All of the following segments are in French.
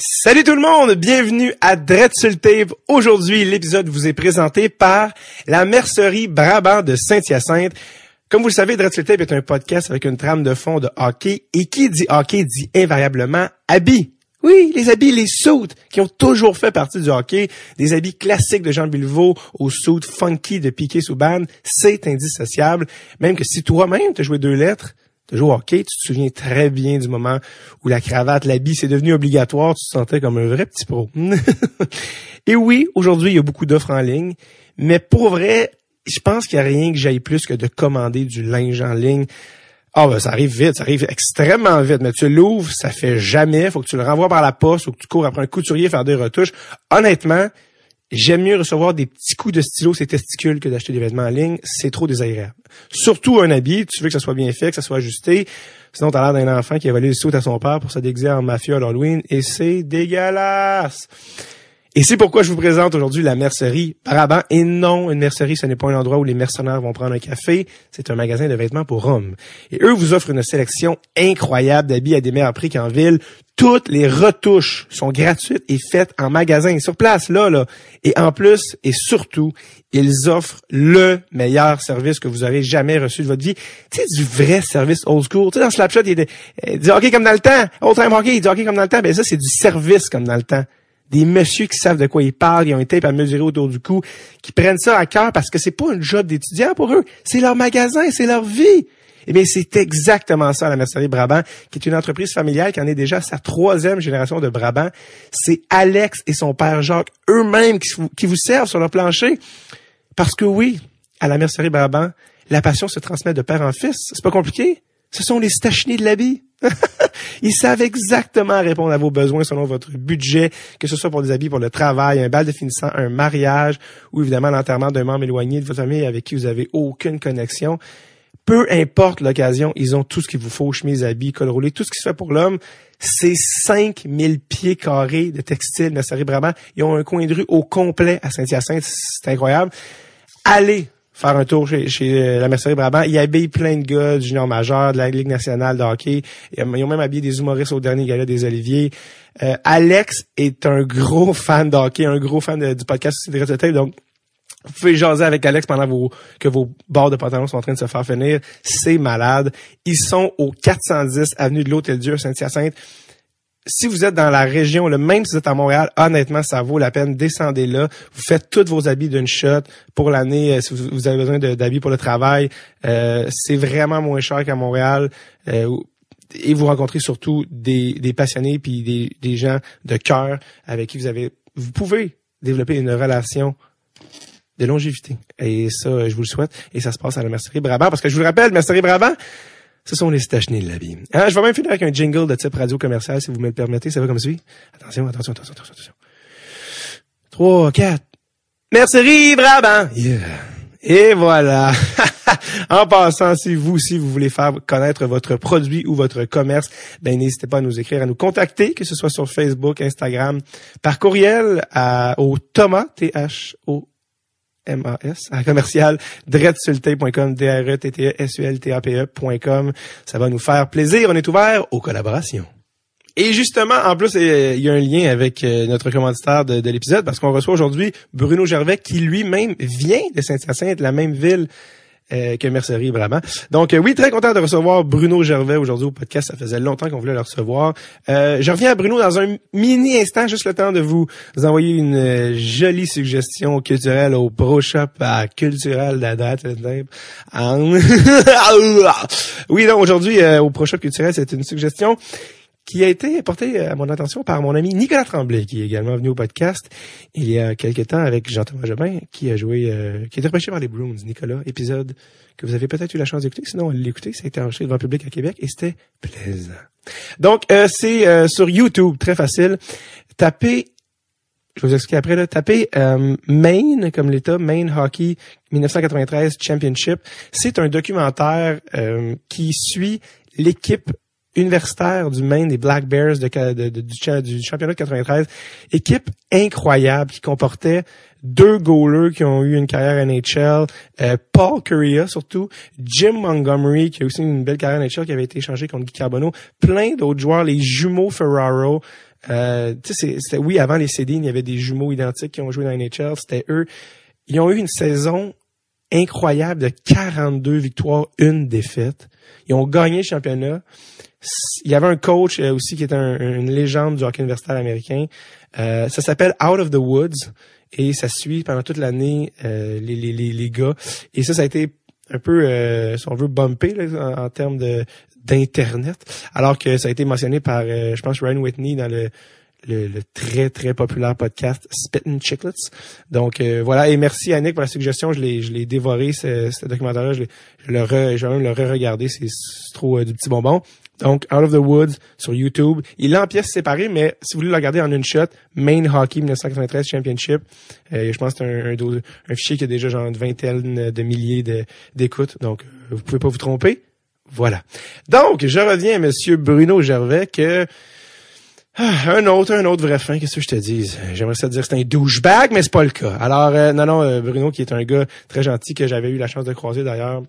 Salut tout le monde, bienvenue à Dread Tape. Aujourd'hui, l'épisode vous est présenté par la mercerie Brabant de Saint-Hyacinthe. Comme vous le savez, Dread Tape est un podcast avec une trame de fond de hockey et qui dit hockey dit invariablement habits. Oui, les habits, les suits qui ont toujours fait partie du hockey, des habits classiques de Jean Bilvaux aux suits funky de Piquet Souban, c'est indissociable. Même que si toi-même t'as joué deux lettres, t'as joué au hockey, tu te souviens très bien du moment où la cravate, l'habit, c'est devenu obligatoire, tu te sentais comme un vrai petit pro. Et oui, aujourd'hui, il y a beaucoup d'offres en ligne, mais pour vrai, je pense qu'il n'y a rien que j'aille plus que de commander du linge en ligne. Ah ben ça arrive vite, ça arrive extrêmement vite, mais tu l'ouvres, ça fait jamais, faut que tu le renvoies par la poste, faut que tu cours après un couturier faire des retouches. Honnêtement, j'aime mieux recevoir des petits coups de stylo ces testicules que d'acheter des vêtements en ligne, c'est trop désagréable. Surtout un habit, tu veux que ça soit bien fait, que ça soit ajusté, sinon t'as l'air d'un enfant qui a volé le saut à son père pour se déguiser en mafieux à l'Halloween et c'est dégueulasse. Et c'est pourquoi je vous présente aujourd'hui la mercerie Brabant. Et non, une mercerie, ce n'est pas un endroit où les mercenaires vont prendre un café. C'est un magasin de vêtements pour hommes. Et eux vous offrent une sélection incroyable d'habits à des meilleurs prix qu'en ville. Toutes les retouches sont gratuites et faites en magasin, sur place, là, là. Et en plus, et surtout, ils offrent le meilleur service que vous aurez jamais reçu de votre vie. Tu sais, du vrai service old school. Tu sais, dans Slapshot, il, dit hockey comme dans le temps. Old time hockey, il dit hockey comme dans le temps. Ben ça, c'est du service comme dans le temps des messieurs qui savent de quoi ils parlent, ils ont une tape à mesurer autour du cou, qui prennent ça à cœur parce que c'est pas un job d'étudiant pour eux, c'est leur magasin, c'est leur vie. Eh bien, c'est exactement ça, la mercerie Brabant, qui est une entreprise familiale qui en est déjà sa troisième génération de Brabant. C'est Alex et son père Jacques eux-mêmes qui, vous servent sur leur plancher. Parce que oui, à la mercerie Brabant, la passion se transmet de père en fils. C'est pas compliqué. Ce sont les stachinés de l'habit. Ils savent exactement répondre à vos besoins selon votre budget, que ce soit pour des habits pour le travail, un bal de finissant, un mariage ou évidemment l'enterrement d'un membre éloigné de votre famille avec qui vous avez aucune connexion. Peu importe l'occasion, ils ont tout ce qu'il vous faut, chemise, habits, col roulé, tout ce qui se fait pour l'homme. C'est 5000 pieds carrés de textile, mercerie Brabant. Ils ont un coin de rue au complet à Saint-Hyacinthe. C'est incroyable. Allez faire un tour chez, chez la mercerie Brabant. Ils habillent plein de gars du junior majeur, de la Ligue nationale de hockey. Ils ont même habillé des humoristes au dernier gala des Oliviers. Euh, Alex est un gros fan de hockey, un gros fan de- du podcast de Tape. Donc, vous pouvez jaser avec Alex pendant vos, que vos barres de pantalons sont en train de se faire finir. C'est malade. Ils sont au 410 avenue de l'Hôtel-Dieu, à Saint-Hyacinthe. Si vous êtes dans la région, le même si vous êtes à Montréal, honnêtement, ça vaut la peine. Descendez là. Vous faites tous vos habits d'une shot pour l'année. euh, si vous, avez besoin d'habits pour le travail, euh, c'est vraiment moins cher qu'à Montréal. Euh, et vous rencontrez surtout des, des passionnés puis des, des gens de cœur avec qui vous avez, vous pouvez développer une relation de longévité. Et ça, je vous le souhaite. Et ça se passe à la Mercerie Brabant. Parce que je vous le rappelle, Mercerie Brabant, ce sont les stachinés de la vie. Hein, je vais même finir avec un jingle de type radio commercial, si vous me le permettez. Ça va comme suit. Attention, attention, attention, attention, attention. Trois, quatre. Mercerie Brabant. Yeah. Et voilà. en passant, si vous aussi vous voulez faire connaître votre produit ou votre commerce, ben n'hésitez pas à nous écrire, à nous contacter, que ce soit sur Facebook, Instagram, par courriel à, au Thomas, T-H-O M-A-S, à commercial, dretsultape.com, d r e t t e s u l t a p e.com. Ça va nous faire plaisir. On est ouvert aux collaborations. Et justement, en plus, il y a un lien avec euh, notre commanditaire de, de l'épisode parce qu'on reçoit aujourd'hui Bruno Gervais qui lui-même vient de Saint-Hyacinthe, la même ville euh, que Mercerie Brabant. Donc euh, oui, très content de recevoir Bruno Gervais aujourd'hui au podcast. Ça faisait longtemps qu'on voulait le recevoir. Euh, je reviens à Bruno dans un mini instant, juste le temps de vous envoyer une euh, jolie suggestion culturelle au Pro Shop à Culturel Dada. oui, donc aujourd'hui euh, au Pro Shop Culturel, c'est une suggestion qui a été portée à mon attention par mon ami Nicolas Tremblay, qui est également venu au podcast il y a quelques temps avec Jean-Thomas Jobin, qui a joué, euh, qui a été repêché par les Bruins. Nicolas, épisode que vous avez peut-être eu la chance d'écouter, sinon l'écouter, ça a été enregistré devant le public à Québec et c'était plaisant. Donc, euh, c'est euh, sur YouTube, très facile. Tapez je vous expliquer après, là. Tapez euh, Maine comme l'État, Maine Hockey 1993 Championship. C'est un documentaire euh, qui suit l'équipe universitaire du Maine des Black Bears du, cha- du championnat de 93. Équipe incroyable qui comportait deux goalers qui ont eu une carrière NHL, euh, Paul Correa surtout, Jim Montgomery qui a aussi une belle carrière NHL qui avait été échangé contre Guy Carbonneau, plein d'autres joueurs, les jumeaux Ferraro, Euh, c'était oui avant les Cédines, il y avait des jumeaux identiques qui ont joué dans NHL, c'était eux. Ils ont eu une saison incroyable de 42 victoires, une défaite. Ils ont gagné le championnat. Il y avait un coach euh, aussi qui était un- une légende du hockey universitaire américain. Euh, ça s'appelle Out of the Woods et ça suit pendant toute l'année euh, les, les, les, les gars. Et ça, ça a été un peu, euh, si on veut, bumpé là, en, en termes de d'internet, alors que ça a été mentionné par, euh, je pense, Ryan Whitney dans le le, le très très populaire podcast Spittin' Chicklets. Donc euh, voilà et merci Annick pour la suggestion. Je l'ai je l'ai dévoré ce, ce documentaire-là. Je, je le re, je vais même le re-regarder. C'est c'est trop euh, du petit bonbon. Donc Out of the Woods sur YouTube. Il est en pièces séparées, mais si vous voulez le regarder en une shot, Main Hockey 1993 Championship. euh, je pense que c'est un, un, un fichier qui a déjà genre une vingtaine de milliers d'écoutes. Donc euh, vous pouvez pas vous tromper. Voilà. Donc, je reviens à Monsieur Bruno Gervais que ah, un autre, un autre vrai fin, qu'est-ce que je te dis? J'aimerais ça dire que c'est un douchebag, mais c'est pas le cas. Alors, euh, non, non, euh, Bruno, qui est un gars très gentil, que j'avais eu la chance de croiser d'ailleurs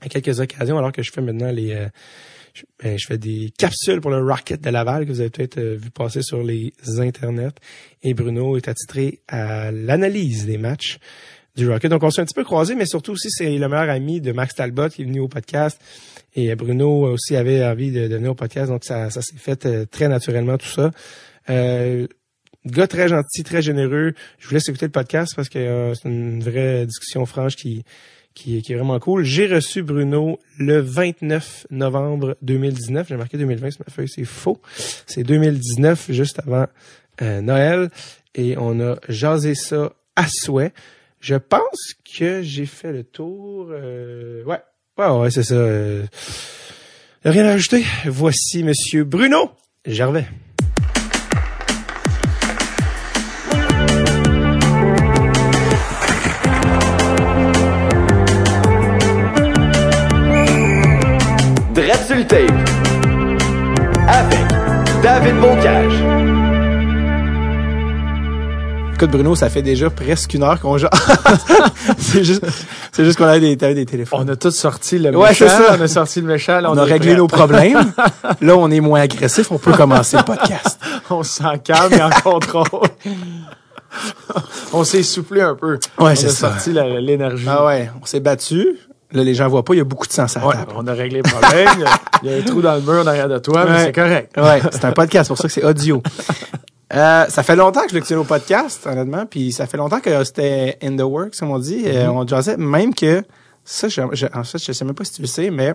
à quelques occasions, alors que je fais maintenant les... euh, je, ben, je fais des capsules pour le Rocket de Laval, que vous avez peut-être euh, vu passer sur les internets. Et Bruno est attitré à l'analyse des matchs du Rocket. Donc, on s'est un petit peu croisés, mais surtout aussi, c'est le meilleur ami de Max Talbot qui est venu au podcast. Et Bruno aussi avait envie de, de venir au podcast, donc ça, s'est fait euh, très naturellement tout ça. Euh, gars très gentil, très généreux. Je vous laisse écouter le podcast parce que euh, c'est une vraie discussion franche qui, qui, qui est vraiment cool. J'ai reçu Bruno le 29 novembre 2019. J'ai marqué 2020 sur ma feuille, c'est faux. C'est 2019, juste avant euh, Noël. Et on a jasé ça à souhait. Je pense que j'ai fait le tour. euh, ouais, ouais, ouais, c'est ça. euh. rien à ajouter. Voici Monsieur Bruno Gervais. Tape. Avec David Bocage. Écoute Bruno, ça fait déjà presque une heure qu'on jase. c'est juste, c'est juste qu'on avait des, téléphones. On a tous sorti le Ouais, méchant. c'est ça. On a sorti le méchant. là, On, a réglé prêt. nos problèmes. Là, on est moins agressif. On peut commencer le podcast. On se sent calme et en contrôle. on s'est soufflé un peu. Ouais, on c'est a ça. sorti la- l'énergie. Ah ouais, on s'est battu. Là, les gens voient pas. Il y a beaucoup de sang à Ouais, table. on a réglé le problème. Il y a- un trou dans le mur en arrière de toi, mais c'est correct. Ouais, c'est un podcast, c'est pour ça que c'est audio. Euh, ça fait longtemps que je le tiens au podcast, honnêtement, puis ça fait longtemps que c'était in the works, comme on dit. Euh, on jasait, même que ça, je, je- en fait, je sais même pas si tu le sais, mais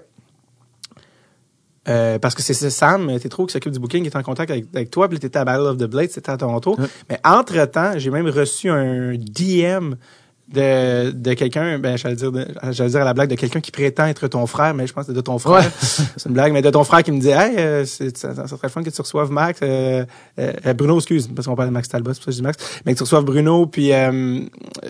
euh, parce que c'est Sam Tétro qui s'occupe du booking, qui est en contact avec, avec toi, puis t'étais à Battle of the Blade, c'était à Toronto. Ouais. Mais entre-temps, j'ai même reçu un DM de, de quelqu'un, ben j'allais dire, j'allais dire à la blague de quelqu'un qui prétend être ton frère, mais je pense que c'est de ton frère. Ouais. c'est une blague, mais de ton frère qui me dit, hey, euh, c'est, ça, ça serait le fun que tu reçoives Max, euh, euh, Bruno, excuse, parce qu'on parle de Max Talbot, c'est pour ça que je dis Max, mais que tu reçoives Bruno, puis euh,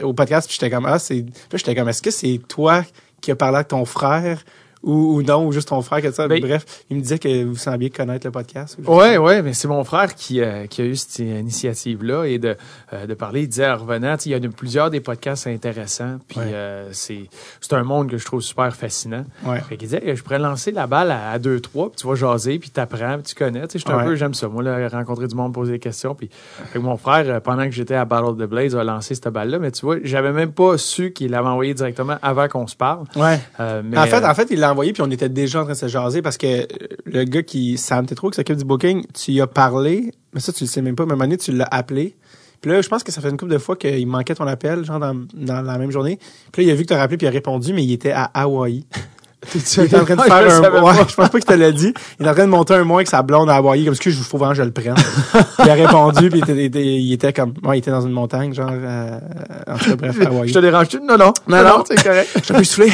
au podcast, puis j'étais comme, ah, c'est, j'étais comme, est-ce que c'est toi qui as parlé avec ton frère? Ou, ou non, ou juste ton frère, que ça. Ben- Bref, il me disait que vous sembliez connaître le podcast. Ouais, ouais, mais c'est mon frère qui, euh, qui a eu cette initiative-là et de, euh, de parler. Il disait en revenant, il y a de- plusieurs des podcasts intéressants, puis Ouais. euh, c'est c'est un monde que je trouve super fascinant. Ouais. Fait qu'il disait, je pourrais lancer la balle à, à deux, trois, puis tu vas jaser, puis t'apprends, puis tu connais. Tu sais, suis un Ouais. peu, j'aime ça. Moi, là, rencontrer du monde, poser des questions. Puis fait que mon frère, pendant que j'étais à Battle of the Blaze, a lancé cette balle-là. Mais tu vois, j'avais même pas su qu'il l'avait envoyé directement avant qu'on se parle. Ouais. Mais, en fait, en fait, il l'a puis on était déjà en train de se jaser parce que euh, le gars qui Sam Tétro qui s'occupe du booking, tu y as parlé, mais ça tu le sais même pas, moment donné, tu l'as appelé. Puis là, je pense que ça fait une couple de fois qu'il manquait ton appel, genre dans, dans la même journée. Puis là, il a vu que tu as rappelé puis il a répondu, mais il était à Hawaï. il était en train de Je faire un ouais, je pense pas qu'il te l'a dit. Il est en train de monter un mois avec sa blonde à Hawaï, comme ce que je vraiment que je le prenne. il a répondu puis il était, il était, il était comme ouais, il était dans une montagne, genre euh, en tout cas bref, à Hawaï. je te dérange-tu? Non, non. Non, non. c'est correct. Je peux souffler.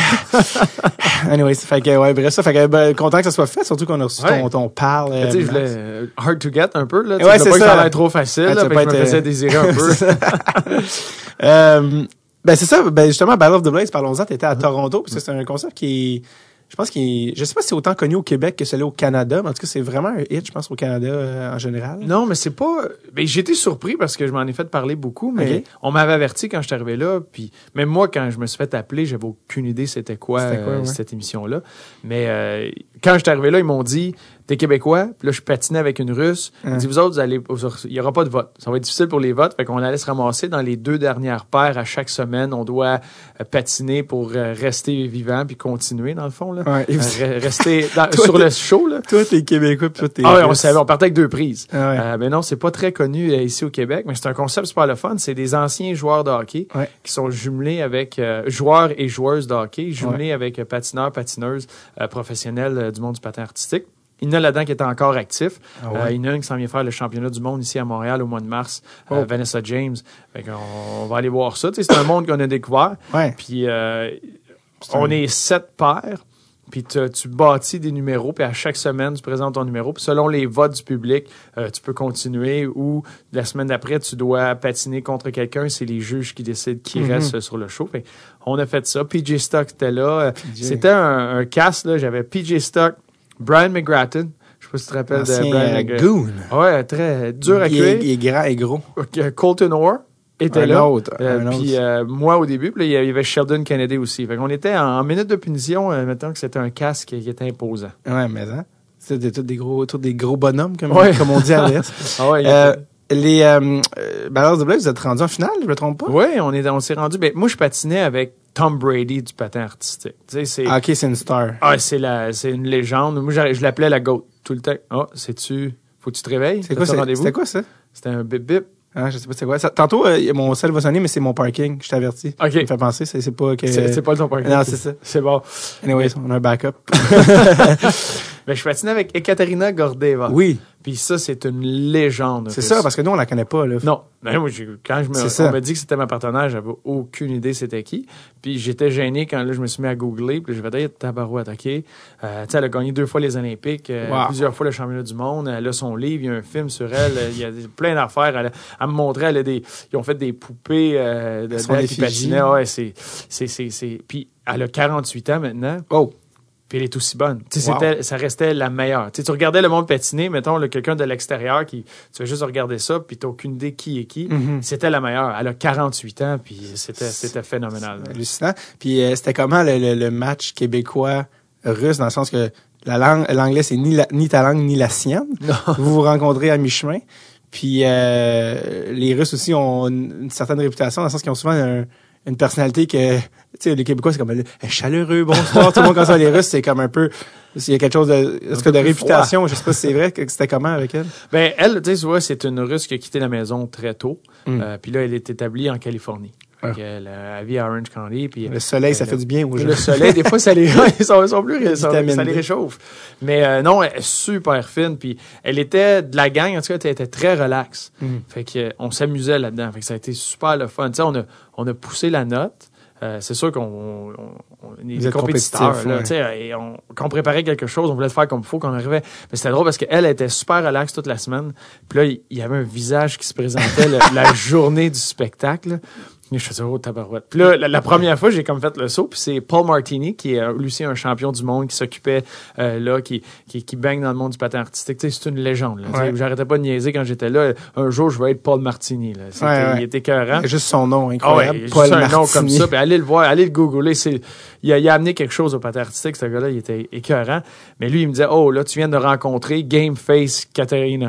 Anyways, fait que, ouais, bref, ça, fait que, ben, content que ça soit fait, surtout qu'on a reçu Ouais. ton, ton parle. Mais tu sais, je voulais euh, hard to get un peu, là. Tu Ouais, c'est pas que ça. ça a l'air trop facile, Ouais, là, tu pas je me faisais euh, désirer un peu. Ben, c'est ça, ben, justement, Battle of the Blades, parlons-en, t'étais à Toronto, parce que c'est un concept qui est, je pense qu'il est, je sais pas si c'est autant connu au Québec que celui au Canada, mais en tout cas, c'est vraiment un hit, je pense, au Canada, euh, en général. Non, mais c'est pas. Ben, j'ai été surpris parce que je m'en ai fait parler beaucoup, mais on m'avait averti quand je suis arrivé là. Puis même moi, quand je me suis fait appeler, j'avais aucune idée c'était quoi, euh, ouais. cette émission-là. Mais euh, quand je suis arrivé là, ils m'ont dit T'es Québécois, puis là, je patinais avec une Russe. Ils Hein. dit Vous autres, vous allez, il y aura pas de vote. Ça va être difficile pour les votes. Fait qu'on allait se ramasser dans les deux dernières paires à chaque semaine. On doit euh, patiner pour euh, rester vivant puis continuer, dans le fond. Là. Ouais. Euh, re- rester dans- Toi, sur le show. Là. Toi, t'es québécois, puis toi, t'es Ah ouais, on savait, on partait avec deux prises. Ah ouais. Euh, mais non, c'est pas très connu euh, ici au Québec, mais c'est un concept super le fun. C'est des anciens joueurs de hockey qui sont jumelés avec joueurs et joueuses de hockey, jumelés avec patineurs, patineuses professionnels euh, du monde du patin artistique. Il y en a là-dedans qui est encore actif. Ah ouais? Euh, il y en a qui s'en vient faire le championnat du monde ici à Montréal au mois de mars, euh, Oh. Vanessa James. Fait on va aller voir ça. C'est un monde qu'on a découvert. Ouais. Puis euh, on un- est sept paires. Puis tu, bâtis des numéros, puis à chaque semaine, tu présentes ton numéro. Puis selon les votes du public, euh, tu peux continuer ou la semaine d'après, tu dois patiner contre quelqu'un. C'est les juges qui décident qui Mhm. reste sur le show. On a fait ça. PJ Stock était là. Euh. C'était un, un cast. J'avais PJ Stock, Brian McGrattan. Je sais pas si tu te rappelles de Ancien Brian euh, McGrattan. goon. Ouais, très dur à il, cuire. est, il est grand et gros. Colton Orr était Un là. autre, Euh, un autre. puis euh, moi au début, puis il y avait Sheldon Kennedy aussi. Fait qu'on était en, en minute de punition, euh, mettons que c'était un casque qui était imposant. Ouais, mais hein. C'est des, tous des gros, tous des gros bonhommes, comme, Ouais. comme on dit à l'Est. Ah ouais, Euh, les euh, de vous êtes rendus en finale, je me trompe pas? Ouais, on est on s'est rendu. Ben, moi je patinais avec Tom Brady du patin artistique. Tu sais, c'est Ah, ok, c'est une star. ah, c'est la c'est une légende. Moi je l'appelais la goat tout le temps. Ah, c'est tu faut que tu te réveilles? C'est quoi, c'est- rendez-vous? c'était quoi ça? C'était un bip bip. Ah, je sais pas c'est quoi. Ça- tantôt, euh, mon sel va sonner, mais c'est mon parking, je t'avertis. OK. Ça me fait penser, c'est c'est pas que... C'est c'est pas ton parking. Non, c'est ça. C'est bon. Anyways, on a un backup. Ben, je patinais avec Ekaterina Gordeva. oui, Puis ça, c'est une légende. c'est ça, parce que nous, on la connaît pas, là. Non. Ben, moi, j'ai- quand je me, on m'a dit que c'était ma partenaire, j'avais aucune idée c'était qui. Puis j'étais gêné quand là, je me suis mis à googler. Puis j'ai fait, hey, tabarouette, OK. Euh, tu sais, elle a gagné deux fois les Olympiques, euh, Wow. plusieurs fois le championnat du monde. Elle a son livre, il y a un film sur elle. euh, Il y a plein d'affaires. Elle, me montrait, elle a des, ils ont fait des poupées euh, de qui patinait. Ouais, c'est, c'est, c'est, c'est. Puis elle a 48 ans maintenant. Oh, Puis elle est aussi bonne. Tu Wow. c'était- ça restait la meilleure. Tu tu regardais le monde patiner, mettons, quelqu'un de l'extérieur qui, tu vas juste regarder ça, puis t'as aucune idée qui est qui. Mhm. C'était la meilleure. Elle a 48 ans, puis c'était, c'était phénoménal. hallucinant. Puis euh, c'était comment le, le- le match québécois-russe, dans le sens que la langue, l'anglais, c'est ni, la- ni ta langue ni la sienne. Non. Vous vous rencontrez à mi-chemin. Puis euh, les Russes aussi ont une, une certaine réputation, dans le sens qu'ils ont souvent un- une personnalité que, tu sais, les Québécois, c'est comme euh, chaleureux, bonsoir, tout le monde quand ça, les Russes, c'est comme un peu, il y a quelque chose de, est-ce que de réputation, je sais pas si c'est vrai, que c'était comment avec elle? Ben, elle, tu sais, tu vois, c'est une Russe qui a quitté la maison très tôt. Mm. Euh, puis là, elle est établie en Californie. Fait euh, vit à Orange County. Puis Le soleil, ça le- fait du bien aux gens. Le soleil, des fois, ça les, ouais, ils sont, ils sont plus, ça, les réchauffe. Mais euh, non, elle est super fine. Puis elle était de la gang, en tout cas, elle était très relax. Mhm. Fait que euh, on s'amusait là-dedans. Fait que ça a été super le fun. Tu sais, on a, on a poussé la note. Euh, c'est sûr qu'on on, on est des compétiteurs. Là, ouais. et on, quand on préparait quelque chose, on voulait le faire comme il faut, qu'on arrivait. Mais c'était drôle parce qu'elle était super relax toute la semaine. Puis là, il y avait un visage qui se présentait la journée du spectacle. Je faisais, oh, tabarouette. Puis là, la, la première fois, j'ai comme fait le saut, puis c'est Paul Martini, qui est euh, lui aussi un champion du monde, qui s'occupait euh, là, qui, qui, qui baigne dans le monde du patin artistique. Tu sais, c'est une légende. Là, Ouais. J'arrêtais pas de niaiser quand j'étais là. Un jour, je vais être Paul Martini. Là. C'était- Ouais, ouais. Il était écœurant. Juste son nom, Ah incroyable. ouais, Paul juste un nom Martini. comme ça, puis allez le voir, allez le googler. C'est, il, a, il a amené quelque chose au patin artistique, ce gars-là, il était écœurant. Mais lui, il me disait, oh, là, tu viens de rencontrer Game Face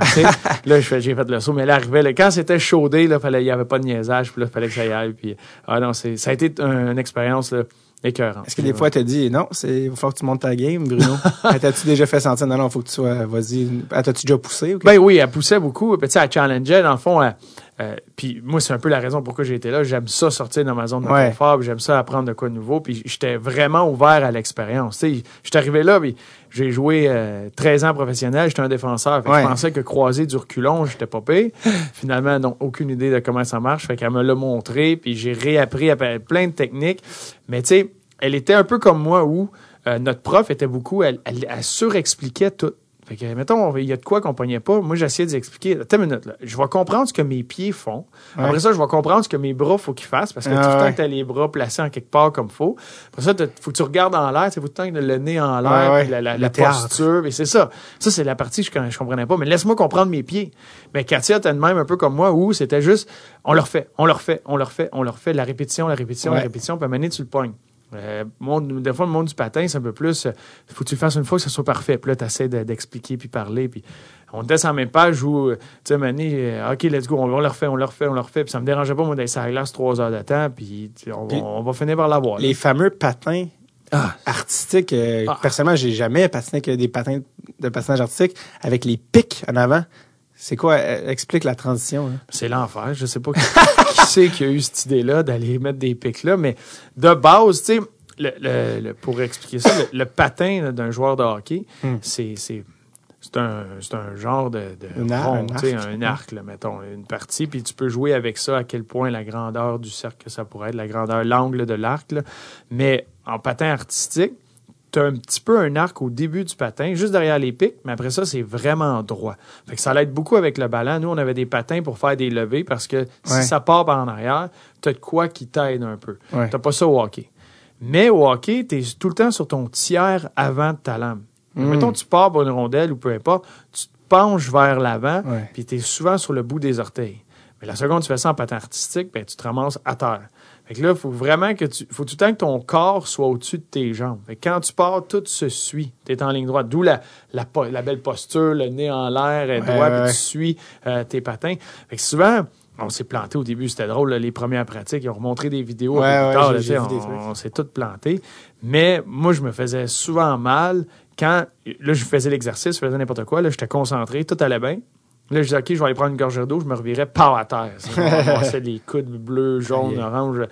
sais, là, j'ai fait le saut, mais elle arrivait, là, quand c'était chaudé, là, fallait, il y avait pas de niaisage, puis là, il fallait que ça y aille. Puis, ah non, c'est, ça a été un- une expérience, là, écœurante. Est-ce que des fois, elle t'a dit, non, c'est, il va falloir que tu montes ta game, Bruno? T'as-tu déjà fait sentir, non, non, faut que tu sois, vas-y. T'as-tu déjà poussé? Ben oui, elle poussait beaucoup. Puis, tu sais, elle challengeait, dans le fond. elle- euh, puis moi, c'est un peu la raison pourquoi j'ai été là. J'aime ça sortir de ma zone de Ouais. confort. puis J'aime ça apprendre de quoi de nouveau. Puis j'étais vraiment ouvert à l'expérience. Sais, j'étais arrivé là, puis j'ai joué euh, 13 ans professionnel. J'étais un défenseur. Fait que Ouais. Je pensais que croiser du reculon, j'étais pas pire. Finalement, non, aucune idée de comment ça marche. Fait qu'elle me l'a montré. Puis j'ai réappris à- plein de techniques. Mais tu sais, elle était un peu comme moi où euh, notre prof était beaucoup, elle, elle, elle surexpliquait tout. Fait que, mettons, il y a de quoi qu'on pognait pas. Moi, j'essayais d'expliquer. Attends une minute, là. Je vais comprendre ce que mes pieds font. Ouais. Après ça, je vais comprendre ce que mes bras, faut qu'ils fassent. Parce que Ah, tout le temps ouais. que tu as les bras placés en quelque part comme faut. Après ça, t'as- faut que tu regardes en l'air. Faut tout le temps que le nez en l'air. Ouais. La, posture. Et c'est ça. Ça, c'est la partie que je, je comprenais pas. Mais laisse-moi comprendre mes pieds. Mais Katia, t'as de même un peu comme moi où c'était juste, on le refait, on le refait, on le refait, on le refait. La répétition, la répétition, la répétition. Puis à un moment donné, tu le pognes. Euh, monde, des fois, le monde du patin, c'est un peu plus. euh, faut que tu le fasses une fois que ça soit parfait. Puis là, tu essaies d'expliquer puis parler. Puis on était sur la même page où, euh, tu sais, Mané, euh, OK, let's go, on, on le refait, on le refait, on le refait. Puis ça me dérangeait pas, moi, d'être sur la glace trois heures de temps. Puis on, va- Puis- on va finir par l'avoir. là. Les fameux patins Ah. artistiques. Ah. Personnellement, j'ai jamais patiné avec des patins de patinage artistique avec les pics en avant. C'est quoi? euh, explique la transition. là. C'est l'enfer. Je sais pas qui, qui c'est qui a eu cette idée-là d'aller mettre des pics là, mais de base, tu sais, le, le- le- pour expliquer ça, le, patin d'un joueur de hockey, Hmm. c'est c'est c'est un, c'est un genre de, de Un ar- rond, un arc. un arc, là, mettons, une partie, puis tu peux jouer avec ça à quel point la grandeur du cercle que ça pourrait être, la grandeur, l'angle de l'arc. là. Mais en patin artistique, tu as un petit peu un arc au début du patin, juste derrière les pics, mais après ça, c'est vraiment droit. Fait que ça l'aide beaucoup avec le ballon. Nous, on avait des patins pour faire des levées parce que si Ouais. ça part par en arrière, tu as de quoi qui t'aide un peu. Ouais. T'as pas ça au hockey. Mais au hockey, tu es tout le temps sur ton tiers avant de ta lame. Mm. Mettons, tu pars pour une rondelle ou peu importe, tu te penches vers l'avant, puis tu es souvent sur le bout des orteils. Mais la seconde, tu fais ça en patin artistique, ben, tu te ramasses à terre. Fait que là, il faut vraiment que tu. faut tout le temps que ton corps soit au-dessus de tes jambes. Fait que quand tu pars, tout se suit. Tu es en ligne droite. D'où la, la, po- la belle posture, le nez en l'air, est droit, ouais, puis ouais. tu suis euh, tes patins. Fait que souvent, on s'est planté au début, c'était drôle, là, les premières pratiques, ils ont remontré des vidéos Ouais, plus ouais, tard, là, vu on, s'est tous plantés. Mais moi, je me faisais souvent mal quand, là, je faisais l'exercice, je faisais n'importe quoi, là, j'étais concentré, tout allait bien. Là, je disais, OK, je vais aller prendre une gorgée d'eau, je me revirais par à terre. Je ramassais les coudes bleus, jaunes, oranges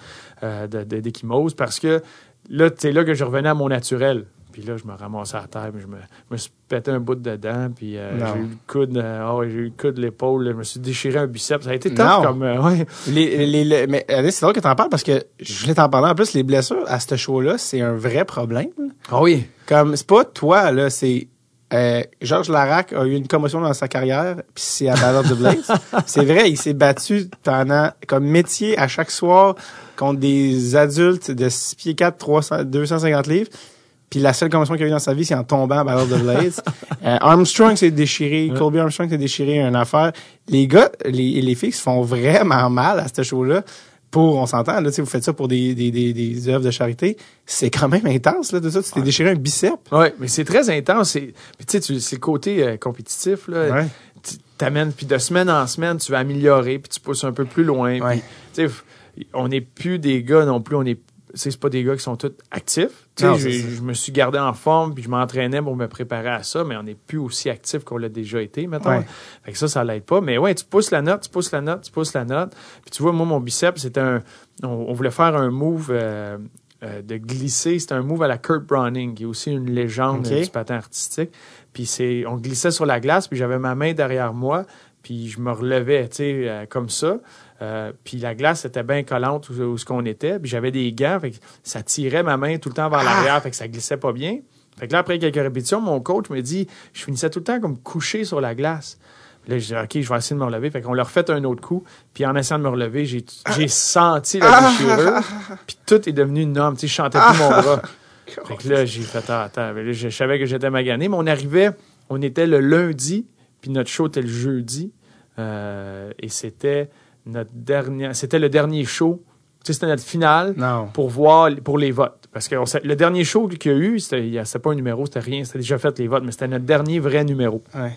euh, de- de- d'échymose parce que là, c'est là que je revenais à mon naturel. Puis là, je me ramassais à terre, puis je me, suis pété un bout dedans, puis euh, j'ai eu le coude, ouais, j'ai eu le coude, l'épaule, je me suis déchiré un biceps. Ça a été tough Non. comme, euh, ouais. Les, les, les- mais c'est drôle que t'en parles parce que je voulais t'en parler. En plus, les blessures à ce show-là, c'est un vrai problème. Ah oui. Comme, c'est pas toi, là, c'est... Euh, Georges Larac a eu une commotion dans sa carrière, puis c'est à Battle of the Blades. c'est vrai, il s'est battu pendant comme métier à chaque soir contre des adultes de 6 pieds 4, 300, 250 livres. Puis la seule commotion qu'il a eu dans sa vie, c'est en tombant à Battle of the Blades. Euh, Armstrong s'est déchiré, Colby Armstrong s'est déchiré une affaire. Les gars, les, les filles se font vraiment mal à ce show-là. Pour, on s'entend, là, vous faites ça pour des, des, des, des œuvres de charité. C'est quand même intense, là, de ça. Tu t'es déchiré un bicep. Oui, mais c'est très intense. C'est, puis tu sais, c'est le côté euh, compétitif. Là. Ouais. Tu t'amènes, puis de semaine en semaine, tu vas améliorer, puis tu pousses un peu plus loin. Ouais. On n'est plus des gars non plus, on est c'est pas des gars qui sont tous actifs. Non, je, je me suis gardé en forme, puis je m'entraînais pour me préparer à ça, mais on n'est plus aussi actif qu'on l'a déjà été. Ouais. Fait que ça, ça l'aide pas. Mais ouais, tu pousses la note, tu pousses la note, tu pousses la note. Puis tu vois, moi, mon biceps, c'était un... On, on voulait faire un move euh, euh, de glisser. C'était un move à la Kurt Browning, qui est aussi une légende euh, du patin artistique. Puis c'est... On glissait sur la glace, puis j'avais ma main derrière moi, puis je me relevais, tu sais, comme ça. Euh, puis la glace était bien collante où, où ce qu'on était. Puis j'avais des gants, fait que ça tirait ma main tout le temps vers l'arrière, fait que ça glissait pas bien. Fait que là, après quelques répétitions, mon coach me dit, je finissais tout le temps comme couché sur la glace. Puis là, je dis, OK, je vais essayer de me relever. Fait qu'on leur fait un autre coup. Puis en essayant de me relever, j'ai, j'ai senti la déchirure. Puis tout est devenu une norme. Tu sais, je chantais plus mon bras. Fait que là, j'ai fait, ah, attends, mais là, je, je savais que j'étais magané, mais on arrivait, on était le lundi, puis notre show était le jeudi. Euh, et c'était notre dernier, c'était le dernier show. Tu sais, c'était notre finale Non. pour voir pour les votes. Parce que on le dernier show qu'il y a eu, c'était, pas un numéro, c'était rien, c'était déjà fait les votes, mais c'était notre dernier vrai numéro. Ouais.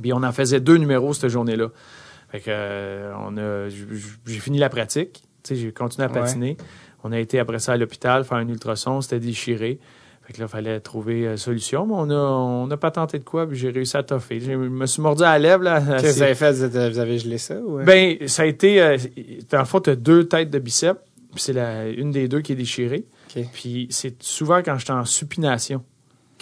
Puis on en faisait deux numéros cette journée-là. Fait que euh, on a, j'ai fini la pratique. Tu sais, j'ai continué à Ouais. patiner. On a été après ça à l'hôpital faire un ultrason, c'était déchiré. Fait que là, il fallait trouver euh, solution. Mais on a, on a pas tenté de quoi, puis j'ai réussi à toffer. Je me suis mordu à la lèvre. Là, Qu'est-ce que vous avez fait? Vous, avez gelé ça? Ouais. ben, ça a été. Euh, dans le fond, tu as deux têtes de biceps, puis c'est la, une des deux qui est déchirée. Puis c'est souvent quand j'étais en supination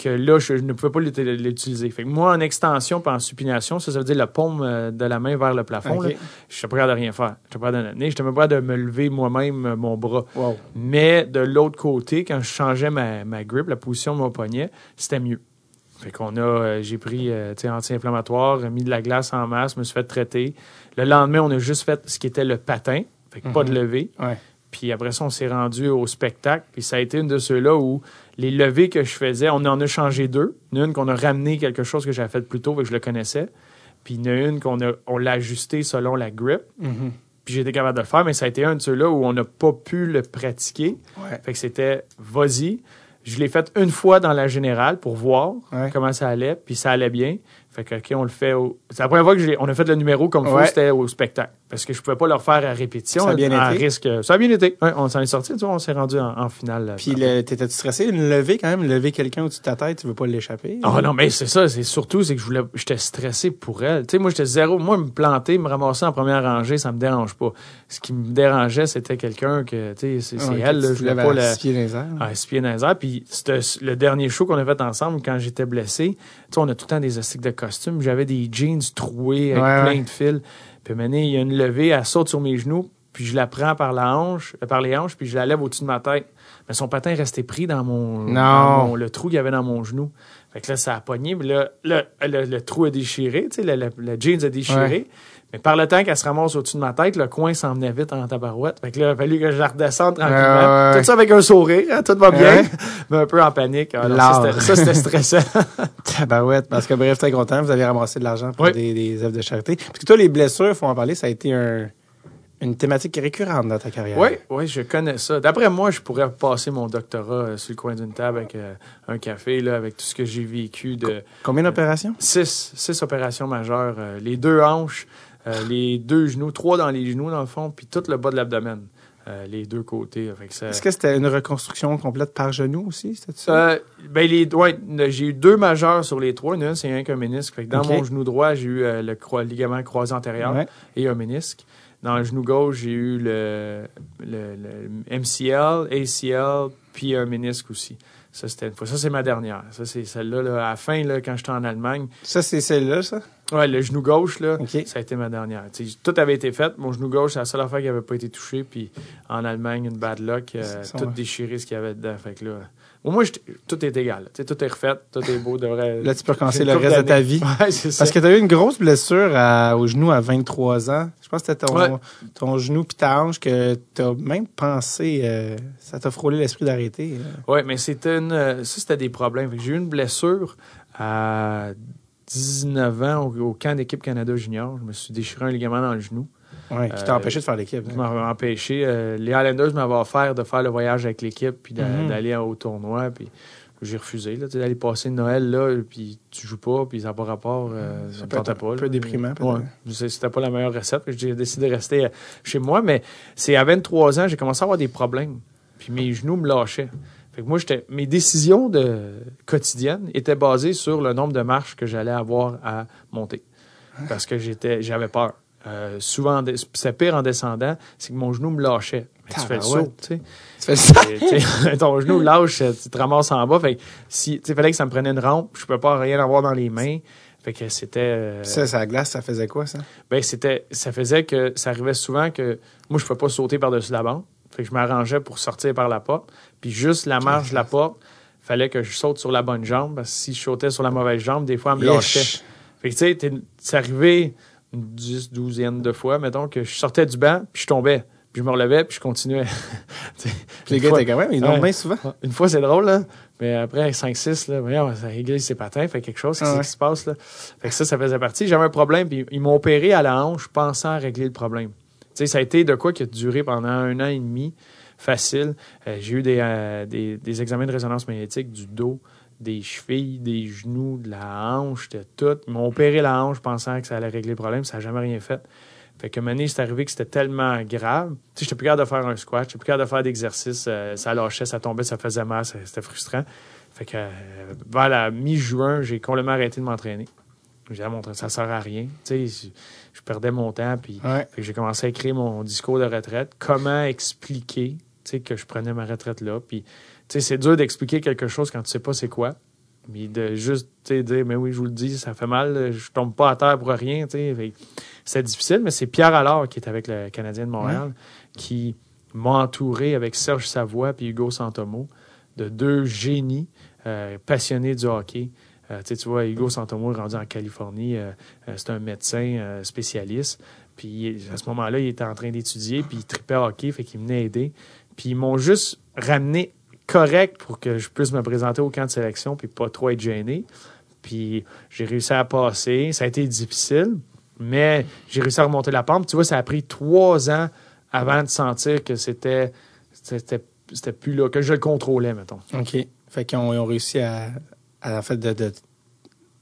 que là, je, je ne pouvais pas l'ut- l'utiliser. Fait que moi, en extension puis en supination, ça, ça veut dire la paume euh, de la main vers le plafond. OK. là, Je n'étais pas capable de rien faire. Je n'étais pas capable de tenir. J'étais même pas capable de me lever moi-même euh, mon bras. Wow. Mais de l'autre côté, quand je changeais ma, ma grip, la position de mon poignet, c'était mieux. Fait qu'on a, euh, j'ai pris, euh, anti-inflammatoire, mis de la glace en masse, me suis fait traiter. Le lendemain, on a juste fait ce qui était le patin. Fait que pas de levée. Ouais. Puis après ça, on s'est rendu au spectacle. Puis ça a été une de ceux-là où les levées que je faisais, on en a changé deux. Il y en a une qu'on a ramené quelque chose que j'avais fait plus tôt, fait que je le connaissais. Puis il y en a une qu'on a, on l'a ajusté selon la grip. Mhm. Puis été capable de le faire, mais ça a été un de ceux-là où on n'a pas pu le pratiquer. Ouais. Fait que c'était vas-y. Je l'ai fait une fois dans la générale pour voir Ouais. comment ça allait, puis ça allait bien. Fait que, OK, on le fait au... C'est la première fois que j'ai... on a fait le numéro comme faut, Ouais. c'était au spectacle. Parce que je pouvais pas le refaire à répétition. Ça a bien à été? risque. Ça a bien été. Ouais, on s'en est sorti, tu vois, on s'est rendu en, en finale. là. Puis le- t'étais-tu stressé? Une levée quand même, lever quelqu'un au-dessus de ta tête, tu veux pas l'échapper? Ah non, mais c'est ça, c'est surtout, c'est que je voulais, j'étais stressé pour elle. Tu sais, moi, j'étais zéro. Moi, me planter, me ramasser en première rangée, ça me dérange pas. Ce qui me dérangeait, c'était quelqu'un que, tu sais, c'est Ouais, elle, là, je voulais pas la... pieds dans les. Ah, pieds dans les airs. Puis c'était le dernier show qu'on a fait ensemble quand j'étais blessé. Tu sais, on a tout le temps des astiques de costume. J'avais des jeans troués avec Ouais, plein ouais. de fils. Puis maintenant, il y a une levée, elle saute sur mes genoux, puis je la prends par la hanche, euh, par les hanches, puis je la lève au-dessus de ma tête. Mais son patin restait pris dans mon, Non. dans mon- le trou qu'il y avait dans mon genou. Fait que là, ça a pogné, mais là, là, le, le trou a déchiré, tu sais, le- le jeans a déchiré. Mais par le temps qu'elle se ramasse au-dessus de ma tête, le coin s'en venait vite en tabarouette. Fait que là, il a fallu que je la redescende tranquillement. Ouais, ouais. Tout ça avec un sourire, hein, tout va bien, Ouais. mais un peu en panique. Alors, L'art. ça, c'était- stressant. Tabarouette. Parce que bref, très content, vous avez ramassé de l'argent pour Oui. des, des œuvres de charité. Parce que toi, les blessures, faut en parler, ça a été un- une thématique récurrente dans ta carrière. Oui, oui, je connais ça. D'après moi, je pourrais passer mon doctorat euh, sur le coin d'une table avec euh, un café, là, avec tout ce que j'ai vécu de Combien d'opérations? six, six opérations majeures. euh, les deux hanches, euh, les deux genoux, trois dans les genoux, dans le fond, puis tout le bas de l'abdomen. euh, les deux côtés. ça- Est-ce que c'était une reconstruction complète par genou aussi? Ça? Euh, ben les, ouais, le- j'ai eu deux majeurs sur les trois. Il y en a un, c'est un qu'un ménisque. Fait que dans mon genou droit, j'ai eu euh, le ligament croisé antérieur Ouais. et un ménisque. Dans le genou gauche, j'ai eu le, le, le MCL, ACL, puis un ménisque aussi. Ça, c'était une fois. Ça, c'est ma dernière. Ça, c'est celle-là, là, à la fin, là, quand j'étais en Allemagne. Ça, c'est celle-là, ça? Ouais, le genou gauche, là, ça a été ma dernière. Tout avait été fait. Mon genou gauche, c'est la seule affaire qui n'avait pas été touchée. Puis en Allemagne, une bad luck, euh, tout ouais. déchiré ce qu'il y avait dedans. Fait que là, au moins, tout est égal. Tout est refait, tout est beau. Devrait... Là, tu peux recommencer le reste de ta vie. Ouais, c'est ça. Parce que tu as eu une grosse blessure à- au genou à 23 ans. Je pense que c'était ton, Ouais. ton genou puis ta hanche que tu as même pensé, euh, ça t'a frôlé l'esprit d'arrêter. euh. Oui, mais c'était une, euh, ça, c'était des problèmes. J'ai eu une blessure à 19 ans au, au camp d'équipe Canada Junior. Je me suis déchiré un ligament dans le genou. Ouais, qui t'a Euh, empêché de faire l'équipe. Ça m'avait empêché. euh, les Highlanders m'avaient offert de faire le voyage avec l'équipe puis Mhm. d'aller au tournoi. Puis j'ai refusé d'aller passer Noël là, puis tu joues pas, puis ça n'a pas rapport. euh, ça me tentait un peu là. déprimant, peut-être. Ouais. C'était pas la meilleure recette. J'ai décidé de rester euh, chez moi, mais c'est à 23 ans, j'ai commencé à avoir des problèmes. Puis mes genoux me lâchaient. Fait que moi, j'étais, mes décisions de, quotidiennes étaient basées sur le nombre de marches que j'allais avoir à monter. Parce que j'étais, j'avais peur. Euh, souvent, c'était pire en descendant, c'est que mon genou me lâchait. Mais tu fais le saut, tu sais. Tu fais ça? Ton genou lâche, tu te ramasses en bas. Fait que si, tu sais, fallait que ça me prenait une rampe, je peux pas rien avoir dans les mains. Fait que c'était. euh, Ça, ça glace, ça faisait quoi, ça? ben c'était ça faisait que ça arrivait souvent que moi je pouvais pas sauter par-dessus la bande. Fait que je m'arrangeais pour sortir par la porte, puis juste la marge de la porte, fallait que je saute sur la bonne jambe parce que si je sautais sur la mauvaise jambe, des fois elle me lâchait. Fait que tu sais, t'es- c'est arrivé une dix, douzaine de fois, mettons que je sortais du banc, puis je tombais, puis je me relevais, puis je continuais. Les gars étaient quand même, ils Ouais. bien souvent. une fois, c'est drôle, là. Mais après, 5-6, là, voyons, ça ses patins, fait quelque chose, Ah qu'est-ce ouais. qui se passe, là? Fait que ça, ça faisait partie. J'avais un problème, puis ils m'ont opéré à la hanche pensant à régler le problème. Tu sais, ça a été de quoi qui a duré pendant un an et demi, facile. Euh, j'ai eu des, euh, des, des examens de résonance magnétique du dos, des chevilles, des genoux, de la hanche, de tout. Ils m'ont opéré la hanche pensant que ça allait régler le problème, ça n'a jamais rien fait. Fait que Mané, c'est arrivé que c'était tellement grave. Tu sais, j'étais plus capable de faire un squat, j'étais plus capable de faire d'exercice. euh, ça lâchait, ça tombait, ça faisait mal, c'était frustrant. Fait que euh, vers la mi-juin, j'ai complètement arrêté de m'entraîner. J'ai ah, mon ça sert à rien. Tu sais, je, perdais mon temps, puis Ouais. j'ai commencé à écrire mon discours de retraite. Comment expliquer tu sais, que je prenais ma retraite là. Puis, c'est dur d'expliquer quelque chose quand tu sais pas c'est quoi. Mais de juste dire, mais oui, je vous le dis, ça fait mal, je tombe pas à terre pour rien. C'est difficile, mais c'est Pierre Allard qui est avec le Canadien de Montréal qui m'a entouré avec Serge Savoie et Hugo Santomo de deux génies euh, passionnés du hockey. Euh, tu vois, Hugo Santomo est rendu en Californie. euh, c'est un médecin spécialiste. Puis à ce moment-là, il était en train d'étudier, puis il tripait hockey, fait qu'il venait aider. Puis ils m'ont juste ramené correct pour que je puisse me présenter au camp de sélection, puis pas trop être gêné. Puis j'ai réussi à passer. Ça a été difficile, Mais j'ai réussi à remonter la pente. Tu vois, ça a pris trois ans avant de sentir que c'était c'était c'était plus là, que je le contrôlais, mettons. OK. Fait qu'ils ont, réussi à, à en fait, de, de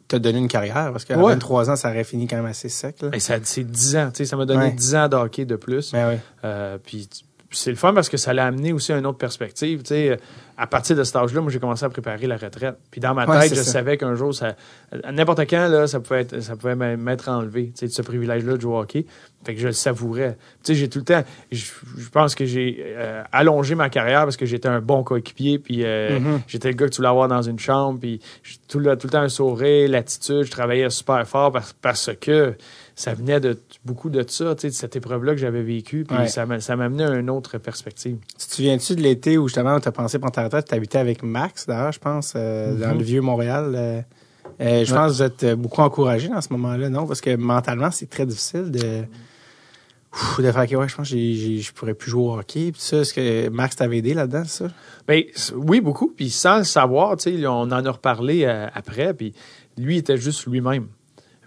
te donner une carrière, parce qu'à Ouais. 23 ans, ça aurait fini quand même assez sec, là. Et ça, c'est 10 ans, tu sais, ça m'a donné Ouais. 10 ans de hockey de plus. Mais oui. Euh, puis c'est le fun parce que ça l'a amené aussi à une autre perspective. Tu sais, euh, à partir de cet âge-là, moi, j'ai commencé à préparer la retraite. Puis dans ma Ouais, tête, je ça. savais qu'un jour, ça, à n'importe quand, là, ça pouvait être, ça pouvait m'être enlevé, de ce privilège-là de jouer au hockey. Fait que je le savourais. J'ai tout le temps, je, je pense que j'ai euh, allongé ma carrière parce que j'étais un bon coéquipier. Puis euh, Mhm. j'étais le gars que tu voulais avoir dans une chambre. Puis j'ai tout, le, tout le temps un sourire, l'attitude. Je travaillais super fort parce, parce que ça venait de beaucoup de ça, de cette épreuve-là que j'avais vécue. Puis Ouais. ça m'a ça m'a amené à une autre perspective. Tu te souviens-tu de l'été où justement tu as pensé pendant ta retraite, tu habitais avec Max, d'ailleurs, je pense, euh, dans Mhm. le vieux Montréal. euh, euh, je Ouais. pense que vous êtes beaucoup encouragé dans ce moment-là, non? Parce que mentalement, c'est très difficile de, Ouf, de faire que ouais, je pense que je pourrais plus jouer au hockey. Puis ça, est-ce que Max t'avait aidé là-dedans, ça? Ben, oui, beaucoup. Puis sans le savoir, tu sais, on en a reparlé euh, après. Puis lui était juste lui-même.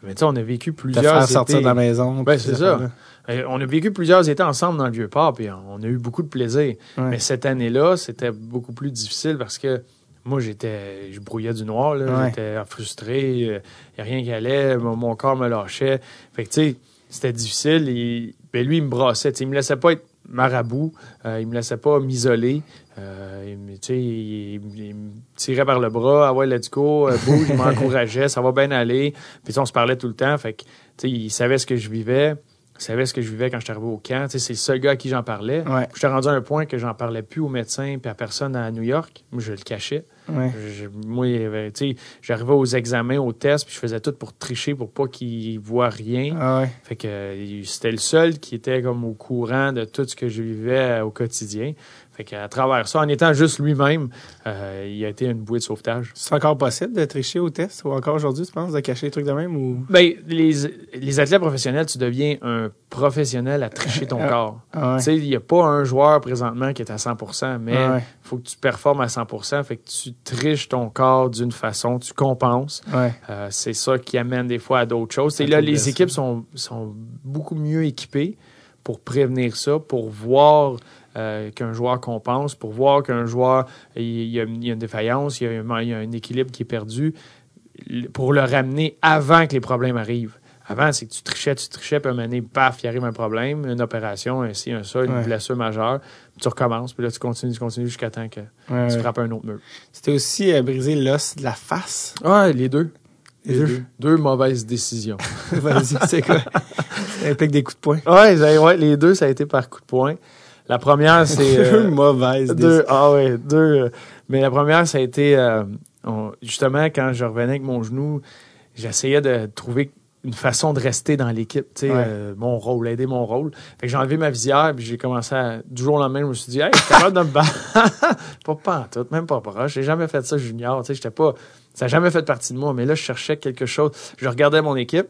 Mais tu sais, on a vécu plusieurs faire étés. sortir de la maison. Ben, c'est ces ça. Euh, On a vécu plusieurs étés ensemble dans le vieux port, puis on a eu beaucoup de plaisir. Ouais. Mais cette année-là, c'était beaucoup plus difficile parce que moi, j'étais, je brouillais du noir, là. Ouais. J'étais frustré, il n'y a rien qui allait, mon, mon corps me lâchait. Fait que, tu sais, c'était difficile. Et, ben, lui, il me brassait, il me laissait pas être marabout, euh, il me laissait pas m'isoler. Euh, il, me- tu sais, il, il me tirait par le bras, ah ouais, let's go, euh, bouge, il m'encourageait, ça va bien aller. Puis on se parlait tout le temps, fait que, il savait ce que je vivais. Il savait ce que je vivais quand j'étais arrivé au camp. C'est le seul gars à qui j'en parlais. Ouais. J'étais rendu à un point que j'en parlais plus aux médecins puis à personne à New York. Moi, je le cachais. Ouais. Je- moi, j'arrivais aux examens, aux tests, puis je faisais tout pour tricher pour pas qu'ils voient rien. Ah ouais. Fait que c'était le seul qui était comme au courant de tout ce que je vivais euh, au quotidien. Fait qu'à travers ça, en étant juste lui-même, euh, il a été une bouée de sauvetage. C'est encore possible de tricher au test ou encore aujourd'hui, tu penses, de cacher les trucs de même ou? Ben, les, les athlètes professionnels, tu deviens un professionnel à tricher ton Ah. corps. Ah ouais. Tu sais, il n'y a pas un joueur présentement qui est à 100% mais il Ah ouais. faut que tu performes à 100% fait que tu triches ton corps d'une façon, tu compenses. Ouais. Euh, c'est ça qui amène des fois à d'autres choses. Et À là, les équipes sont, sont beaucoup mieux équipées pour prévenir ça, pour voir euh, qu'un joueur compense, pour voir qu'un joueur, il y, a, il y a une défaillance, il y a, un, il y a un équilibre qui est perdu, pour le ramener avant que les problèmes arrivent. Avant, c'est que tu trichais, tu trichais, puis à un moment donné, paf, il arrive un problème, une opération, un ci, un ça, une Ouais. blessure majeure, puis tu recommences, puis là, tu continues, tu continues jusqu'à temps que Ouais, tu frappes un autre mur. C'était aussi euh, briser l'os de la face? Ouais, les deux. Les deux? deux. Deux mauvaises décisions. Vas-y, c'est quoi? Ça implique des coups de poing. Ouais, ça- ouais, les deux, ça a été par coup de poing. La première, c'est. euh, Deux mauvaises deux, ah ouais, deux. euh, mais la première, ça a été. euh, on- justement, quand je revenais avec mon genou, j'essayais de trouver une façon de rester dans l'équipe, tu sais, Ouais. euh, mon rôle, aider mon rôle. Fait que j'ai enlevé ma visière, puis j'ai commencé à. Du jour au lendemain, je me suis dit, hey, je suis capable de me battre. pas tout, même pas proche. J'ai jamais fait ça junior, tu sais, j'étais pas. Ça n'a jamais fait partie de moi, mais là, je cherchais quelque chose. Je regardais mon équipe,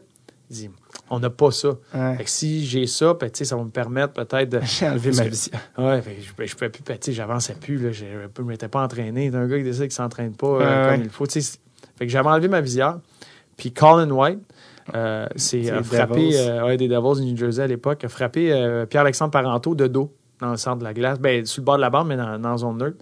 je dis, on n'a pas ça. Ouais. Fait que si j'ai ça, ben, ça va me permettre peut-être de. J'ai enlevé ma visière. Ouais, fait que je, ben, je pouvais plus, ben, tu sais, j'avançais plus, là. Je ne m'étais pas entraîné. T'es un gars qui décide qu'il s'entraîne pas euh, comme il faut. Fait que j'avais enlevé ma visière. Puis Colin White, euh, c'est frappé, euh, ouais, des Devils du New Jersey à l'époque, a frappé Pierre-Alexandre Parenteau de dos dans le centre de la glace. Ben, sur le bord de la bande, mais dans, dans la zone neutre.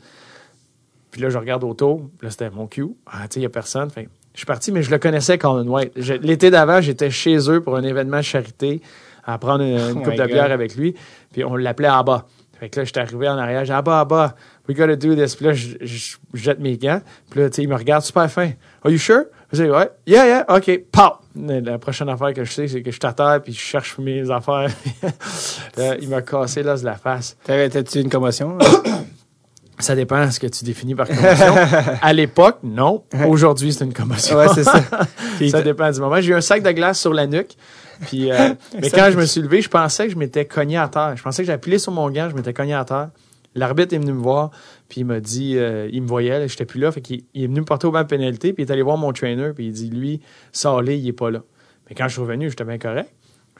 Puis là, je regarde autour. Là, c'était mon cue. Ah, tu sais, il n'y a personne. Fait je suis parti, mais je le connaissais, Colin White. L'été d'avant, j'étais chez eux pour un événement de charité à prendre une, une Oh coupe de bière avec lui. Puis on l'appelait Abba. Fait que là, j'étais arrivé en arrière. J'ai dit, Abba, Abba, we gotta do this. Puis là, je, je- je jette mes gants. Puis là, tu sais, il me regarde super fin. Are you sure? Je dis, ouais. Yeah, yeah, OK. Pow! La prochaine affaire que je sais, c'est que je terre puis je cherche mes affaires. Là, il m'a cassé l'os de la face. T'avais- T'as-tu une commotion? Ça dépend de ce que tu définis par commotion. à l'époque, non. Aujourd'hui, c'est une commotion. ouais, c'est ça. Ça dépend du moment. J'ai eu un sac de glace sur la nuque. Puis, euh, mais quand je me suis levé, je pensais que je m'étais cogné à terre. Je pensais que j'avais appuyé sur mon gant, je m'étais cogné à terre. L'arbitre est venu me voir, puis il m'a dit, euh, il me voyait, j'étais plus là, fait qu'il il est venu me porter au banc de pénalité, puis il est allé voir mon trainer, puis il dit, lui, Salé, il est pas là. Mais quand je suis revenu, j'étais bien correct.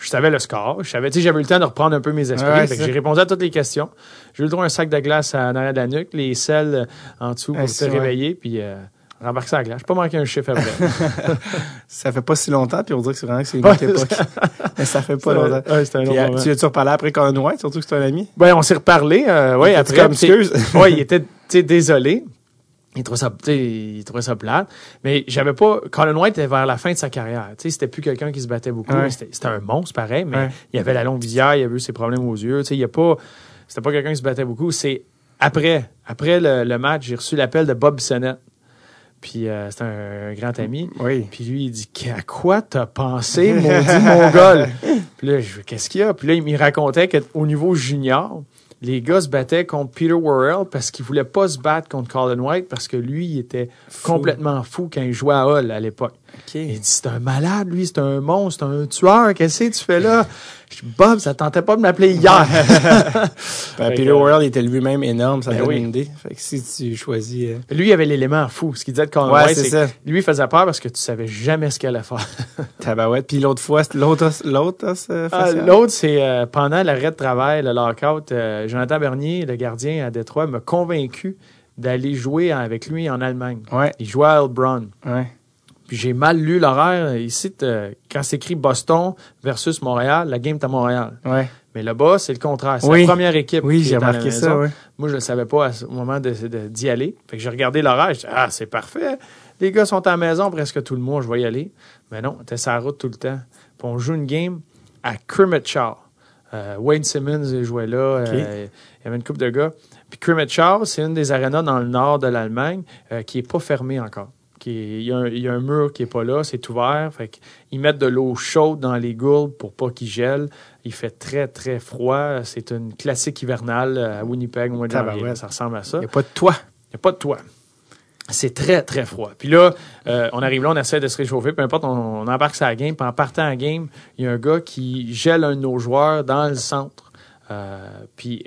Je savais le score. Je savais, tu sais, j'avais eu le temps de reprendre un peu mes esprits. Ouais, j'ai répondu à toutes les questions. J'ai eu le droit à un sac de glace à l'arrière de la nuque, les selles euh, en dessous pour c'est vrai. réveiller, puis euh, rembarquer ça à la glace. J'ai pas manqué un chiffre après. Ça fait pas si longtemps, puis on dirait que c'est vraiment que c'est une autre époque. Mais ça fait pas longtemps. Ouais, un long euh, moment. tu as-tu reparlé après White, surtout que c'est un ami? Ben, on s'est reparlé, euh, ouais, après. comme, excuse? ouais, il était, tu sais, désolé. Il trouvait ça, il trouvait ça plate. Mais j'avais pas, Colin White était vers la fin de sa carrière. Tu sais, c'était plus quelqu'un qui se battait beaucoup. Ouais. C'était un monstre, pareil, mais Ouais. il avait la longue visière, il avait eu ses problèmes aux yeux. Tu sais, il y a pas, c'était pas quelqu'un qui se battait beaucoup. C'est après, après le, le match, j'ai reçu l'appel de Bob Bissonnette. Puis euh, c'est un, grand ami. Oui. Puis lui, il dit À quoi t'as pensé, maudit mongol Puis là, je Qu'est-ce qu'il y a Puis là, il me racontait qu'au niveau junior, les gars se battaient contre Peter Worrell parce qu'il voulait pas se battre contre Colin White parce que lui, il était complètement fou quand il jouait à Hull à l'époque. Il dit C'est un malade, lui, c'est un monstre, c'est un tueur. Qu'est-ce que tu fais là? Je dis Bob, ça tentait pas de m'appeler hier. Ben, Fait Peter World était lui-même énorme, ça Ben donne oui. une idée. Fait que si tu choisis... euh, lui, il avait l'élément fou. Ce qu'il disait de Colin Ouais, c'est c'est ça. que lui, il faisait peur parce que tu savais jamais ce qu'il allait faire. Tabarouette. Puis l'autre fois, c'est- l'autre l'autre euh, Ah? L'autre, c'est euh, pendant l'arrêt de travail, le lockout, euh, Jonathan Bernier, le gardien à Détroit, m'a convaincu d'aller jouer avec lui en Allemagne. Ouais, Il jouait à Heilbronn. ouais. Puis j'ai mal lu l'horaire. Ici, euh, quand c'est écrit Boston versus Montréal, la game est à Montréal. Ouais. Mais là-bas, c'est le contraire. C'est Oui. la première équipe. Oui, qui j'ai remarqué ça. Moi, je ne le savais pas au moment d'y aller. Fait que j'ai regardé l'horaire. Je dis, ah, c'est parfait. Les gars sont à la maison presque tout le mois. Je vais y aller. Mais non, on était sur la route tout le temps. Puis on joue une game à Shaw. Euh, Wayne Simmons jouait là. euh, il y avait une coupe de gars. Puis c'est une des arénas dans le nord de l'Allemagne euh, qui n'est pas fermée encore. Il, y a un, il y a un mur qui n'est pas là, c'est ouvert. Fait qu'ils mettent de l'eau chaude dans les gourdes pour pas qu'ils gèlent. Il fait très, très froid. C'est une classique hivernale à Winnipeg au mois de janvier. Ça ressemble à ça. Il n'y a pas de toit. Il n'y a pas de toit. C'est très, très froid. Puis là, euh, on arrive là, on essaie de se réchauffer, peu importe, on, on embarque la game. Puis en partant à la game, il y a un gars qui gèle un de nos joueurs dans le centre. Euh, puis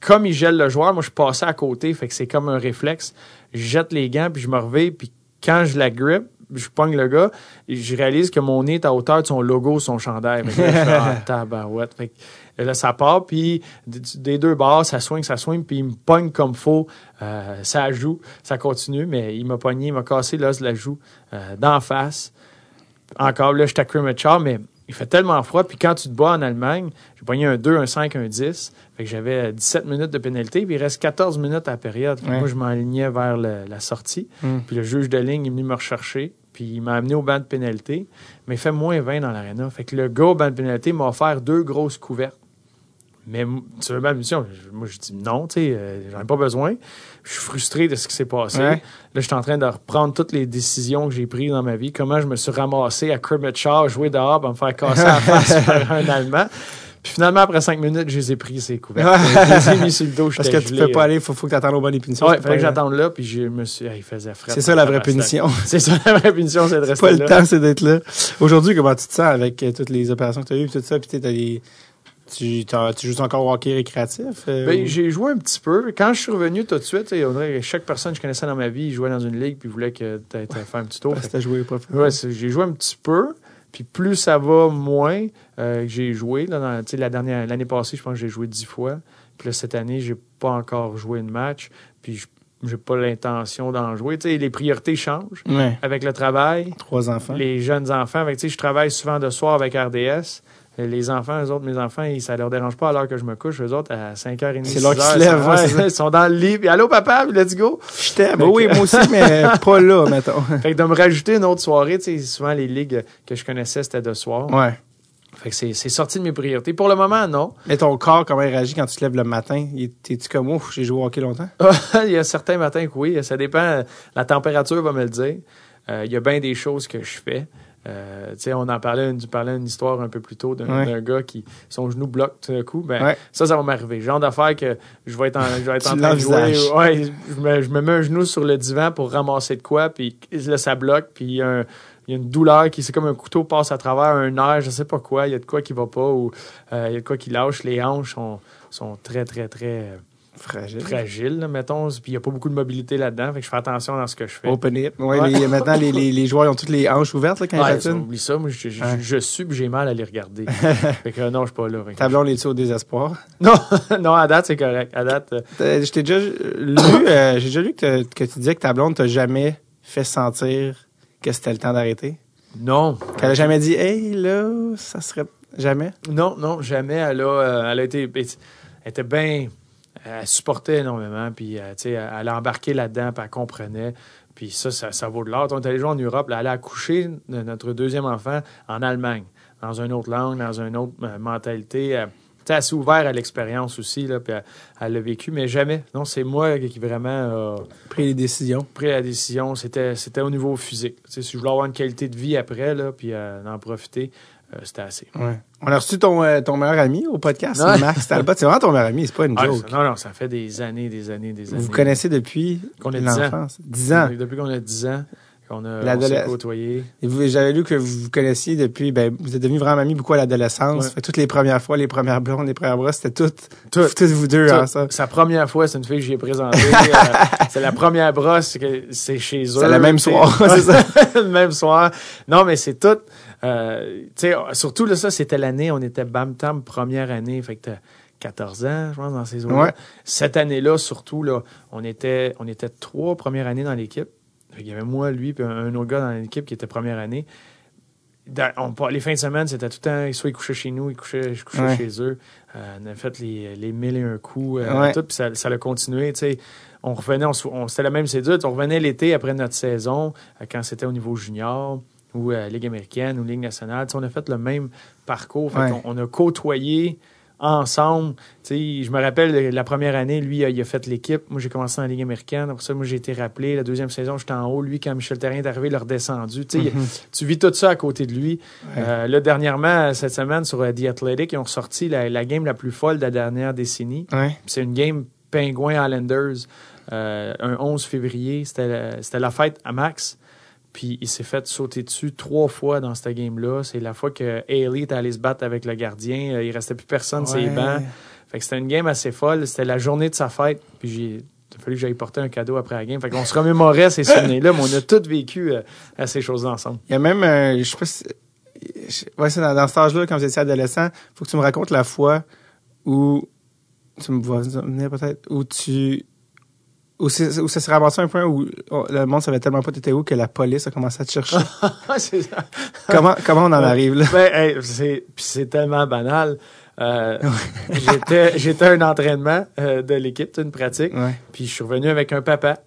comme il gèle le joueur, moi je passais à côté, fait que c'est comme un réflexe. Je jette les gants, puis je me reviens, puis quand je la grippe, je pogne le gars, et je réalise que mon nez est à hauteur de son logo, son chandail. Là, je fais, ah, tabarouette. Fait que là, ça part, puis des deux barres, ça swing, ça swing, puis il me pogne comme faux. Euh, ça joue, ça continue, mais il m'a pogné, il m'a cassé l'os de la joue euh, d'en face. Encore là, j'étais à mais il fait tellement froid. Puis quand tu te bats en Allemagne, j'ai pogné un 2, un 5, un 10. Fait que j'avais 17 minutes de pénalité, puis il reste 14 minutes à la période. Ouais. Moi, je m'enlignais vers le- la sortie. Mm. Puis le juge de ligne est venu me rechercher. Puis il m'a amené au banc de pénalité, mais il fait moins 20 dans l'aréna. Fait que le gars au banc de pénalité m'a offert deux grosses couvertes. Mais tu veux ma mission? Moi, je dis non, tu sais, euh, j'en ai pas besoin. Je suis frustré de ce qui s'est passé. Ouais. Là, je suis en train de reprendre toutes les décisions que j'ai prises dans ma vie. Comment je me suis ramassé à Shaw, jouer dehors, pour me faire casser la face par un Allemand. Puis finalement, après cinq minutes, je les ai pris, ces couvertes. je les ai mis sur le dos, Parce que tu gelé, peux pas euh. aller, il faut, faut que tu attendes aux bonnes punitions. C'est fallait que pas- j'attende là, puis je me suis... ah, il faisait frais. C'est ça la vraie punition. C'est ça la vraie punition, c'est de rester pas le là. temps, c'est d'être là. Aujourd'hui, comment tu te sens avec euh, toutes les opérations que tu as eues tout ça? Puis tu t'as des- tu, joues encore au hockey récréatif? euh, Ben, ou- j'ai joué un petit peu. Quand je suis revenu tout de suite, on dirait que chaque personne que je connaissais dans ma vie jouait dans une ligue puis voulait que tu faire un petit tour. Parce que joué Ouais, j'ai joué un petit peu. Puis plus ça va, moins euh, j'ai joué. Là, dans, la dernière, l'année passée, je pense que j'ai joué dix fois. Puis là, cette année, j'ai pas encore joué de match. Puis je- j'ai pas l'intention d'en jouer. Les priorités changent Ouais. avec le travail, Trois enfants. les jeunes enfants. Je travaille souvent de soir avec RDS. Les enfants, eux autres, mes enfants, ils, ça leur dérange pas à l'heure que je me couche. Eux autres, à 5h30, C'est l'heure qu'ils 6 se lèvent, ouais, ils sont dans le lit. Puis, allô, papa, let's go. Je t'aime. Oui, moi aussi, mais pas là, mettons. Fait que de me rajouter une autre soirée, tu sais, souvent les ligues que je connaissais, c'était de soir. Ouais. Fait que c'est c'est sorti de mes priorités. Pour le moment, non. Mais ton corps, comment il réagit quand tu te lèves le matin? T'es-tu comme ouf, j'ai joué au hockey longtemps? il y a certains matins que oui, ça dépend. La température va me le dire. Euh, il y a bien des choses que je fais. Euh, on en parlait, tu parlais une histoire un peu plus tôt d'un Ouais. gars qui son genou bloque tout d'un coup. Ben, Ouais. ça, ça va m'arriver. Genre d'affaire que je vais être en, je vais être en train de jouer. Ouais, je me, je me mets un genou sur le divan pour ramasser de quoi, puis là, ça bloque, puis il y a un- il y a une douleur qui, c'est comme un couteau passe à travers un nerf, je sais pas quoi, il y a de quoi qui va pas, ou euh, il y a de quoi qui lâche, les hanches sont, sont très, très, très Fragile. fragiles, là, mettons, puis il y a pas beaucoup de mobilité là-dedans, fait que je fais attention dans ce que je fais. Open it. Ouais, Ouais. les- maintenant, les, les, les joueurs ils ont toutes les hanches ouvertes là, quand Ouais, ils patinent. oublie ça, moi, je, je, Ouais. je suis, puis j'ai mal à les regarder. fait que euh, non, je suis pas là. fait que- Ta blonde est-tu au désespoir? Non, non, à date, c'est correct. À date, euh, Je t'ai déjà lu, euh, j'ai déjà lu que, que tu disais que ta blonde t'a jamais fait sentir que c'était le temps d'arrêter. non. Qu'elle a jamais dit, hey, là, ça serait. Jamais? Non, non, jamais. Elle a, euh, elle a été, elle était bien, elle supportait énormément, puis euh, elle a embarqué là-dedans, puis elle comprenait. Puis ça, ça, ça vaut de l'or. On est allé jouer en Europe, là, elle a accouché de notre deuxième enfant en Allemagne, dans une autre langue, dans une autre euh, mentalité. Euh, elle s'est ouverte à l'expérience aussi, là, puis elle- elle l'a vécu, mais jamais. Non, c'est moi qui vraiment a Pris les décisions. pris la décision. C'était, c'était au niveau physique. Si je voulais avoir une qualité de vie après, là, puis euh, en profiter, euh, c'était assez. Ouais. On a reçu ton, euh, ton meilleur ami au podcast, Ouais. Max Talbot. C'est vraiment ton meilleur ami, c'est pas une Ah, joke. ça- non, non, ça fait des années, des années, des années. Vous vous connaissez depuis Qu'on a 10 ans. l'enfance. 10 ans. Depuis qu'on a 10 ans, qu'on a s'est vous, j'avais lu que vous vous connaissiez depuis, ben, vous êtes devenu vraiment amis beaucoup à l'adolescence. Ouais. Toutes les premières fois, les premières blondes, les premières bras, c'était toutes, Tout. toutes vous deux, Ça, hein, ça. Sa première fois, c'est une fille que j'ai présentée. euh, c'est la première brosse que c'est chez eux. C'est le même soir, c'est ça. le même soir. Non, mais c'est tout. Euh, surtout là, ça, c'était l'année, on était Bam Tam, première année. Fait que t'as 14 ans, je pense, dans ces. Ouais. Cette année-là, surtout, là, on était, on était trois premières années dans l'équipe. Qu'il y avait moi, lui, puis un, un autre gars dans l'équipe qui était première année. Dans- on- les fins de semaine, c'était tout le temps, soit ils couchaient chez nous, ils couchaient, je couchais Ouais. chez eux. Euh, on a fait les, les mille et un coups, euh, Ouais. tout, puis ça, ça a continué, tu sais. On revenait, on, on- c'était la même cédule, on revenait l'été après notre saison, euh, quand c'était au niveau junior, ou euh, Ligue américaine, ou Ligue nationale. On a fait le même parcours. Fait Ouais. qu'on- on, a côtoyé ensemble. Tu sais, je me rappelle, la première année, lui, il a fait l'équipe. Moi, j'ai commencé en Ligue américaine. Après ça, moi, j'ai été rappelé. La deuxième saison, j'étais en haut. Lui, quand Michel Terrien est arrivé, il a redescendu. Tu sais, tu vis tout ça à côté de lui. Ouais. Euh, là, dernièrement, cette semaine, sur euh, The Athletic, ils ont ressorti la, la game la plus folle de la dernière décennie. Ouais. C'est une game Penguin Islanders, euh, un 11 février. C'était la, c'était la fête à Max. Puis il s'est fait sauter dessus trois fois dans cette game-là. C'est la fois que Haley est allé se battre avec le gardien. Euh, Il restait plus personne sur les bancs. Fait que c'était une game assez folle. C'était la journée de sa fête. Puis j'ai il a fallu que j'aille porter un cadeau après la game. Fait qu'on se remémorait ces souvenirs-là, mais on a tous vécu euh, à ces choses-là ensemble. Il y a même, euh, je sais pas si, ouais, c'est dans, dans cet âge-là, quand vous étiez adolescent, faut que tu me racontes la fois où, tu me vois venir peut-être, où tu, où, où ça s'est ramassé à un point où oh, le monde savait tellement pas t'étais où que la police a commencé à te chercher. c'est ça. comment, comment on en arrive là? Ben, hey, c'est, tellement banal. Euh, j'étais, j'étais à un entraînement euh, de l'équipe, une pratique. Ouais. Puis je suis revenu avec un papa.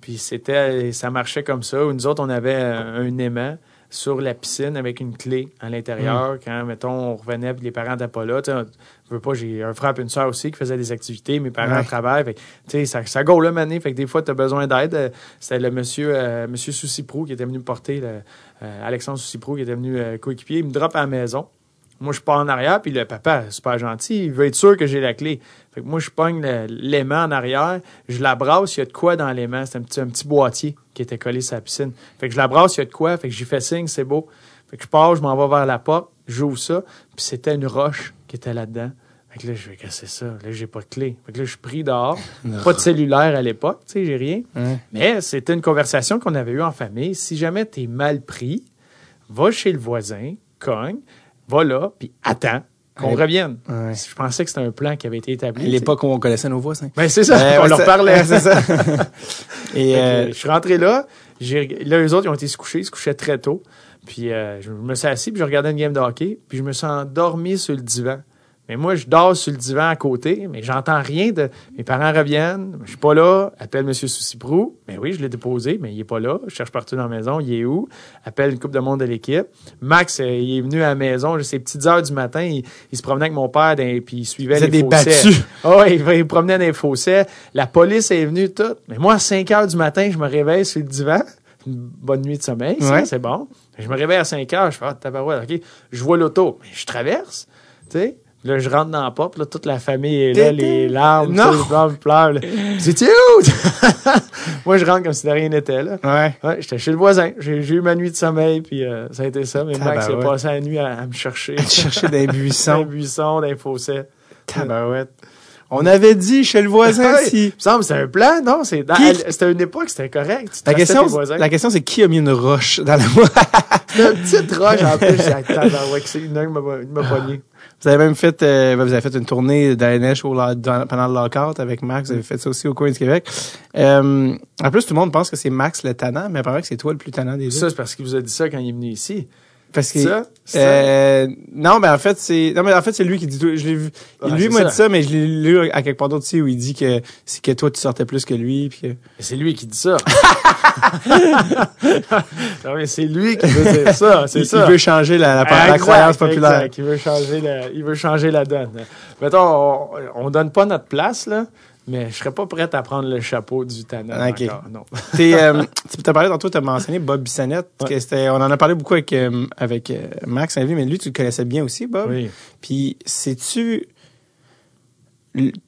Puis c'était, ça marchait comme ça. Nous autres, on avait un, un aimant sur la piscine avec une clé à l'intérieur. Quand, mettons, on revenait les parents n'étaient je veux pas, j'ai un frère et une soeur aussi qui faisaient des activités. Mes parents Ouais. travaillent. Fait ça, ça go là, mané. Fait que des fois, tu as besoin d'aide. Euh, C'était le monsieur, euh, monsieur Souciprou qui était venu me porter, le, euh, Alexandre Souciprou qui était venu euh, coéquipier. Il me drop à la maison. Moi, je pars en arrière, puis le papa, super gentil, il veut être sûr que j'ai la clé. Fait que moi, je pogne l'aimant en arrière, je la brasse, il y a de quoi dans l'aimant. C'est un petit, un petit boîtier qui était collé sur la piscine. Fait que je la brasse, il y a de quoi, fait que j'y fais signe, c'est beau. Fait que je pars, je m'en vais vers la porte, j'ouvre ça, puis c'était une roche qui était là-dedans. Fait que là, je vais casser ça. Là, j'ai pas de clé. Fait que là, je suis pris dehors. Pas de cellulaire à l'époque, tu sais, j'ai rien. Mais c'était une conversation qu'on avait eue en famille. Si jamais t'es mal pris, va chez le voisin, cogne, va là, puis attends qu'on revienne. Ouais. Je pensais que c'était un plan qui avait été établi. À l'époque où on connaissait nos voisins. Ben, c'est ça, Ouais, on ouais, leur parlait. c'est ça. Et, euh, je suis rentré là. Là, eux autres, ils ont été se coucher. Ils se couchaient très tôt. Puis euh, je me suis assis, puis je regardais une game de hockey. Puis je me suis endormi sur le divan. Mais moi, je dors sur le divan à côté, mais j'entends rien de. Mes parents reviennent, je suis pas là. Appelle M. Souciprou. Mais oui, je l'ai déposé, mais il est pas là. Je cherche partout dans la maison. Il est où? Appelle une coupe de monde de l'équipe. Max, euh, il est venu à la maison, ces petites heures du matin. Il, il se promenait avec mon père, dans- puis il suivait les des fossés. battus. Ah ouais, il, il promenait dans les fossés. La police est venue, tout. Mais moi, à 5 heures du matin, je me réveille sur le divan. Une bonne nuit de sommeil, Ouais. c'est bon. Je me réveille à 5 heures, je fais, ah, tabarouette, OK. Je vois l'auto, mais je traverse, tu sais. Là, je rentre dans la porte, là, toute la famille est là, les larmes, Non. larmes pleurent. là. C'est où? Moi, je rentre comme si de rien n'était, là. ouais. Ouais, j'étais chez le voisin. J'ai eu ma nuit de sommeil, puis euh, ça a été ça. Mais Max, Tabarouette. passé la nuit à, à me chercher. Chercher des buissons. buissons, dans les fossés. Tabarouette. On avait dit chez le voisin Ouais, si. Il me semble c'était un plan, non? C'est C'était une époque, c'était correct. La question, la question, c'est qui a mis une roche dans la C'était une petite roche en plus. C'est qui m'a- il m'a pogné. Vous avez même fait, euh, ben, vous avez fait une tournée neige au, dans- pendant le lockout avec Max. Vous avez fait ça aussi au coin du Québec. Euh, en plus, tout le monde pense que c'est Max le tannant, mais apparemment que c'est toi le plus tannant des deux. Ça, c'est parce qu'il vous a dit ça quand il est venu ici. Parce que Ça? Euh, non, ben en fait c'est non mais en fait c'est lui qui dit tout. Je l'ai vu. Ouais, lui m'a dit ça, mais je l'ai lu à quelque part d'autre aussi où il dit que c'est que toi tu sortais plus que lui. Puis que... C'est lui qui dit ça. non, mais c'est lui qui veut dire ça. C'est ça. il veut changer la, la, la Exact, croyance populaire. exact. Il veut changer la, il veut changer la donne. Mettons, on, on donne pas notre place, là, mais je serais pas prêt à prendre le chapeau du Tana Ok. encore. Non. Euh, tu t'as parlé tantôt, tu as mentionné Bob Bissonnette. que c'était- on en a parlé beaucoup avec, euh, avec euh, Max Saint-Louis, mais lui, tu le connaissais bien aussi, Bob. Oui. Puis, sais-tu.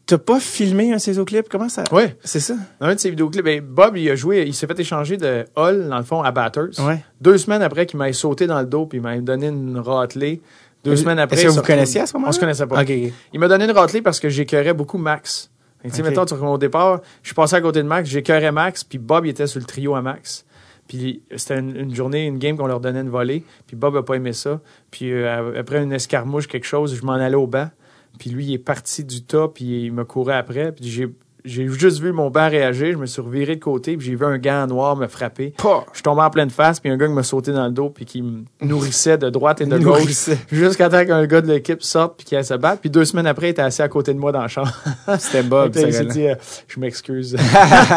T'as pas filmé un de ses? Comment ça? Oui. C'est ça? Dans un de ses vidéoclips, ben, Bob, il a joué, il s'est fait échanger de Hall, dans le fond, à Batters. Ouais. Deux semaines après qu'il m'ait sauté dans le dos puis il m'a donné une ratelée. Deux semaines après. Est-ce que vous connaissiez à ce moment-là? On se connaissait pas. Ok, ok. Il m'a donné une ratelée parce que j'écœurais beaucoup Max. Fait que, tu sais, Ok. mettons, tu- au départ, je suis passé à côté de Max, j'écœurais Max, puis Bob il était sur le trio à Max. Puis c'était une, une journée, une game qu'on leur donnait une volée, puis Bob a pas aimé ça. Puis euh, après une escarmouche, quelque chose, je m'en allais au banc. Puis lui, il est parti du top, puis il me courait après. Puis j'ai, j'ai juste vu mon banc réagir, je me suis reviré de côté, puis j'ai vu un gant noir me frapper. Pas. Je suis tombé en pleine face, puis un gars qui m'a sauté dans le dos, puis qui me nourrissait de droite et de gauche. Jusqu'à temps qu'un gars de l'équipe sorte puis qu'il se battre. Puis deux semaines après, il était assis à côté de moi dans le champ. C'était Bob, il s'est dit, euh, je m'excuse.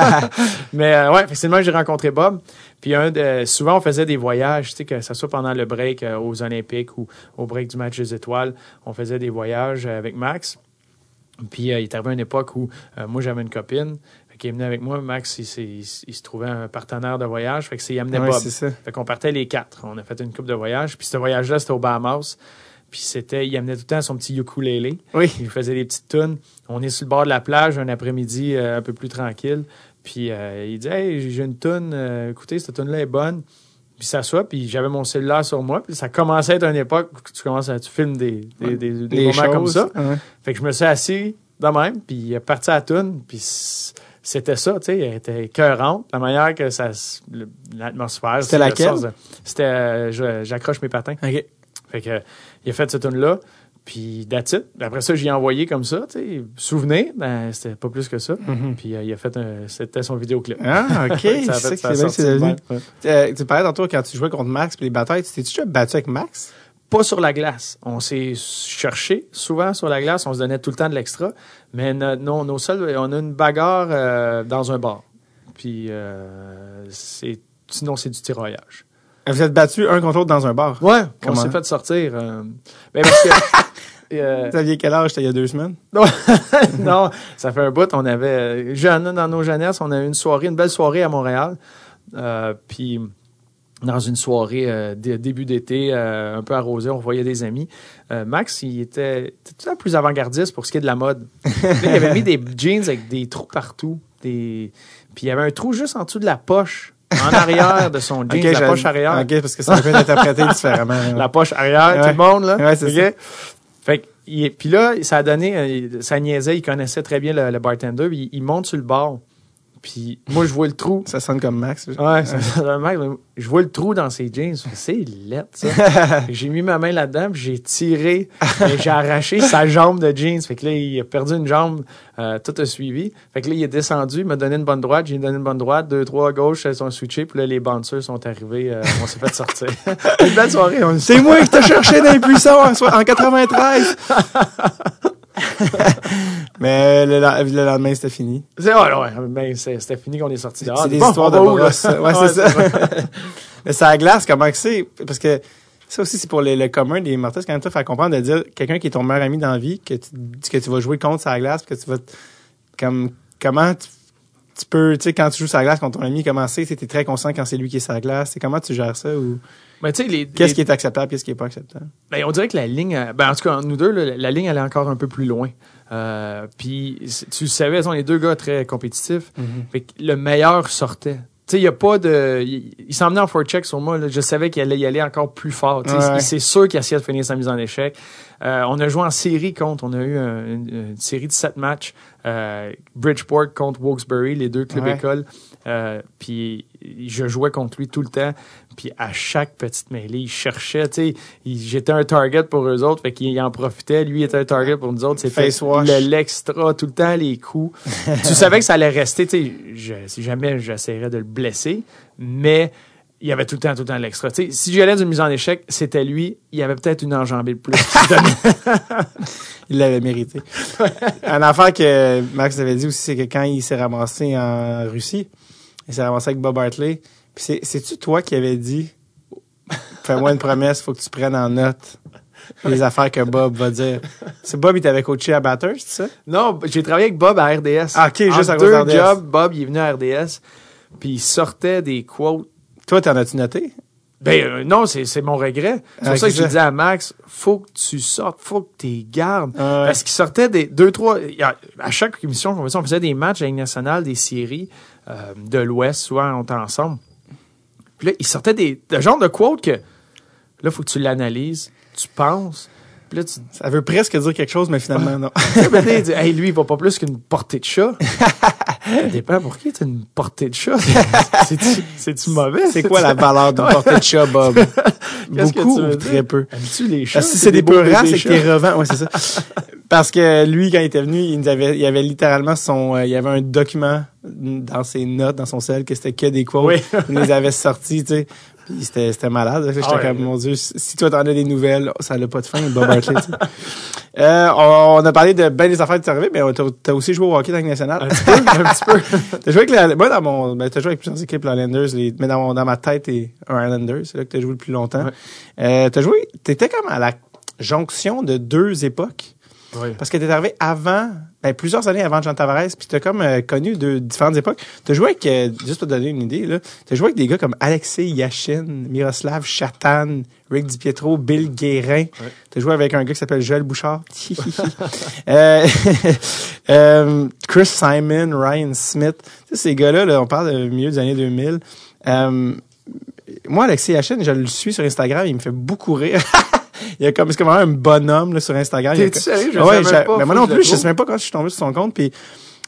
Mais euh, ouais, que j'ai rencontré Bob. Puis un de, souvent, on faisait des voyages, tu sais, que ce soit pendant le break euh, aux Olympiques ou au break du match des étoiles. On faisait des voyages avec Max. Puis euh, il est arrivé une époque où euh, moi, j'avais une copine. Qu'il est venu avec moi. Max, il, se trouvait un partenaire de voyage. Fait que c'est, il amenait Ouais, Bob. ça. Fait qu'on partait les quatre. On a fait une coupe de voyage. Puis ce voyage-là, c'était au Bahamas. Puis c'était, il amenait tout le temps son petit ukulélé. Oui. Il faisait des petites tunes. On est sur le bord de la plage un après-midi euh, un peu plus tranquille. Puis il dit Hey, j'ai une tune, écoutez, cette tune là est bonne. Puis ça soit, puis j'avais mon cellulaire sur moi. Puis ça commençait à être une époque où tu commences à tu filmes des, des, des, des moments comme ça. Fait que je me suis assis de même, puis il est parti à la tune, puis c'était ça, tu sais, elle était écœurante, la manière que ça, l'atmosphère. C'était laquelle? C'était euh, J'accroche mes patins. OK. Fait que, il a fait cette tune-là. Puis, that's it. Après ça, j'y ai envoyé comme ça, tu sais. Souvenez, ben, c'était pas plus que ça. Puis, euh, il a fait un, c'était son vidéoclip. Ah, OK. Ça a fait- ça c'est devenu. ouais. Euh, tu parlais tantôt quand tu jouais contre Max puis les batailles. Tu t'es-tu battu avec Max? Pas sur la glace. On s'est cherché souvent sur la glace. On se donnait tout le temps de l'extra. Mais no- non, nos seuls, on a une bagarre euh, dans un bar. Puis, euh, c'est, sinon, c'est du tiraillage. Vous êtes battu un contre l'autre dans un bar? Ouais, on Comment? s'est fait sortir. euh, ben, parce que, euh, Vous aviez quel âge? Il y a deux semaines? Non, ça fait un bout. On avait jeune dans nos jeunesses, on a eu une soirée, une belle soirée à Montréal. Euh, puis dans une soirée euh, dé- début d'été, euh, un peu arrosée, on voyait des amis. Max, il était, tout temps plus avant-gardiste pour ce qui est de la mode? Il avait mis des jeans avec des trous partout, des, puis il y avait un trou juste en dessous de la poche, en arrière de son jeans, Ok, la poche arrière. OK, parce que ça peut être interprété différemment. La poche arrière, tout le monde, là. Ouais, c'est ça. Fait que, puis là, ça a donné, euh, ça niaisait, il connaissait très bien le, bartender, il, il monte sur le bar. Puis moi, je vois le trou. Ça sonne comme Max. Ouais, ça- ça- le mec, je vois le trou dans ses jeans. C'est laid, ça. J'ai mis ma main là-dedans, puis j'ai tiré, et j'ai arraché sa jambe de jeans. Fait que là, il a perdu une jambe, euh, tout a suivi. Fait que là, il est descendu, il m'a donné une bonne droite, j'ai donné une bonne droite, deux, trois à gauche, elles sont switchées, puis là, les bouncers sont arrivés, euh, on s'est fait sortir. une belle soirée, on C'est moi qui t'ai cherché dans les puissants en, so- en 93. Mais le, le lendemain, c'était fini. C'est ouais, ouais, ben, c'était fini qu'on est sorti dehors. c'est des Bon, histoires de brosse. Ouais, c'est ça. Mais à glace, comment que c'est? Parce que ça aussi, c'est pour le, le commun des mortels, c'est quand même tough à comprendre de dire quelqu'un qui est ton meilleur ami dans la vie, que tu, que tu vas jouer contre sa glace, que tu vas, comme, comment tu, tu peux, tu sais, quand tu joues sa glace contre ton ami, comment c'est? Tu es très conscient quand c'est lui qui est sa glace. C'est comment tu gères ça ou Ben, qu'est-ce les- qui est acceptable, qu'est-ce qui est pas acceptable? Ben, on dirait que la ligne, euh, ben, en tout cas, nous deux, là, la ligne, elle est encore un peu plus loin. Euh, puis, tu le savais, on est deux gars très compétitifs. Fait que le meilleur sortait. Tu sais, il a pas de. Il, en forecheck sur moi. Là. Je savais qu'il allait y aller encore plus fort. Ouais. C'est sûr qu'il essayait de finir sa mise en échec. Euh, on a joué en série contre. On a eu un- une, une série de sept matchs. Euh, Bridgeport contre Wilkes-Barre, les deux clubs Ouais. écoles. Euh, puis je jouais contre lui tout le temps. Puis à chaque petite mêlée, il cherchait. Tu sais, j'étais un target pour eux autres. Fait qu'il en profitait. Lui était un target pour nous autres. C'était le- l'extra, tout le temps les coups. tu savais que ça allait rester. Tu sais, si jamais j'essaierais de le blesser, mais il y avait tout le temps, tout le temps l'extra. Tu sais, si j'allais d'une mise en échec, c'était lui. Il y avait peut-être une enjambée de plus. Il l'avait mérité. Une affaire que Max avait dit aussi, c'est que quand il s'est ramassé en Russie, il s'est ramassé avec Bob Hartley. C'est-tu toi qui avais dit, fais-moi une promesse, faut que tu prennes en note les affaires que Bob va dire. C'est Bob, il t'avait coaché à Batters, c'est ça? non, j'ai travaillé avec Bob à RDS. Ah, ok, juste En à deux jobs, Bob, il est venu à RDS. Puis il sortait des quotes Toi, t'en as-tu noté? Ben euh, non, c'est c'est mon regret. C'est Ah, pour ça que ça. disais à Max, faut que tu sortes, faut que tu gardes. Ah. Parce qu'il sortait des deux, trois. à chaque émission on faisait des matchs avec nationale, des séries euh, de l'Ouest, souvent on était ensemble. Puis là, il sortait des, des genres de quotes que là, faut que tu l'analyses, tu penses. Puis là, tu Ça veut presque dire quelque chose, mais finalement, non. il dit, hey, lui, il va pas plus qu'une portée de chat. Ça dépend pour qui, t'as une portée de chat. C'est-tu mauvais? C'est quoi la valeur d'une portée de chat, Bob? Beaucoup ou très peu? Aimes-tu les chats? Parce que si c'est des beaux peu rares, c'est que t'es revends. Ouais, c'est ça. Parce que lui, quand il était venu, il nous avait, il avait littéralement son, euh, il y avait un document dans ses notes, dans son sel, que c'était que des quotes. Oui. il les avait sortis, tu sais. Puis c'était, c'était malade. J'étais Ah ouais. comme, mon Dieu, si toi t'en as des nouvelles, ça n'a pas de fin, Bob Hartley. Euh, on, on a parlé de ben des affaires qui t'es arrivées, mais t'as, aussi joué au hockey dans la Ligue nationale. Un petit peu, un petit peu. T'as joué avec la, moi, dans mon, ben, t'as joué avec plusieurs équipes, les Islanders, les, mais dans, mon- dans ma tête, t'es un Islanders. C'est là que t'as joué le plus longtemps. Ouais. Euh, t'as joué, t'étais comme à la jonction de deux époques. Oui. Parce que t'es arrivé avant, ben, plusieurs années avant Jean Tavares, puis t'as comme euh, connu de différentes époques. T'as joué avec, euh, juste pour te donner une idée, là, t'as joué avec des gars comme Alexei Yashin, Miroslav Chatan, Rick DiPietro, Bill Guérin. T'as joué avec un gars qui s'appelle Joël Bouchard. Euh, euh, Chris Simon, Ryan Smith. Tu sais, ces gars-là, là, on parle de milieu des années 2000. Euh, moi, Alexis Yashin, je le suis sur Instagram, il me fait beaucoup rire. il y a comme, c'est comme un bonhomme là, sur Instagram. Il y a T'es-tu comme- sérieux? Je Ouais, savais j'ai- pas. mais moi non plus, je sais même pas quand je suis tombé sur son compte. Puis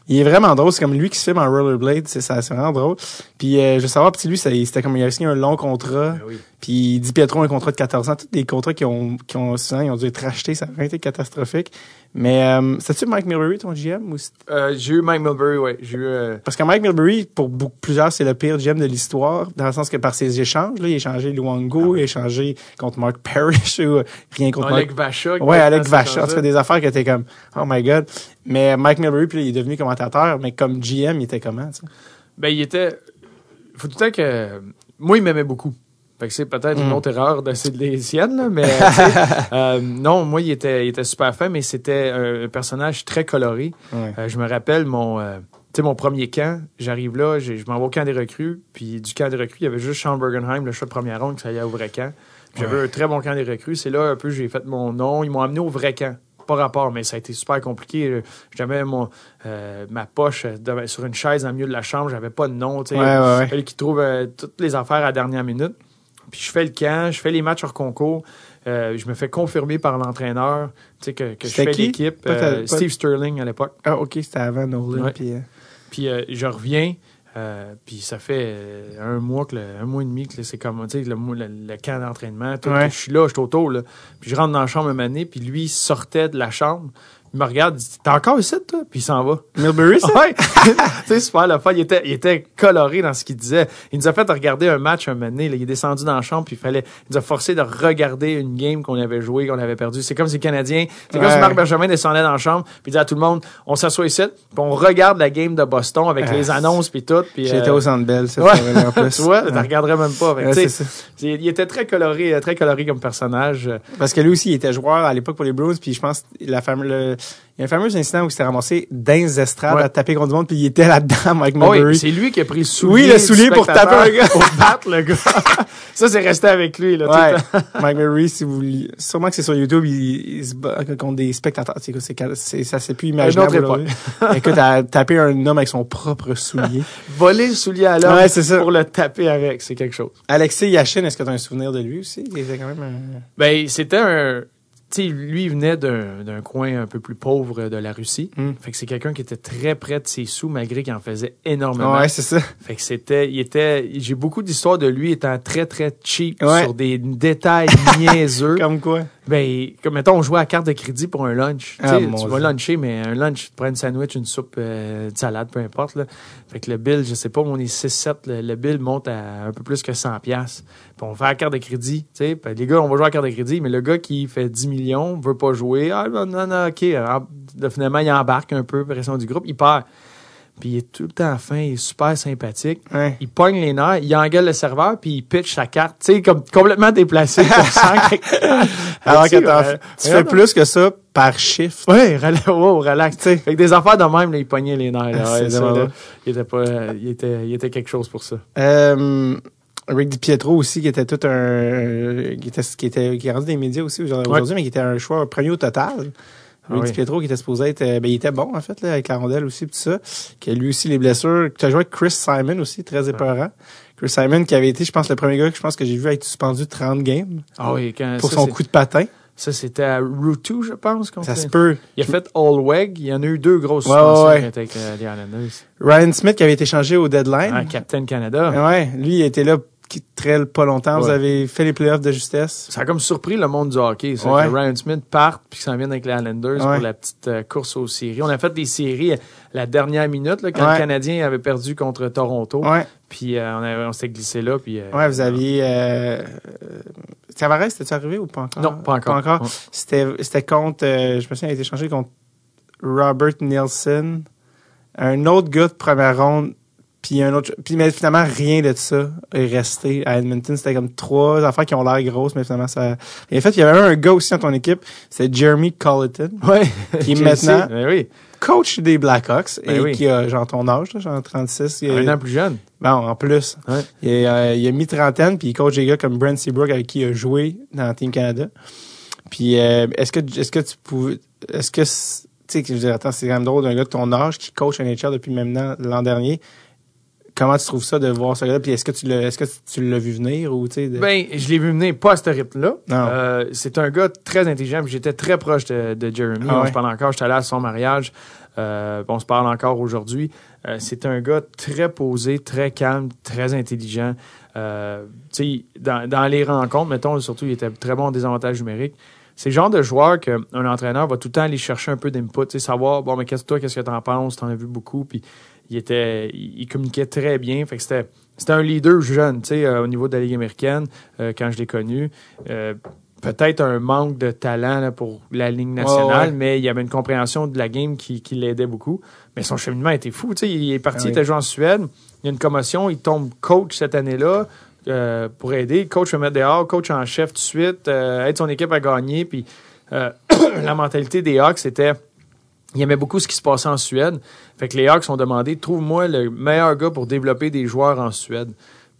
il est vraiment drôle. C'est comme lui qui se filme en rollerblade. C'est ça, c'est vraiment drôle. Puis euh, je veux savoir, puis lui, c'était comme il a signé un long contrat. Ben oui. Puis dit Pietro un contrat de 14 ans. Tous des contrats qui ont, qui ont, souvent, ils ont dû être rachetés. Ça a vraiment été catastrophique. Mais euh, c'est-tu Mike Milbury, ton GM? Ou Euh, j'ai eu Mike Milbury, ouais. J'ai eu. euh, parce que Mike Milbury, pour beaucoup, plusieurs, c'est le pire GM de l'histoire, dans le sens que par ses échanges, là, il a échangé Luango, il a échangé contre Mark Parrish, ou euh, rien contre Alec Mark. Vacha. qui Ouais, Alec Vacha. En tout cas, des affaires que t'es comme, oh my god. Mais Mike Milbury, puis là, il est devenu commentateur, mais comme GM, il était comment, sais? Ben, il était. Faut tout le temps que. Moi, il m'aimait beaucoup. Fait que c'est peut-être une Mm. autre erreur de c'est les siennes, là, mais euh, non, moi, il était, il était super fin, mais c'était un personnage très coloré. Euh, je me rappelle mon, euh, mon premier camp. J'arrive là, je m'en vais au camp des recrues, puis du camp des recrues, il y avait juste Sean Bergenheim, le choix de première ronde, qui s'allait au vrai camp. J'avais un très bon camp des recrues. C'est là un peu j'ai fait mon nom. Ils m'ont amené au vrai camp. Pas rapport, mais ça a été super compliqué. J'avais mon euh, ma poche sur une chaise le milieu de la chambre. J'avais pas de nom. tu sais. Ouais, ouais, trouvent euh, toutes les affaires à la dernière minute. Puis je fais le camp, je fais les matchs hors concours. Euh, je me fais confirmer par l'entraîneur tu sais, que, que je fais qui? l'équipe. Euh, pas- Steve Sterling à l'époque. Ah, ok, c'était avant Nolan, Ouais. puis, euh, Puis je reviens, puis ça fait un mois que le- un mois et demi que c'est comme tu sais le, le, le camp d'entraînement. Ouais. Je suis là, je suis autour là. Puis je rentre dans la chambre une année, puis lui sortait de la chambre. Il me regarde, il dit T'es encore ici, toi? Puis il s'en va. Milbury, ça? Ouais! tu sais, super le fun. Il était, il était coloré dans ce qu'il disait. Il nous a fait regarder un match un moment donné. là. Il est descendu dans la chambre, puis il fallait, il nous a forcé de regarder une game qu'on avait jouée, qu'on avait perdue. C'est comme si les Canadiens, c'est comme si Marc Benjamin descendait dans la chambre, puis il disait à tout le monde, on s'assoit ici, puis on regarde la game de Boston avec Ah, les annonces, puis tout. Puis, J'étais euh, au Centre Bell, cette Ouais. en plus. tu vois, Ouais. tu regarderais même pas. Fait c'est ça. c'est- il était très coloré, euh, très coloré comme personnage. Parce que lui aussi, il était joueur à l'époque pour les Bruins, puis je pense la fameuse, le- il y a un fameux incident où il s'était ramassé dans les estrades Ouais. à taper contre du monde, puis il était là-dedans, Mike Ah oui, Milbury. c'est lui qui a pris le soulier. Oui, le soulier pour taper un gars. Pour battre le gars. ça, c'est resté avec lui. Là, tout Ouais. le temps. Mike Milbury, si vous sûrement que c'est sur YouTube, il, il se bat contre des spectateurs. C'est, ça c'est plus imaginable. Écoute, à taper un homme avec son propre soulier. Voler le soulier à l'homme Ouais, c'est ça. pour le taper avec, c'est quelque chose. Alexis Yashin, est-ce que tu as un souvenir de lui aussi? Il était quand même un... Ben, c'était un. Lui, il venait d'un coin un peu plus pauvre de la Russie. Mm. Fait que c'est quelqu'un qui était très près de ses sous, malgré qu'il en faisait énormément. Ouais, c'est ça. Fait que c'était, il était, j'ai beaucoup d'histoires de lui étant très, très cheap Ouais. sur des détails niaiseux. Comme quoi? Ben, comme mettons, on jouait à carte de crédit pour un lunch. Ah, tu vas luncher, mais un lunch, tu prends une sandwich, une soupe, euh, une salade, peu importe. Là. Fait que le bill, je sais pas, on est 6-7, le, le bill monte à un peu plus que 100 pièces. Puis on fait la carte de crédit. tu sais. Puis les gars, on va jouer à la carte de crédit, mais le gars qui fait 10 millions veut pas jouer. Ah, non, non, OK. Alors, finalement, il embarque un peu, pression du groupe, il perd. Puis il est tout le temps fin, il est super sympathique. Ouais. Il pogne les nerfs, il engueule le serveur, puis il pitch sa carte, tu sais, comme complètement déplacé. Alors que Tu euh, fais plus que ça par chiffre. Relax, wow, relax. Fait que des affaires de même, là, il pognait les nerfs. là. Ah, Ouais, ça, là, il était pas, il était, il était quelque chose pour ça. Euh, Rick DiPietro aussi, qui était tout un, qui était, qui était, qui est rendu des médias aussi aujourd'hui, Ouais. mais qui était un choix premier au total. Ah Rick oui. DiPietro, qui était supposé être, euh, ben, il était bon, en fait, là, avec la rondelle aussi, tout ça. Qui a lui aussi les blessures. Tu as joué avec Chris Simon aussi, très épeurant. Chris Simon, qui avait été, je pense, le premier gars que je pense que j'ai vu être suspendu 30 games Ah oui, quand, pour ça, son coup de patin. Ça, c'était à Route 2, je pense. Ça se peut. Il a fait All Weg. Il y en a eu deux grosses Ouais, suspensions ouais, avec euh, les Islanders. Ryan Smith, qui avait été changé au deadline. Ah, Captain Canada. Ouais, lui, il était là très pas longtemps. Vous avez fait les playoffs de justesse. Ça a comme surpris le monde du hockey, ça, Ouais. que Ryan Smith parte puis s'en vienne avec les Islanders Ouais. pour la petite euh, course aux séries. On a fait des séries euh, la dernière minute là, quand le Canadien avait perdu contre Toronto. Puis euh, on, on s'était glissé là. Puis, euh, Ouais, vous aviez. Euh, Tavares, c'était-tu arrivé ou pas encore? Non, pas encore. Ouais. C'était, c'était contre. je me souviens, il a été changé contre Robert Nielsen, un autre gars de première ronde, puis un autre. Puis mais finalement, rien de ça est resté à Edmonton. C'était comme trois affaires qui ont l'air grosses, mais finalement, ça. Et en fait, il y avait un gars aussi dans ton équipe, c'est Jeremy Colleton, Ouais. Qui est maintenant- ben oui, coach des Blackhawks, Ben et oui. qui a genre ton âge, là, genre 36. il un an plus jeune. Bon, en plus. Ouais. Il, a, il a mis trentaine, puis il coach des gars comme Brent Seabrook avec qui il a joué dans Team Canada. Puis euh, est-ce que est-ce que tu pouvais est-ce que tu sais je veux dire attends, c'est quand même drôle d'un gars de ton âge qui coach NHL depuis maintenant l'an dernier. Comment tu trouves ça de voir ce gars-là? Puis est-ce que tu l'as est-ce que tu l'as vu venir ou tu de- Ben, je l'ai vu venir pas à ce rythme-là. Euh, c'est un gars très intelligent. J'étais très proche de, de Jeremy. Ah on ouais. se parle encore. J'étais allé à son mariage. Euh, on se parle encore aujourd'hui. Euh, c'est un gars très posé, très calme, très intelligent. Tu sais, dans, dans les rencontres, mettons, surtout, il était très bon en désavantage numérique. C'est le genre de joueur qu'un entraîneur va tout le temps aller chercher un peu d'input, savoir, bon, mais qu'est-ce que toi, qu'est-ce que t'en penses? T'en as vu beaucoup, puis il était, il, communiquait très bien. Fait que c'était, c'était un leader jeune, tu sais, euh, au niveau de la Ligue américaine, euh, quand je l'ai connu. Euh, peut-être un manque de talent là, pour la Ligue nationale, ouais. mais il y avait une compréhension de la game qui, qui l'aidait beaucoup. Mais son cheminement était fou. Tu sais, il est parti, Ah oui. il était joué en Suède. Il y a une commotion, il tombe coach cette année-là pour aider. Coach le met dehors, coach en chef tout de suite, aide son équipe à gagner. Puis la mentalité des Hawks, c'était il aimait beaucoup ce qui se passait en Suède. Fait que les Hawks ont demandé trouve-moi le meilleur gars pour développer des joueurs en Suède.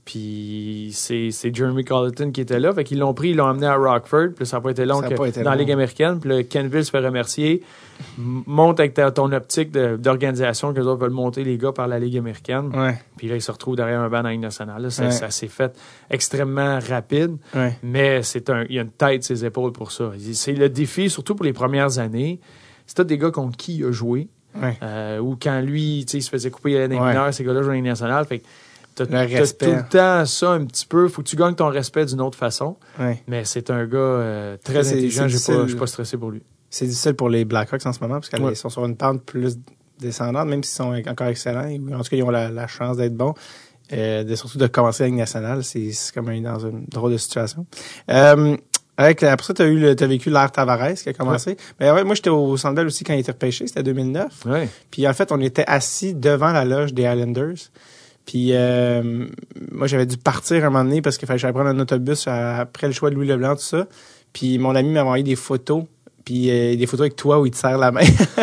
Puis c'est c'est Jeremy Colleton qui était là. Fait qu'ils l'ont pris, ils l'ont amené à Rockford. Puis ça n'a pas été long que pas été dans la. Ligue américaine. Puis le Kenville se fait remercier. Monte avec ta- ton optique de- d'organisation que les autres veulent monter les gars par la Ligue américaine. Ouais, Puis là, ils se retrouvent derrière un banc dans la Ligue nationale. Là, ça Ouais. ça s'est fait extrêmement rapide. ouais. Mais c'est un, il y a une tête ses épaules pour ça. C'est le défi, surtout pour les premières années. C'est tous des gars contre qui il a joué. Ouais. Euh, ou quand lui, tu sais, il se faisait couper les Ouais. mineurs, ces gars-là jouent en Ligue nationale. Fait que t'as, tout le temps ça un petit peu. Faut que tu gagnes ton respect d'une autre façon. Ouais. Mais c'est un gars euh, très C'est- intelligent. je suis pas stressé pour lui. C'est difficile pour les Blackhawks en ce moment parce qu'ils sont sur une pente plus descendante, même s'ils sont encore excellents. En tout cas, ils ont la, la chance d'être bons. Euh, de, surtout de commencer la Ligue nationale, c'est c'est comme un- dans une drôle de situation. Euh, avec, après ça, tu as, eu le- t'as vécu l'ère Tavares qui a commencé. Mais ouais, moi, j'étais au Bell aussi quand il était repêché, c'était 2009. Ouais. Puis en fait, on était assis devant la loge des Islanders. Puis euh, moi, j'avais dû partir un moment donné parce qu'il fallait que j'aille prendre un autobus à- après le choix de Louis Leblanc, tout ça. Puis mon ami m'a envoyé des photos. Puis euh, des photos avec toi où il te serre la main.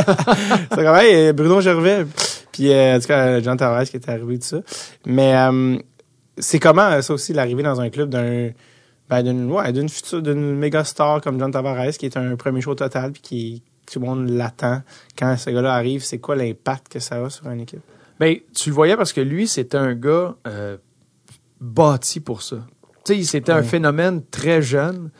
c'est comme, hey, euh, Bruno Gervais. Puis euh, en tout cas, Jean Tavares qui était arrivé, tout ça. Mais euh, c'est comment, euh, ça aussi, l'arrivée dans un club d'un... Ben, d'une ouais, d'une future d'une méga star comme John Tavares qui est un premier show total puis qui tout le monde l'attend quand ce gars-là arrive c'est quoi l'impact que ça a sur une équipe? Ben, tu le voyais parce que lui, c'était un gars euh, bâti pour ça. Tu sais, c'était un phénomène très jeune.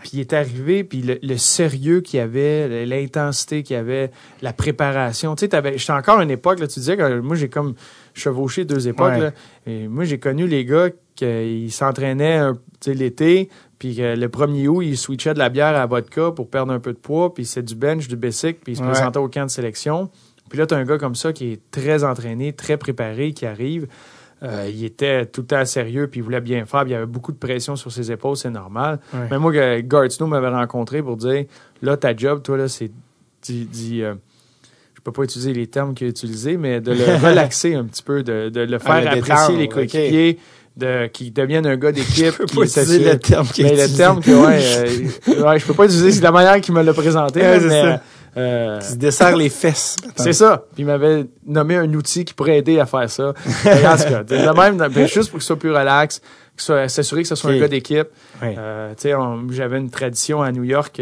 Puis il est arrivé, puis le, le sérieux qu'il y avait, l'intensité qu'il y avait, la préparation. Tu sais, j'étais encore à une époque, là, tu disais que moi, j'ai comme chevauché deux époques. Ouais. Là, et moi, j'ai connu les gars qui s'entraînaient l'été, puis que le premier août, ils switchaient de la bière à la vodka pour perdre un peu de poids, puis c'est du bench, du basic, puis ils se Ouais. présentaient au camp de sélection. Puis là, tu as un gars comme ça qui est très entraîné, très préparé, qui arrive. Euh, il était tout le temps sérieux, puis il voulait bien faire. puis il y avait beaucoup de pression sur ses épaules, c'est normal. Mais moi, Snow m'avait rencontré pour dire là, ta job, toi, là, c'est euh, je peux pas utiliser les termes qu'il a utilisés, mais de le relaxer un petit peu, de, de le faire Ah, le apprécier détendre, les coéquipiers, de qu'il devienne un gars d'équipe. Je peux qui pas utiliser le terme qu'il a mais le terme que, ouais, euh, ouais, je peux pas utiliser, c'est la manière qu'il me l'a présenté, Ouais, mais, ça. euh, Qui se desserre les fesses. c'est ça. Puis il m'avait nommé un outil qui pourrait aider à faire ça. En tout cas, de même, ben, juste pour que ce soit plus relax, que ce soit- s'assurer que ce soit un gars d'équipe. Ouais. Euh, tu sais, on- j'avais une tradition à New York.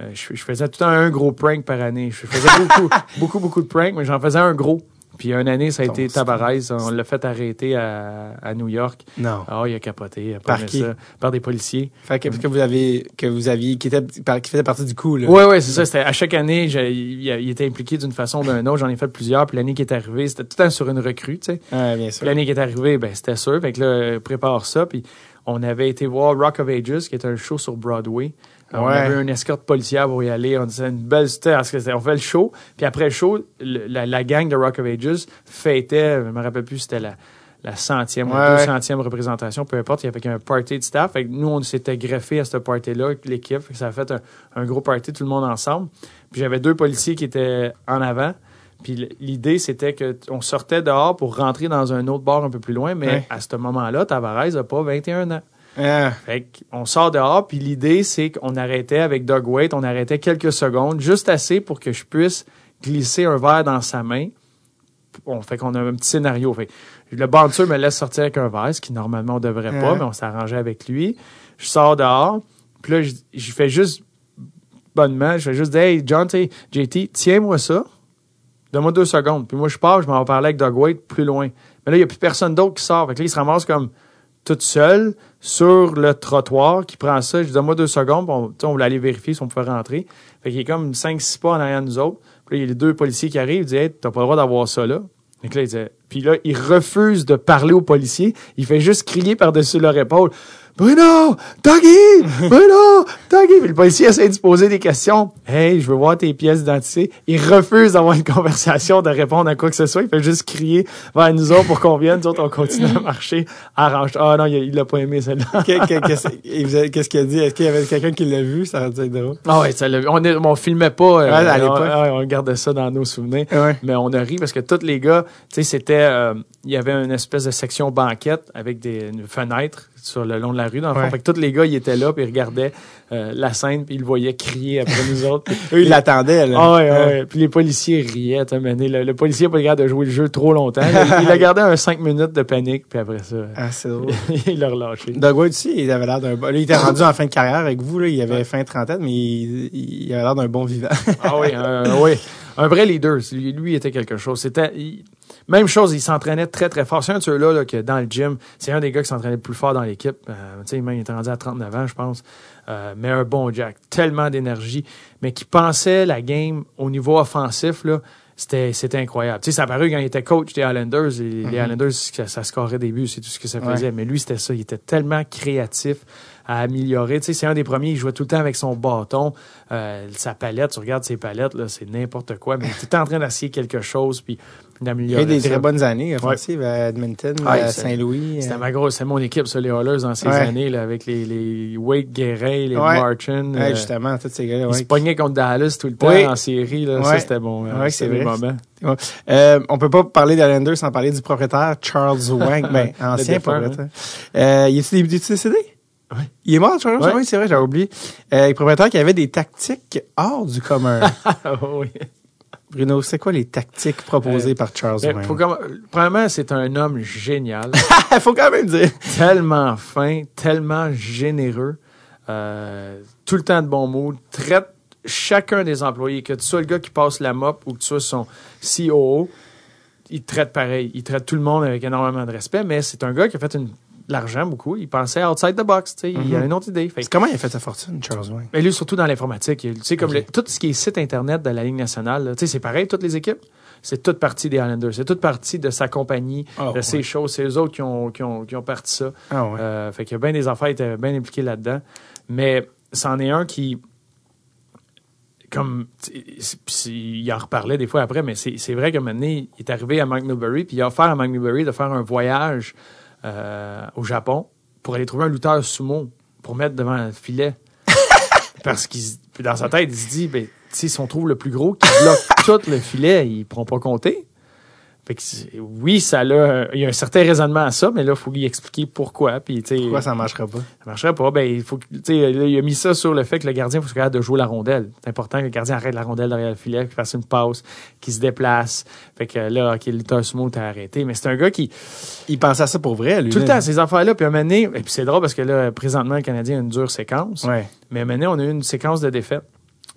Euh, je, je faisais tout le temps un gros prank par année. Je faisais beaucoup, beaucoup, beaucoup de pranks, mais j'en faisais un gros. Puis une année, ça a été Ton Tabarez. On l'a fait arrêter à, à New York. Non. Ah, il a capoté. Par qui? ça, par des policiers. Fait que, que vous avez, que vous aviez, qui était, par- qui faisait partie du coup, là. Ouais, ouais, c'est ça. C'était à chaque année, il, était impliqué d'une façon ou d'une autre. J'en ai fait plusieurs. Puis l'année qui est arrivée, c'était tout le temps sur une recrue, tu sais. Ouais, bien sûr. l'année qui est arrivée, ben, c'était sûr. Fait que là, prépare ça. Puis on avait été voir Rock of Ages, qui est un show sur Broadway. On avait une escorte policière pour y aller. On disait une belle que on fait le show. Puis après le show, le- la, la gang de Rock of Ages fêtait, je me rappelle plus, c'était la, la centième ou Ouais, la ouais. deux centième représentation, peu importe. Il y avait un party de staff. Fait que nous, on s'était greffé à ce party-là, avec l'équipe. Ça a fait un, un gros party, tout le monde ensemble. Puis j'avais deux policiers qui étaient en avant. Puis l'idée, c'était qu'on sortait dehors pour rentrer dans un autre bar un peu plus loin, mais Ouais. à ce moment-là, Tavares n'a pas 21 ans. Ah, Fait qu'on sort dehors, puis l'idée, c'est qu'on arrêtait avec Doug Waite, on arrêtait quelques secondes, juste assez pour que je puisse glisser un verre dans sa main. On fait qu'on a un petit scénario. Fait le bouncer me laisse sortir avec un verre, ce qui normalement on devrait pas, Ouais. mais on s'arrangeait avec lui. Je sors dehors, puis là, je, je fais juste bonnement, je fais juste dire, Hey, John, JT, tiens-moi ça. Donne-moi deux secondes. Puis moi, je pars, je m'en vais parler avec Doug Waite plus loin. Mais là, il n'y a plus personne d'autre qui sort. Fait que là, il se ramasse comme toute seule sur le trottoir qui prend ça. Je dis, donne-moi deux secondes. On, on voulait aller vérifier si on pouvait rentrer. Fait qu'il est comme 5-6 pas en arrière de nous autres. Puis là, il y a les deux policiers qui arrivent. Ils disent, hey, t'as pas le droit d'avoir ça là. Que là, il disait- puis là, il refuse de parler aux policiers. Il fait juste crier par-dessus leur épaule. Bruno! Doggy! Bruno! Doggy! Puis le policier essaie de se poser des questions. Hey, je veux voir tes pièces d'identité. Il refuse d'avoir une conversation, de répondre à quoi que ce soit. Il fait juste crier vers nous autres pour qu'on vienne. Nous autres, on continue à marcher. Arrange. Ah non, il, l'a pas aimé, celle-là. que- que- qu'est-ce qu'il a dit? Est-ce qu'il y avait quelqu'un qui l'a vu? Ça aurait drôle. Ah ouais, ça l'a- on, est- on filmait pas. euh, Ouais, à l'époque. On, on gardait ça dans nos souvenirs. Ouais. Mais on a ri parce que tous les gars, tu sais, c'était, euh, il y avait une espèce de section banquette avec des une fenêtre sur le long de la rue. Dans le fond. Ouais. Fait que tous les gars, ils étaient là, puis ils regardaient euh, la scène, puis ils le voyaient crier après nous autres. Eux, ils l'attendaient, là. Ah ouais, ouais, ouais. Puis les policiers riaient. t'as mené. Le, le policier n'a pas le garde de jouer le jeu trop longtemps. Il, il a gardé un 5 minutes de panique, puis après ça, Ah, c'est drôle. il l'a relâché. Doug White aussi, il avait l'air d'un bon. Là, il était rendu en fin de carrière avec vous, là. Il avait fin trentaine, mais il, il avait l'air d'un bon vivant. Ah oui, un, oui. Un vrai leader. Lui, était quelque chose. C'était. il- même chose, il s'entraînait très, très fort. C'est un de ceux-là là, que dans le gym, c'est un des gars qui s'entraînait le plus fort dans l'équipe. Euh, tu sais, il était rendu à 39 ans, je pense. Euh, mais un bon Jack. Tellement d'énergie. Mais qui pensait la game au niveau offensif, là. C'était, c'était incroyable. Tu sais, ça paru quand il était coach des Islanders. Et Les Islanders, ça, ça scorait des buts, c'est tout ce que ça Ouais. faisait. Mais lui, c'était ça. Il était tellement créatif à améliorer. Tu sais, c'est un des premiers, il jouait tout le temps avec son bâton, euh, sa palette. Tu regardes ses palettes, là, c'est n'importe quoi. Mais il était en train d'essayer quelque chose, puis d'améliorer a eu des ça. très bonnes années offensives à Edmonton, à Saint-Louis. C'était euh, ma grosse, c'est mon équipe, ça, les Oilers, dans ces Ouais. années, là, avec les, les Wade Guérin, les Ouais. Euh, justement, tous ces gars-là. ils se pognaient contre Dallas tout le temps en série. Là. Ça, c'était bon. Ouais, c'est vrai. Euh, on peut pas parler d'Islanders sans parler du propriétaire Charles Wang, ben, ancien propriétaire. Euh, il est-il décédé? Ouais. Il est mort, Charles. Wang? c'est vrai, j'avais oublié. Euh, le propriétaire qui avait des tactiques hors du commun. Oui. Bruno, c'est quoi les tactiques proposées par Charles Ben, Wang? faut comme- Premièrement, c'est un homme génial. Il faut quand même dire. tellement fin, tellement généreux, euh, tout le temps de bon mood, traite chacun des employés, que tu sois le gars qui passe la mop ou que tu sois son COO, il te traite pareil. Il traite tout le monde avec énormément de respect, mais c'est un gars qui a fait une de l'argent beaucoup. Il pensait outside the box. sais. Il y a Mhm. une autre idée. Fait Comment il a fait sa fortune, Charles Wayne? mais lui, surtout dans l'informatique. Comme le- tout ce qui est site Internet de la Ligue nationale, c'est pareil, toutes les équipes. C'est toute partie des Islanders. C'est toute partie de sa compagnie, Ah, de ouais. ses choses. C'est eux autres qui ont, qui ont, qui ont parti ça. Ouais. Euh, fait qu'il y a bien des affaires qui étaient bien impliquées là-dedans. Mais c'en est un qui, comme, il en reparlait des fois après, mais c'est c'est vrai qu'à un moment donné, il est arrivé à Mike Milbury, puis il a offert à Mike Milbury de faire un voyage euh, au Japon pour aller trouver un lutteur sumo pour mettre devant un filet. Parce qu'il dans sa tête, il se dit, ben, si on trouve le plus gros qui bloque tout le filet, ils pourront pas compter. Fait que oui, ça a, il y a un certain raisonnement à ça, mais là, il faut lui expliquer pourquoi. Puis, Pourquoi ça marchera pas? ça marcherait pas. Ben, il faut que- tu sais, là, il a mis ça sur le fait que le gardien faut capable de jouer la rondelle. C'est important que le gardien arrête la rondelle derrière le filet, qu'il fasse une passe, qu'il se déplace. Fait que là, OK, le lutteur sumo t'a arrêté. Mais c'est un gars qui, Il pensait à ça pour vrai, lui. tout le temps, ces affaires-là, puis à un moment donné, et puis c'est drôle parce que là, présentement, le Canadien a une dure séquence. Ouais. Mais à un moment donné, on a eu une séquence de défaites.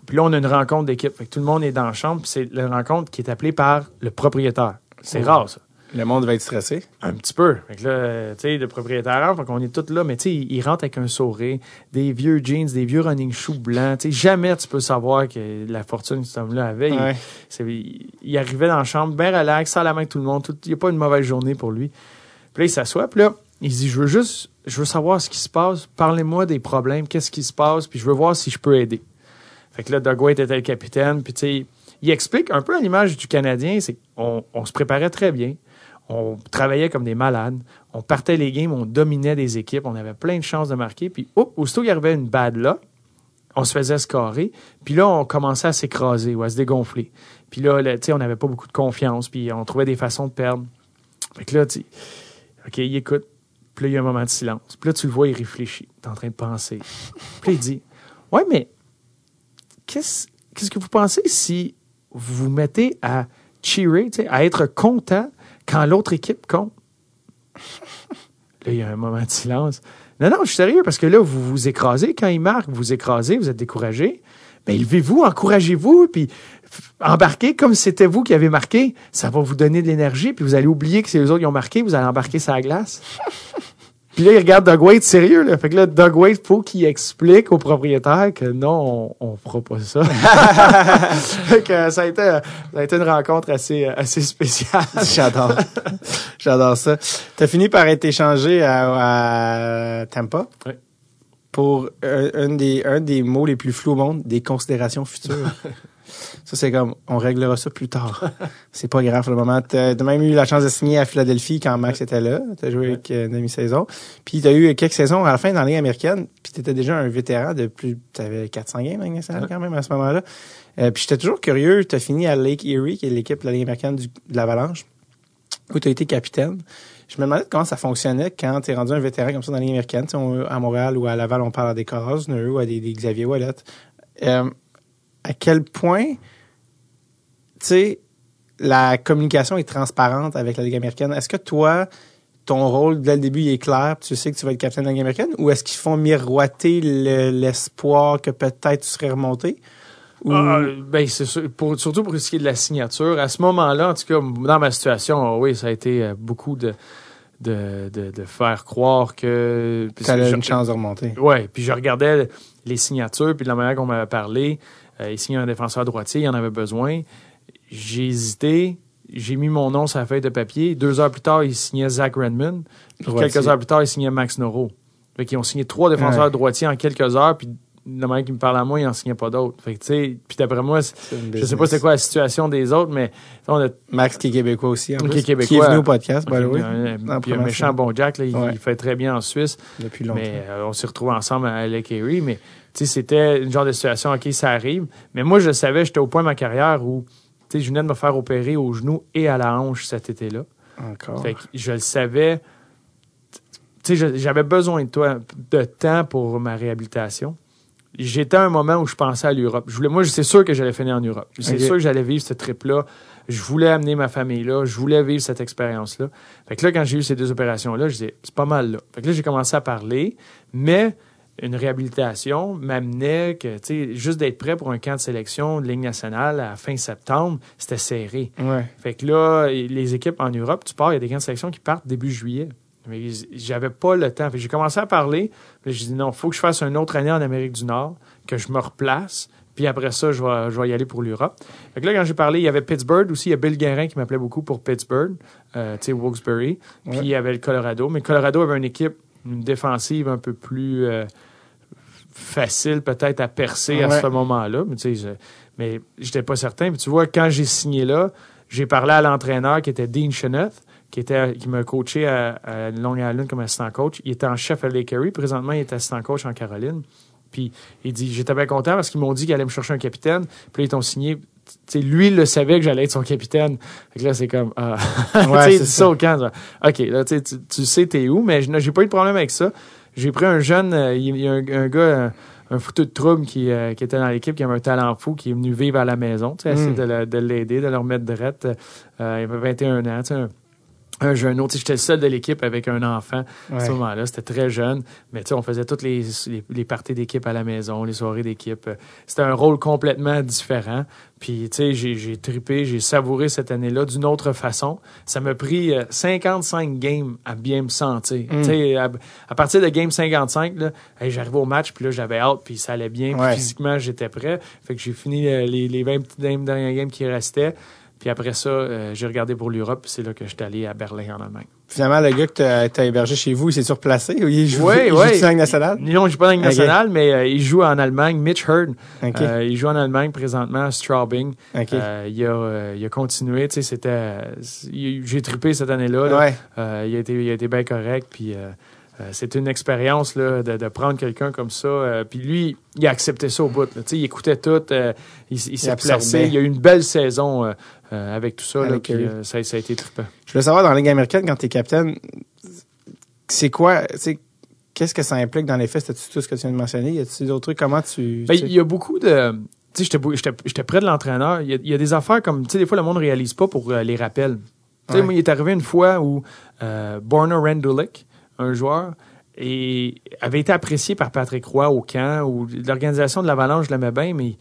Puis là, on a une rencontre d'équipe. Fait que tout le monde est dans la chambre, puis c'est la rencontre qui est appelée par le propriétaire. C'est rare, ça. Le monde va être stressé. Un petit peu. Fait que là, tu sais, le propriétaire fait qu'on est tous là, mais tu sais, il, rentre avec un sourire, des vieux jeans, des vieux running shoes blancs. Tu sais, jamais tu peux savoir que la fortune que cet homme-là avait. Il- Ouais. c'est- Il, il arrivait dans la chambre, bien relax, sans la main avec tout le monde. tout- Il n'y a pas une mauvaise journée pour lui. Puis là, il s'assoit, puis là, il se dit, je veux juste, je veux savoir ce qui se passe. Parlez-moi des problèmes, qu'est-ce qui se passe, puis je veux voir si je peux aider. Fait que là, Doug White était le capitaine, puis tu sais, il explique un peu à l'image du Canadien, c'est qu'on on se préparait très bien. On travaillait comme des malades. On partait les games, on dominait des équipes, on avait plein de chances de marquer. Puis, hop, aussitôt qu'il y avait une bad là, on se faisait scorer. Puis là, on commençait à s'écraser ou à se dégonfler. Puis là, tu sais, on n'avait pas beaucoup de confiance, puis on trouvait des façons de perdre. Fait que là, tu OK, il écoute. Puis là, il y a un moment de silence. Puis là, tu le vois, il réfléchit. Est en train de penser. Puis il dit Ouais, mais qu'est-ce qu'est-ce que vous pensez si vous vous mettez à cheerer, à être content quand l'autre équipe compte? Là, il y a un moment de silence. Non, non, je suis sérieux, parce que là, vous vous écrasez. Quand il marque, vous vous écrasez, vous êtes découragé. Ben, élevez-vous, encouragez-vous, puis embarquez comme si c'était vous qui avez marqué. Ça va vous donner de l'énergie, puis vous allez oublier que c'est les autres qui ont marqué, vous allez embarquer sur la glace. Puis là, il regarde Doug Waite sérieux. Là. Fait que là, Doug Waite, faut qu'il explique au propriétaire que non, on, on fera pas ça. fait que ça a été, ça a été une rencontre assez, assez spéciale. J'adore. J'adore ça. T'as fini par être échangé à, à Tampa? Oui. pour un, un des, un des mots les plus flous au monde, des considérations futures. ça, c'est comme, on réglera ça plus tard. c'est pas grave pour le moment. T'as t'as même eu la chance de signer à Philadelphie quand Max était là. T'as joué avec une demi-saison. Puis t'as eu quelques saisons à la fin dans la Ligue américaine. Puis t'étais déjà un vétéran de plus... T'avais 400 games dans nationale quand même à ce moment-là. Euh, puis j'étais toujours curieux. T'as fini à Lake Erie, qui est l'équipe de la Ligue américaine du- de l'Avalanche où tu as été capitaine. Je me demandais comment ça fonctionnait quand tu es rendu un vétéran comme ça dans la Ligue américaine. On- à Montréal ou à Laval, on parle à des Cosner ou à des, des Xavier Wallet. Euh, à quel point, tu sais, la communication est transparente avec la Ligue américaine. Est-ce que toi, ton rôle dès le début il est clair, tu sais que tu vas être capitaine de la Ligue américaine, ou est-ce qu'ils font miroiter le- l'espoir que peut-être tu serais remonté? Ou... Ah, ben, c'est pour, surtout pour ce qui est de la signature. À ce moment-là, en tout cas, dans ma situation, ah oui, ça a été euh, beaucoup de, de, de, de faire croire que. tu avais je- une chance de remonter. Ouais, puis je regardais les signatures, puis de la manière qu'on m'avait parlé, euh, il signait un défenseur droitier, il en avait besoin. J'ai hésité, j'ai mis mon nom sur la feuille de papier. Deux heures plus tard, il signait Zach Redmond. Puis Droitier. quelques heures plus tard, il signait Max Noro. Fait qu'ils ont signé trois défenseurs Ouais. droitiers en quelques heures, puis la manière qu'il me parle à moi, il n'en signait pas d'autres. Fait tu sais, puis d'après moi, je sais pas c'est quoi la situation des autres, mais on a Max qui est québécois aussi, en Qui est québécois. qui est venu au podcast, by the way, un, puis méchant bon Jack, là, il, Ouais. il fait très bien en Suisse. depuis longtemps. Mais euh, on s'est retrouvés ensemble à Lake Erie. Mais tu sais, c'était une genre de situation, OK, ça arrive. Mais moi, je savais, j'étais au point de ma carrière où tu sais, je venais de me faire opérer au genou et à la hanche cet été-là. Encore. Fait que je le savais. Tu sais, j'avais besoin de toi, de temps pour ma réhabilitation. J'étais à un moment où je pensais à l'Europe. Je voulais, moi, c'est sûr que j'allais finir en Europe. C'est sûr que j'allais vivre ce trip-là. Je voulais amener ma famille là. Je voulais vivre cette expérience-là. Fait que là, quand j'ai eu ces deux opérations-là, je disais, c'est pas mal là. Fait que là, j'ai commencé à parler, mais une réhabilitation m'amenait que, tu sais, juste d'être prêt pour un camp de sélection de Ligue nationale à fin septembre, c'était serré. Ouais. Fait que là, les équipes en Europe, tu pars, il y a des camps de sélection qui partent début juillet. Mais j'avais pas le temps. J'ai commencé à parler. J'ai dit non, faut que je fasse une autre année en Amérique du Nord, que je me replace. Puis après ça, je vais, je vais y aller pour l'Europe. Fait que là, quand j'ai parlé, il y avait Pittsburgh aussi. Il y a Bill Guérin qui m'appelait beaucoup pour Pittsburgh, euh, tu sais, Wilkes-Barre. Puis Ouais. il y avait le Colorado. Mais Colorado avait une équipe, une défensive un peu plus euh, facile peut-être à percer à ce moment-là. Mais tu sais, mais j'étais pas certain. Puis tu vois, quand j'ai signé là, j'ai parlé à l'entraîneur qui était Dean Cheneth, qui était qui m'a coaché à, à Long Island comme assistant coach. Il était en chef à Lake Erie. Présentement, il est assistant coach en Caroline. Puis il dit j'étais bien content parce qu'ils m'ont dit qu'ils allaient me chercher un capitaine. Puis là, ils t'ont signé. Lui, il le savait que j'allais être son capitaine. Fait que là, c'est comme ah. Ouais, il dit ça. au camp. genre, OK, là, tu sais, tu sais t'es où, mais je- j'ai pas eu de problème avec ça. J'ai pris un jeune, euh, il y a un, un gars, un, un foutu de trouble qui, euh, qui était dans l'équipe, qui avait un talent fou, qui est venu vivre à la maison, tu sais, essayer Mm. de, le- de l'aider, de le remettre drette. Euh, il avait 21 ans, tu sais, un, un. Tu sais, J'étais le seul de l'équipe avec un enfant à ce Ouais. moment-là. C'était très jeune. Mais tu sais, on faisait toutes les, les, les parties d'équipe à la maison, les soirées d'équipe. Euh, C'était un rôle complètement différent. Puis, tu sais, j'ai, j'ai trippé, j'ai savouré cette année-là d'une autre façon. Ça m'a pris euh, 55 games à bien me sentir. Mm. Tu sais, à, à partir de game 55, là, hey, j'arrivais au match, puis là, j'avais hâte, puis ça allait bien. Puis Ouais. physiquement, j'étais prêt. Fait que j'ai fini euh, les, les 20 petites games- dernières games qui restaient. Puis après ça, euh, j'ai regardé pour l'Europe, c'est là que j'étais allé à Berlin, en Allemagne. Finalement, le gars que t'as t'as hébergé chez vous, il s'est surplacé ou il joue, Ouais, il joue dans nationale? Non, je joue pas dans la nationale, mais euh, il joue en Allemagne. Mitch Hurd, euh, il joue en Allemagne présentement à Straubing. Il, a, il a continué, tu sais, c'était... il- J'ai trippé cette année-là. là. ouais. Il, a été, il a été bien correct, puis euh, c'est une expérience là, de, de prendre quelqu'un comme ça. euh, puis lui, il a accepté ça au bout. là. Tu il écoutait tout, euh, il, il s'est placé. Il a eu une belle saison euh, euh, avec tout ça, là, puis eux. euh, ça, ça a été trippant. Je voulais savoir, dans la Ligue américaine, quand t'es capitaine, c'est quoi, tu qu'est-ce que ça implique dans les faits? C'est tout ce que tu viens de mentionner? Y a-t-il d'autres trucs? Comment tu... Ben, tu il y a beaucoup de. Tu sais, j'étais près de l'entraîneur. Il y, a, il y a des affaires comme. Tu sais, des fois, le monde ne réalise pas pour euh, les rappels. Tu sais, Ouais. moi, il est arrivé une fois où euh, Borna Rendulic, un joueur, et avait été apprécié par Patrick Roy au camp, où l'organisation de l'Avalanche je l'aimait bien, mais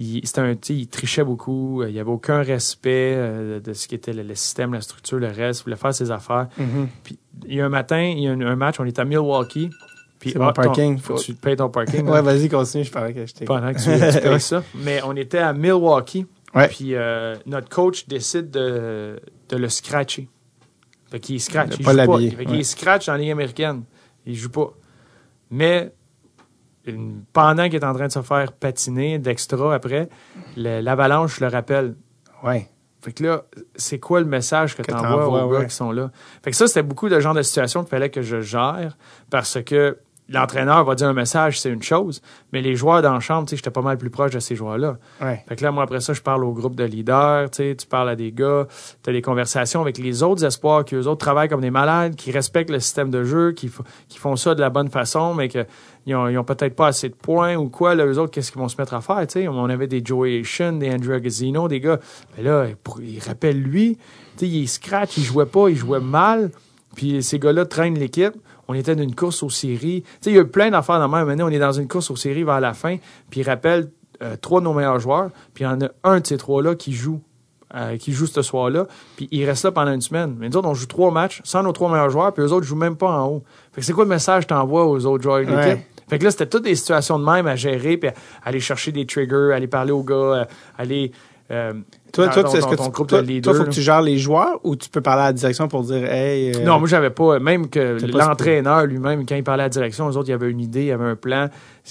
il, un, il trichait beaucoup. euh, Il n'y avait aucun respect euh, de ce qui était le, le système, la structure, le reste. Il voulait faire ses affaires. Mhm. Puis, il y a un matin, il y a un, un match, on est à Milwaukee. Puis, mon ah, ton- parking. faut que tu payes ton parking. Ouais, vas-y, continue, je parlais que j'étais... pendant que tu, tu payes ça. Mais on était à Milwaukee. Ouais. Puis euh, notre coach décide de, de le scratcher. Fait qu'il scratch. Il pas joue pas. Fait qu'il ouais. scratch dans la Ligue américaine. Il joue pas. Mais une- pendant qu'il est en train de se faire patiner d'extra après, l'avalanche le rappelle. Ouais. Fait que là, c'est quoi le message que, Que tu envoies aux gars ouais. qui sont là? Fait que ça, c'était beaucoup de genre de situations qu'il fallait que je gère parce que l'entraîneur va dire un message, c'est une chose, mais les joueurs dans la chambre, tu sais, j'étais pas mal plus proche de ces joueurs-là. Ouais. Fait que là, moi, après ça, je parle au groupe de leaders, tu sais, tu parles à des gars, tu as des conversations avec les autres espoirs qui, eux autres, travaillent comme des malades, qui respectent le système de jeu, qui, font ça de la bonne façon, mais que ils ont, ils ont peut-être pas assez de points ou quoi, là, eux autres, qu'est-ce qu'ils vont se mettre à faire, tu sais? On avait des Joey Shin, des Andrew Agazzino, des gars, mais là, ils rappellent lui, tu sais, il scratch, il jouait pas, il jouait mal, puis ces gars-là traînent l'équipe. On était dans une course aux séries. Tu sais, il y a eu plein d'affaires dans le même année. On est dans une course aux séries vers la fin, puis ils rappellent euh, trois de nos meilleurs joueurs, puis il y en a un de ces trois-là qui joue. euh, qui joue ce soir-là, puis il reste là pendant une semaine. Mais nous autres, on joue trois matchs sans nos trois meilleurs joueurs, puis eux autres jouent même pas en haut. Fait que c'est quoi le message que t'envoies aux autres joueurs de l'équipe? Ouais. Fait que là, c'était toutes des situations de même à gérer, puis à- aller chercher des triggers, aller parler aux gars, euh, aller... euh, Toi, est-ce que tu, groupe toi, de toi, leaders, faut que tu gères les joueurs ou tu peux parler à la direction pour dire, hey, euh, Non, moi, j'avais pas. Même que l'entraîneur lui-même, quand il parlait à la direction, eux autres, il y avait une idée, il y avait un plan.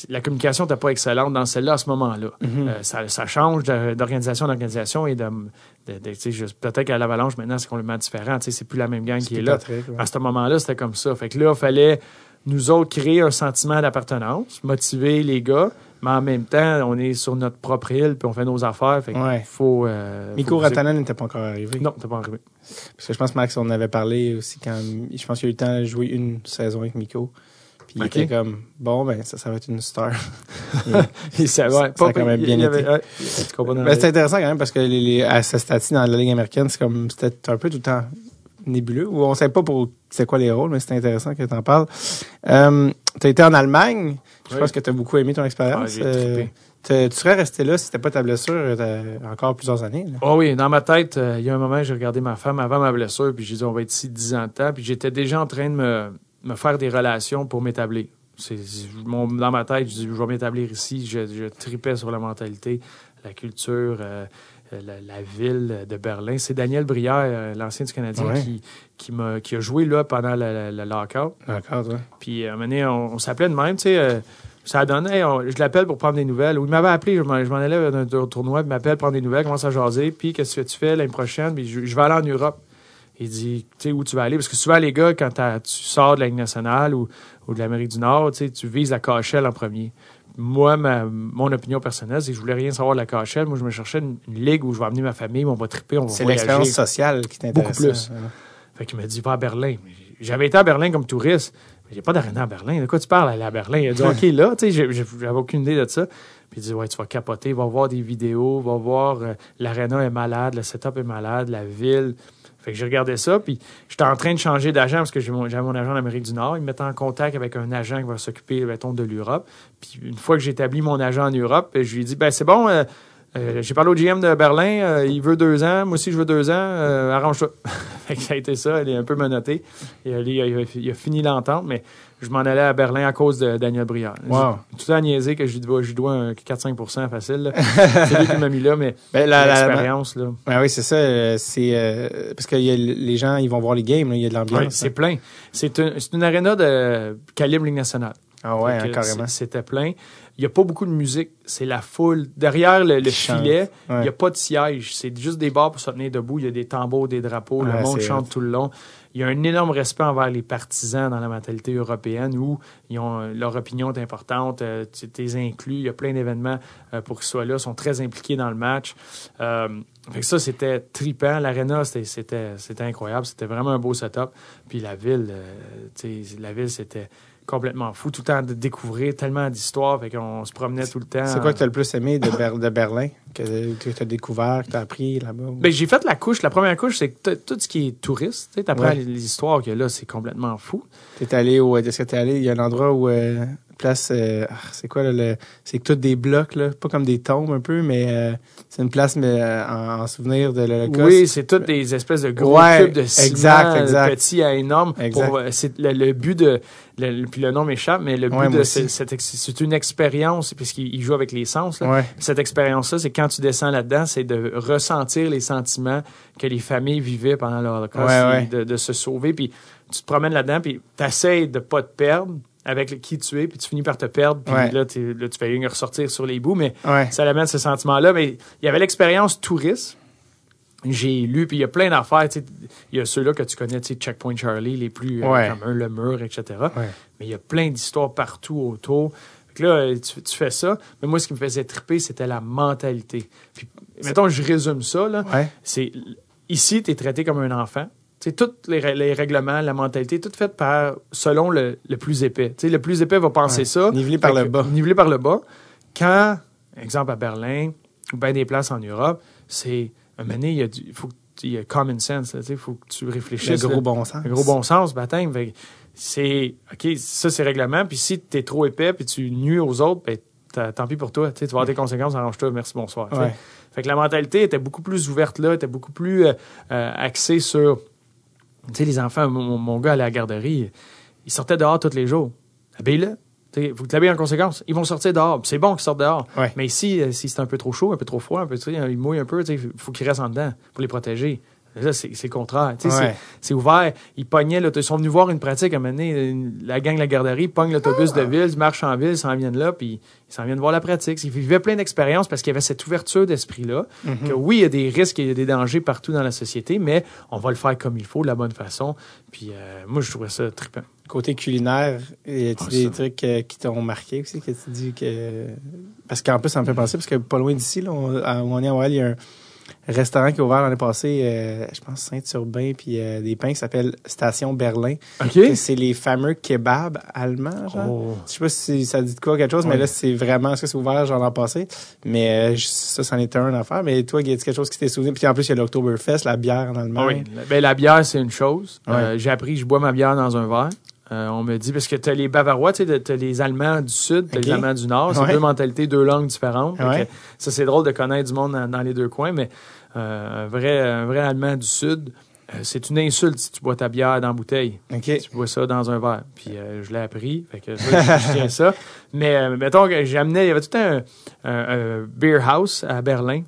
La communication n'était pas excellente dans celle-là à ce moment-là. Mhm. Euh, ça, ça change d'organisation en organisation et de. de- de- Peut-être qu'à l'Avalanche, maintenant, c'est complètement différent. C'est plus la même gang qui est là. Ouais. À ce moment-là, c'était comme ça. Fait que là, il fallait nous autres créer un sentiment d'appartenance, motiver les gars, mais en même temps, on est sur notre propre île puis on fait nos affaires. Fait qu'il Ouais. faut. euh, faut- Rantanen n'était pas encore arrivé. Non, t'es pas arrivé. Parce que je pense, Max, on en avait parlé aussi quand. Je pense qu'il a eu le temps de jouer une saison avec Miko. Puis il était comme, bon, ben, ça, ça va être une star. Et ça, ouais, Ça a pas- quand même il- bien il avait- été. ouais, Ben, c'est intéressant quand même parce que les, les- à ce stade dans la Ligue américaine, c'est comme, c'était un peu tout le temps nébuleux. Ou on sait pas pour c'est quoi les rôles, mais c'est intéressant que tu en parles. Euh, tu as été en Allemagne. Je Oui. pense que tu as beaucoup aimé ton expérience. Euh, tu serais resté là si c'était pas ta blessure euh, encore plusieurs années. là. Oh oui, dans ma tête, euh, il y a un moment, j'ai regardé ma femme avant ma blessure, puis j'ai dit, on va être ici 10 ans de temps, puis j'étais déjà en train de me, me faire des relations pour m'établir. C'est, c'est- mon- dans ma tête, je dis, je vais m'établir ici, je, je tripais sur la mentalité, la culture, euh, la, la ville de Berlin. C'est Daniel Brière, euh, l'ancien du Canadien, Ouais. qui, qui, m'a, qui a joué là pendant le, lockout. Puis à un moment donné, on, on s'appelait de même, tu sais. euh, ça a donné, hey, on- je l'appelle pour prendre des nouvelles. Ou il m'avait appelé, je m'en, je m'en allais d'un, tournoi, il m'appelle prendre des nouvelles, commence à jaser. Puis qu'est-ce que tu fais l'année prochaine? Puis je, je vais aller en Europe. Il dit, tu sais, où tu vas aller? Parce que souvent, les gars, quand tu sors de la Ligue nationale ou, ou de l'Amérique du Nord, tu vises la KHL en premier. Moi, ma- mon opinion personnelle, c'est que je voulais rien savoir de la KHL. Moi, je me cherchais une, une ligue où je vais amener ma famille, on va triper, on va C'est l'expérience sociale qui t'intéresse. Beaucoup plus. Fait qu'il m'a dit, va à Berlin. J'avais été à Berlin comme touriste. Mais j'ai pas d'aréna à Berlin. De quoi tu parles, aller à Berlin? Il a dit, OK, là, tu sais, j'avais aucune idée de ça. Puis il dit, ouais, tu vas capoter, va voir des vidéos, va voir, euh, l'aréna est malade, le setup est malade, la ville. Fait que j'ai regardé ça, puis j'étais en train de changer d'agent parce que j'avais mon agent en Amérique du Nord. Il me mettait en contact avec un agent qui va s'occuper, de l'Europe. Puis une fois que j'ai établi mon agent en Europe, je lui ai dit, ben c'est bon, euh, euh, j'ai parlé au GM de Berlin, euh, il veut deux ans, moi aussi je veux deux ans, arrange-toi. Fait que ça a été ça, elle est un peu menottée. Et elle, il, a, il a fini l'entente, mais je m'en allais à Berlin à cause de Daniel Briard. Wow. Tout à niaiser que je lui dois, je lui dois un 4-5 facile. C'est lui qui m'a mis là, mais Ben, la- la- l'expérience, là. Ben oui, c'est ça. euh, C'est euh, parce que y a l- les gens, ils vont voir les games, il y a de l'ambiance. C'est plein. C'est un- c'est une aréna de calibre Ligue nationale. Ah ouais, hein, carrément. C'était plein. Il n'y a pas beaucoup de musique. C'est la foule. Derrière le, filet, il Ouais. n'y a pas de siège. C'est juste des bars pour se tenir debout. Il y a des tambours, des drapeaux. Ouais, le monde chante tout le long. Il y a un énorme respect envers les partisans dans la mentalité européenne où ils ont, euh, leur opinion est importante. Euh, tu t'es inclus. Il y a plein d'événements euh, pour qu'ils soient là. Ils sont très impliqués dans le match. Euh, fait que ça, c'était tripant. L'aréna, c'était, incroyable. C'était vraiment un beau setup. Puis la ville, la ville, c'était complètement fou. Tout le temps de découvrir tellement d'histoires. Fait qu'on se promenait tout le temps. C'est quoi que tu as le plus aimé de, Ber- de Berlin, que tu as découvert, que tu as appris là-bas? Ben, j'ai fait la couche. La première couche, c'est tout ce qui est touriste. Tu apprends Ouais. les histoires que là, c'est complètement fou. T'es allé où? Est-ce que t'es allé? Il y a un endroit où, euh, place, euh, ah, c'est quoi, là, le, c'est que tous des blocs, là, pas comme des tombes un peu, mais euh, c'est une place mais, euh, en, en souvenir de l'Holocauste. Oui, c'est toutes des espèces de gros Ouais, cubes de ciment, exact, exact. petits à énormes. C'est le, le but de, le- puis le nom m'échappe, mais le but Ouais, de cette c'est une expérience, puisqu'il il joue avec les sens. Là. Ouais. Cette expérience-là, c'est quand tu descends là-dedans, c'est de ressentir les sentiments que les familles vivaient pendant l'Holocauste. De, de se sauver, puis tu te promènes là-dedans, puis tu essaies de pas te perdre avec qui tu es, puis tu finis par te perdre, puis Ouais. là, tu fais que ressortir sur les bouts, mais Ouais. ça amène ce sentiment-là. Mais il y avait l'expérience touriste. J'ai lu, puis il y a plein d'affaires. Il y a ceux-là que tu connais, tu sais, Checkpoint Charlie, les plus euh, Ouais. comme un, le mur, etc. Mais il y a plein d'histoires partout autour. Fait que là, tu, tu fais ça. Mais moi, ce qui me faisait triper, c'était la mentalité. Puis, mettons, je résume ça, là. C'est ici, tu es traité comme un enfant. C'est tous les, rè- les règlements, la mentalité, tout fait par selon le, le plus épais. Tu sais, le plus épais va penser Ouais. ça. Nivelé par le bas. Nivelé par le bas. Quand, exemple à Berlin, ou bien des places en Europe, c'est un moment il y a du, faut il y a common sense. Il faut que tu réfléchisses. Le gros là. bon sens. Un gros bon sens, baptême. C'est, OK, ça, c'est règlement. Puis si tu es trop épais puis tu nuis aux autres, ben, tant pis pour toi. Tu vas avoir tes conséquences, arrange-toi, merci, bonsoir. Ouais. Fait que la mentalité était beaucoup plus ouverte là, était beaucoup plus euh, euh, axée sur. Tu sais, les enfants, mon, mon gars allait à la garderie, il sortait dehors tous les jours. Habille-le. Il faut que tu l'habilles en conséquence. Ils vont sortir dehors. C'est bon qu'ils sortent dehors. Ouais. Mais ici, euh, si c'est un peu trop chaud, un peu trop froid, un peu, tu sais, ils mouillent un peu, il faut qu'ils restent en dedans pour les protéger. Là, c'est contraire. Tu sais, Ouais. c'est- ouvert. Ils pognaient, l'auto- ils sont venus voir une pratique à un moment donné, une- la gang de la garderie pogne l'autobus de ville, ils marchent en ville, ils s'en viennent là, puis ils s'en viennent voir la pratique. Ils vivaient plein d'expériences parce qu'il y avait cette ouverture d'esprit-là. Mm-hmm. Que oui, il y a des risques et il y a des dangers partout dans la société, mais on va le faire comme il faut, de la bonne façon. Puis euh, moi, je trouvais ça trippant. Côté culinaire, y a-tu Ah, des ça. trucs euh, qui t'ont marqué aussi, que tu dis que... Parce qu'en plus, ça me fait penser, parce que pas loin d'ici, là, on, à- où on est Montréal, il y a un restaurant qui a ouvert l'année passée, euh, je pense Saint-Urbain, puis euh, des pains qui s'appelle Station Berlin. OK? C'est les fameux kebabs allemands, genre. Oh. Je sais pas si ça dit de quoi quelque chose, mais là, c'est vraiment ça, c'est ouvert, genre l'an passé? Mais euh, ça, c'en était un affaire. Mais toi, y a quelque chose qui t'est souvenu? Puis en plus, il y a l'Oktoberfest, la bière en Ah Allemagne. oui. Ben, la bière, c'est une chose. Euh, J'ai appris, je bois ma bière dans un verre. Euh, on me dit, parce que tu as les Bavarois, tu as les Allemands du Sud, tu les Allemands du Nord. C'est Ouais. deux mentalités, deux langues différentes. Ouais. que ça, c'est drôle de connaître du monde dans, dans les deux coins, mais un, vrai, un vrai Allemand du Sud, euh, c'est une insulte si tu bois ta bière dans la bouteille. Tu bois ça dans un verre. Puis euh, je l'ai appris. Fait que ça, je, je tiens ça. Mais euh, mettons que j'amenais, il y avait tout un, un- un beer house à Berlin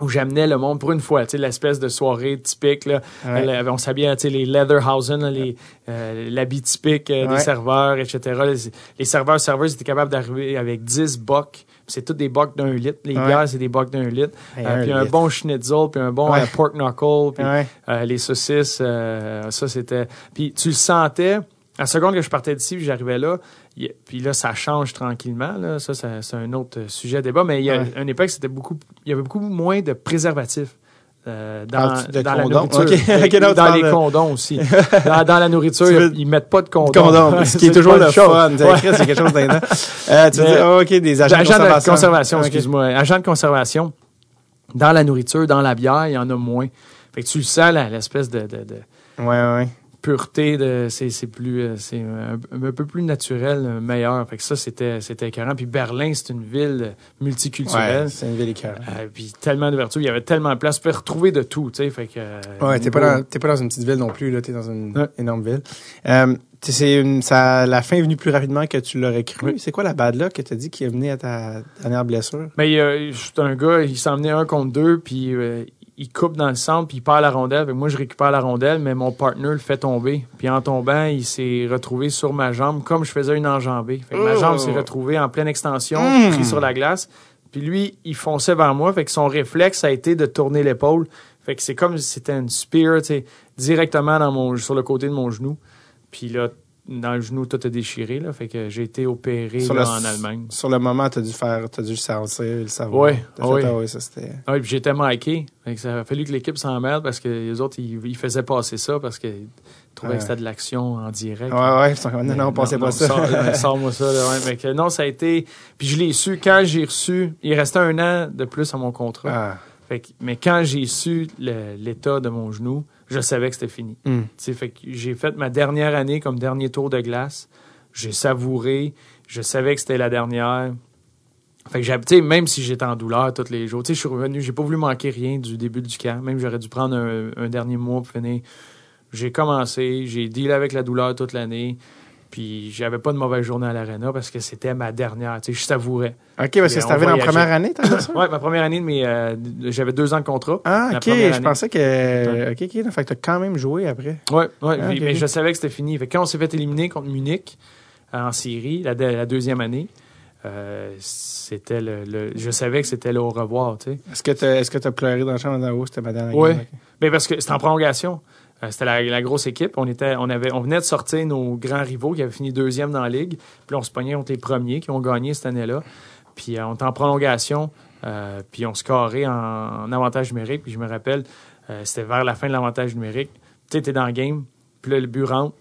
où j'amenais le monde pour une fois, tu sais, l'espèce de soirée typique, là. Ouais. Elle- on s'habillait, tu sais, les Leatherhausen, les, euh, l'habit typique euh, Ouais. des serveurs, etc. Les, les serveurs, serveuses étaient capables d'arriver avec 10 bocs. C'est tous des bocs d'un litre. Les Ouais. bières, c'est des bocs d'un litre. Hey, Euh, un puis un litre. bon schnitzel, puis un bon Ouais. euh, pork knuckle, puis Ouais. euh, les saucisses, ça c'était. Puis tu le sentais. À la seconde que je partais d'ici, puis j'arrivais là, puis là ça change tranquillement. Là, ça, ça- c'est un autre sujet à débat. Mais il y a une époque, c'était beaucoup, il y avait beaucoup moins de préservatifs. Euh, dans, la nourriture, non, les de- condoms aussi. dans, dans la nourriture, Tu veux- ils mettent pas de condoms. Condom, ce qui est toujours le fun. Ouais. C'est quelque chose. Euh, tu Mais- dire, oh, OK, des agents de conservation. de conservation, excuse-moi. Agent de conservation. Dans la nourriture, dans la bière, il y en a moins. Fait que tu le sens, l'espèce de, de, de Ouais, ouais. Pureté, de, c'est, c'est plus, euh, c'est un, un peu plus naturel, euh, meilleur. Fait que ça, c'était, c'était écœurant. Puis Berlin, c'est une ville multiculturelle. Ouais, c'est une ville écœurante. Euh, puis tellement d'ouverture, il y avait tellement de place, tu peux retrouver de tout, tu sais, fait que... euh, Ouais, t'es pas, dans, t'es pas dans une petite ville non plus, là, t'es dans une Ouais. énorme ville. Euh, tu c'est ça, la fin est venue plus rapidement que tu l'aurais cru. Oui. C'est quoi la bad luck que t'as dit qui est venue à ta dernière blessure? Mais euh, c'est un gars, il s'en venait un contre deux, puis euh, il coupe dans le centre, puis il perd la rondelle. Fait que moi, je récupère la rondelle, mais mon partner le fait tomber. Puis en tombant, il s'est retrouvé sur ma jambe, comme je faisais une enjambée. Fait que ma Oh! jambe s'est retrouvée en pleine extension, Mm. pris sur la glace. Puis lui, il fonçait vers moi, fait que son réflexe a été de tourner l'épaule. Fait que c'est comme si c'était une spear, tu sais, directement dans mon, sur le côté de mon genou. Puis là, dans le genou, tout a déchiré, là. Fait que j'ai été opéré là, le- en Allemagne. Sur le moment, t'as dû faire, dû sentir, le savoir. Ouais, ouais. ah ouais, ça c'était. Ah Oui, puis j'étais marqué. Fait que ça a fallu que l'équipe s'en mêle parce que les autres, ils, ils faisaient passer ça parce qu'ils trouvaient Ouais. que c'était de l'action en direct. Ouais, ouais, ils sont comme, non, non, passez pas ça. Sors, ouais, Sors-moi ça. Là, ouais. Fait que non, ça a été... Puis je l'ai su quand j'ai reçu... Il restait un an de plus à mon contrat. Ah. Fait que- mais quand j'ai su l'état de mon genou, je savais que c'était fini. Hmm. Fait que j'ai fait ma dernière année comme dernier tour de glace. J'ai savouré. Je savais que c'était la dernière. Fait que même si j'étais en douleur tous les jours, je suis revenu, j'ai pas voulu manquer rien du début du camp. Même j'aurais dû prendre un, un dernier mois pour finir. J'ai commencé, j'ai dealé avec la douleur toute l'année. Puis j'avais pas de mauvaise journée à l'arena parce que c'était ma dernière. Tu sais, je savourais. OK, parce que Mais on arrivé voyageait. première année, t'as ça? Ouais, ma première année mes, euh, j'avais deux ans de contrat. Ah, OK, je année. pensais que. OK, OK, fait que t'as quand même joué après. Ouais, ouais, Ah, mais, mais je savais que c'était fini. Fait que quand on s'est fait éliminer contre Munich euh, en série, la, de- la deuxième année, euh, c'était le, le- je savais que c'était le au revoir, tu sais. Est-ce que t'as pleuré dans la chambre d'en haut? C'était ma dernière game, ok. Ben parce que c'était en prolongation. Euh, c'était la, grosse équipe. On était, on avait, on venait de sortir nos grands rivaux qui avaient fini deuxième dans la ligue. Puis on se pognait contre les premiers qui ont gagné cette année-là. Puis euh, on était en prolongation. euh, puis on se carrait en, en avantage numérique. Puis je me rappelle, c'était vers la fin de l'avantage numérique. Tu sais, t'es dans le game. Puis là, le but rentre.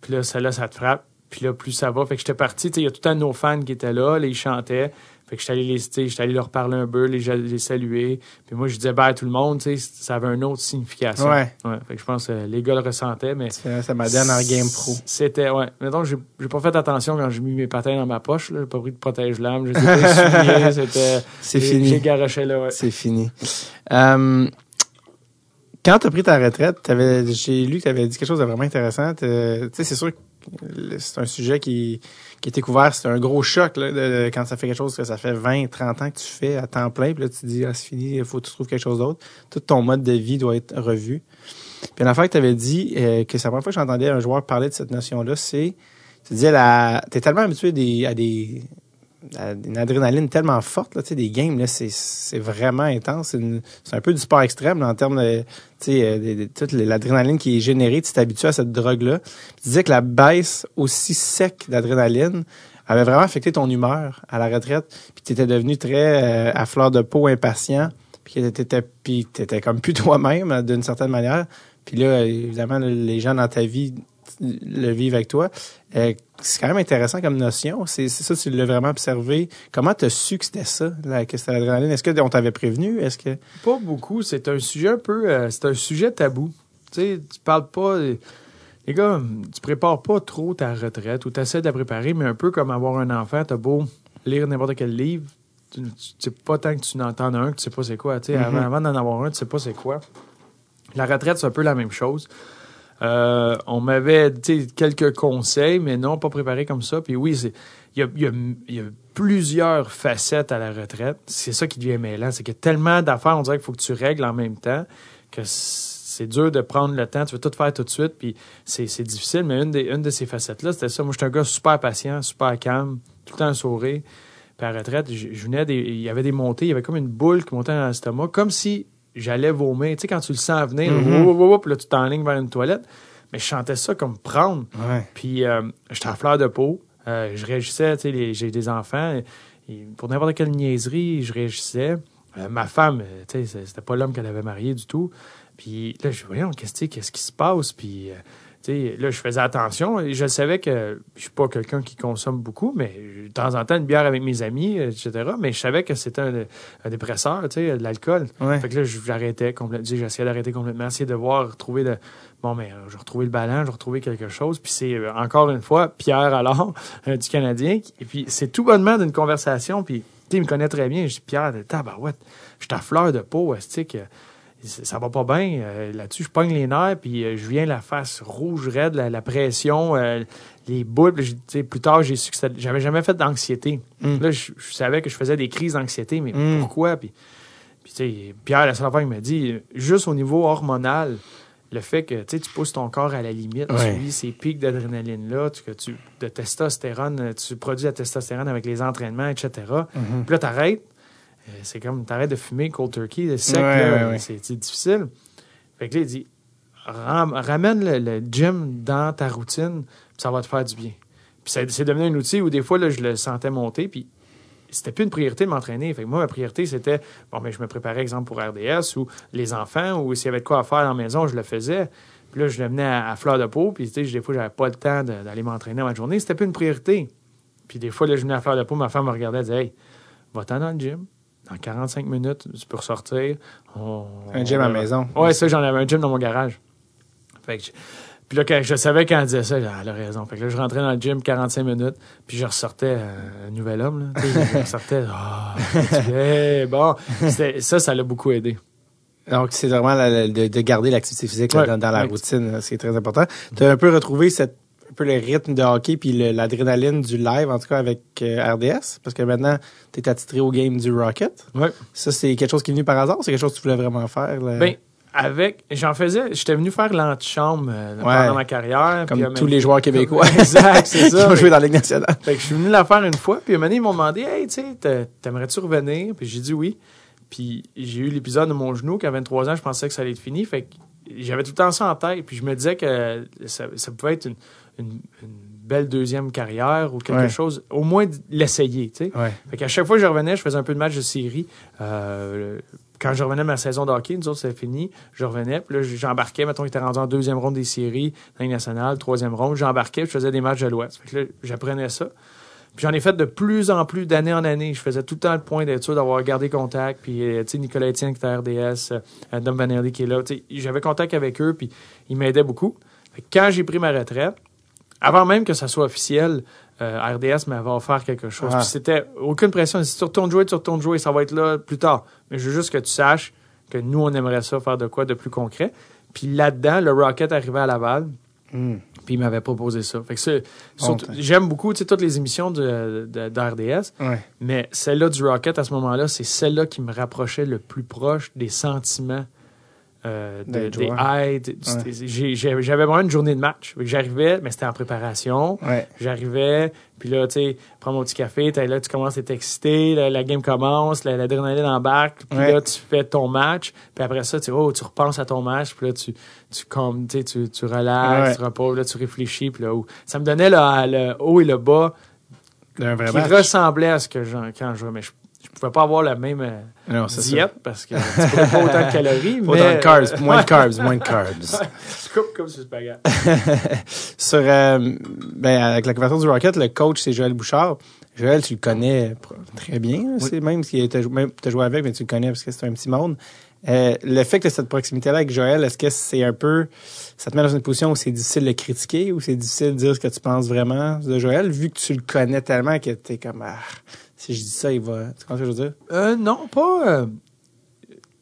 Puis là, celle-là, ça te frappe. Puis là, plus ça va. Fait que j'étais parti. Il y a tout un de nos fans qui étaient là. Là, ils chantaient. Fait que j'étais allé les, j'étais allé leur parler un peu, les, les saluer. Puis moi, je disais bye à tout le monde. Tu sais, ça avait une autre signification. Ouais. Fait que je pense que les gars le ressentaient, mais. C'est, c'est ma dernière game pro. C'était, ouais. Mettons, j'ai, j'ai pas fait attention quand j'ai mis mes patins dans ma poche, là. J'ai pas pris de protège-lame. Je les ai pas. C'était. C'est j'ai- fini. J'ai garoché là, ouais. C'est fini. Euh, quand tu as pris ta retraite, t'avais, j'ai lu que tu avais dit quelque chose de vraiment intéressant. Tu sais, c'est sûr que c'est un sujet qui, qui est découvert. C'est un gros choc là, de- de- quand ça fait quelque chose que ça fait 20, 30 ans que tu fais à temps plein. Puis là, tu te dis, ah, c'est fini, il faut que tu trouves quelque chose d'autre. Tout ton mode de vie doit être revu. Puis une affaire que tu avais dit, euh, que c'est la première fois que j'entendais un joueur parler de cette notion-là, c'est, tu disais, la, t'es tellement habitué des, à des, une adrénaline tellement forte, là, tu des games, là, c'est, vraiment intense. C'est, une- c'est un peu du sport extrême, là, en termes de, tu sais, euh, de- de- toute l'adrénaline qui est générée, tu t'habitues à cette drogue-là. Tu disais que la baisse aussi sec d'adrénaline avait vraiment affecté ton humeur à la retraite, puis tu étais devenu très euh, à fleur de peau, impatient, puis puis t'étais comme plus toi-même, d'une certaine manière. Puis là, évidemment, les gens dans ta vie le vivent avec toi. Euh, c'est quand même intéressant comme notion. C'est c'est ça, tu l'as vraiment observé. Comment tu as su que c'était ça, là, que c'était l'adrénaline? Est-ce qu'on t'avait prévenu? Est-ce que. Pas beaucoup. C'est un sujet un peu. euh, c'est un sujet tabou. Tu sais, tu parles pas. les gars, tu prépares pas trop ta retraite ou tu essaies de la préparer, mais un peu comme avoir un enfant, t'as beau lire n'importe quel livre, tu, tu sais pas tant que tu n'entends un que tu sais pas c'est quoi. Tu sais, Avant, avant d'en avoir un, tu sais pas c'est quoi. La retraite, c'est un peu la même chose. Euh, on m'avait quelques conseils, mais non, pas préparé comme ça. Puis oui, il y a, plusieurs facettes à la retraite. C'est ça qui devient mêlant. C'est qu'il y a tellement d'affaires, on dirait qu'il faut que tu règles en même temps, que c'est dur de prendre le temps. Tu veux tout faire tout de suite, puis c'est difficile. Mais une, de ces facettes-là, c'était ça. Moi, j'étais un gars super patient, super calme, tout le temps sourire. Puis à la retraite, venais il y avait des montées, il y avait comme une boule qui montait dans l'estomac, comme si j'allais vomir. Tu sais, quand tu le sens venir, Mhm. puis là, tu t'enlignes vers une toilette. Mais je chantais ça comme prendre. Ouais. Puis euh, j'étais en fleur de peau. Euh, je réagissais, tu sais, les- j'ai des enfants. et pour n'importe quelle niaiserie, je réagissais. Euh, ma femme, tu sais, c'était pas l'homme qu'elle avait marié du tout. Puis là, je voyais, qu'est-ce tu sais, qu'est-ce qui se passe? Puis, là, je faisais attention. Et je savais que je suis pas quelqu'un qui consomme beaucoup, mais de temps en temps, une bière avec mes amis, etc. Mais je savais que c'était un, un dépresseur, tu sais, de l'alcool. Ouais. Fait que là, j'arrêtais complètement. J'essayais d'arrêter complètement, essayer de voir, retrouver le. Bon, mais euh, je retrouvais le ballon, je retrouvais quelque chose. Puis c'est euh, encore une fois Pierre alors du Canadien. Et puis c'est tout bonnement d'une conversation. Puis tu sais, il me connaît très bien. Je dis Pierre, tabarouette, je suis à fleur de peau, est que ça va pas bien. Euh, Là-dessus, je pogne les nerfs, puis euh, je viens la face rouge, raide, la, la pression, euh, les boules. Puis tu plus tard, j'ai su que j'avais jamais fait d'anxiété. Mm. Là, je, je savais que je faisais des crises d'anxiété, mais Mm. pourquoi? Puis, puis tu Pierre, la seule fois, il m'a dit, juste au niveau hormonal, le fait que tu tu pousses ton corps à la limite, Ouais. tu vis ces pics d'adrénaline-là, tu, que tu, de testostérone, tu produis la testostérone avec les entraînements, etc. Mhm. Puis là, t'arrêtes. Euh, C'est comme, t'arrêtes de fumer cold turkey, le sec, Ouais. C'est, difficile. Fait que là, il dit, ram- ramène le, le gym dans ta routine, puis ça va te faire du bien. Puis c'est devenu un outil où des fois, là, je le sentais monter, puis c'était plus une priorité de m'entraîner. Fait que moi, ma priorité, c'était, bon, mais je me préparais, exemple, pour RDS ou les enfants, ou s'il y avait de quoi à faire à la maison, je le faisais. Puis là, je le venais à, à fleur de peau, puis tu sais, des fois, j'avais pas le temps d'aller m'entraîner à ma journée. C'était plus une priorité. Puis des fois, là, je venais à fleur de peau, ma femme me regardait, elle disait, hey, va-t'en dans le gym. Dans 45 minutes, tu peux ressortir. On- Un gym à la maison. Ouais, ça, j'en avais un gym dans mon garage. Fait que je- puis là, quand je savais quand elle disait ça, elle a raison. Fait que là, je rentrais dans le gym 45 minutes, puis je ressortais un nouvel homme. Là. Je ressortais. Es bon. Ça, ça l'a beaucoup aidé. Donc, c'est vraiment la- de, de garder l'activité physique là, Ouais. dans, dans la Ouais. routine, c'est très important. Tu as un peu retrouvé cette, un peu le rythme de hockey puis l'adrénaline du live, en tout cas avec euh, RDS, parce que maintenant, tu es attitré au game du Rocket. Ouais. Ça, c'est quelque chose qui est venu par hasard ou c'est quelque chose que tu voulais vraiment faire? là? Ben, avec, j'en faisais, j'étais venu faire l'antichambre euh, Ouais. pendant ma carrière. Comme tous les joueurs québécois Exact, c'est qui ça. ont joué dans la Ligue nationale. Fait que je suis venu la faire une fois, puis un moment donné, ils m'ont demandé Hey, tu sais, t'a- t'aimerais-tu revenir? Puis j'ai dit oui. Puis j'ai eu l'épisode de mon genou, qu'à 23 ans, je pensais que ça allait être fini. Fait que j'avais tout le temps ça en tête, puis je me disais que ça, ça pouvait être une, une- une belle deuxième carrière ou quelque Ouais. chose, au moins l'essayer, tu sais. Ouais. Fait qu'à chaque fois que je revenais, je faisais un peu de match de série. Euh, quand je revenais de ma saison de hockey, nous autres, c'était fini. Je revenais, puis là, j'embarquais. Mettons, il était rendu en deuxième ronde des séries, dans la Ligue nationale, troisième ronde. J'embarquais, je faisais des matchs de l'Ouest. Fait que là, j'apprenais ça. Puis j'en ai fait de plus en plus d'année en année. Je faisais tout le temps le point d'être sûr d'avoir gardé contact. Puis, euh, tu sais, Nicolas Etienne qui était à RDS, euh, Dom Vanerly qui est là. Tu sais, j'avais contact avec eux, puis ils m'aidaient beaucoup. Fait que quand j'ai pris ma retraite, avant même que ça soit officiel, euh, RDS m'avait offert quelque chose. Ah. Puis c'était aucune pression. Si tu retournes jouer, tu retournes jouer, ça va être là plus tard. Mais je veux juste que tu saches que nous, on aimerait ça faire de quoi de plus concret. Puis là-dedans, le Rocket arrivait à Laval. Hmm. Puis il m'avait proposé ça. Fait que Bon, j'aime beaucoup toutes les émissions de, de, d'RDS, Ouais. mais celle-là du Rocket, à ce moment-là, c'est celle-là qui me rapprochait le plus proche des sentiments, euh, de- des aides. Ouais. J'avais vraiment une journée de match. J'arrivais, mais c'était en préparation. Ouais. J'arrivais, puis là, tu sais, prends mon petit café, là, tu commences à être excité, la, la game commence, la- l'adrénaline embarque, puis Ouais. là, tu fais ton match, puis après ça, tu, oh, tu repenses à ton match, puis là, tu, tu, comme, tu, tu, relaxes, tu reposes, là, tu réfléchis, puis là, oh, ça me donnait le, le haut et le bas qui match. ressemblait à ce que quand je jouais, mais je pouvais pas avoir la même euh, Non, ça. diète, parce que tu pas autant de calories, mais... Autant de carbs, moins de carbs, moins de carbs. tu coupes comme sur spaghetti. Sur, euh, ben, avec la conversion du Rocket, le coach, c'est Joël Bouchard. Joël, tu le connais très bien. C'est même s'il était même t'as joué avec, mais tu le connais parce que c'est un petit monde. Euh, le fait que cette proximité-là avec Joël, est-ce que c'est un peu, ça te met dans une position où c'est difficile de le critiquer ou c'est difficile de dire ce que tu penses vraiment de Joël, vu que tu le connais tellement que t'es comme, ah, si je dis ça, il va, tu comprends ce que je veux dire? Euh, non, pas. euh,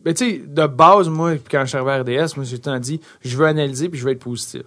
Mais tu sais, de base, moi, quand je suis arrivé à RDS, moi, j'ai tout le temps dit, je veux analyser puis je veux être positif.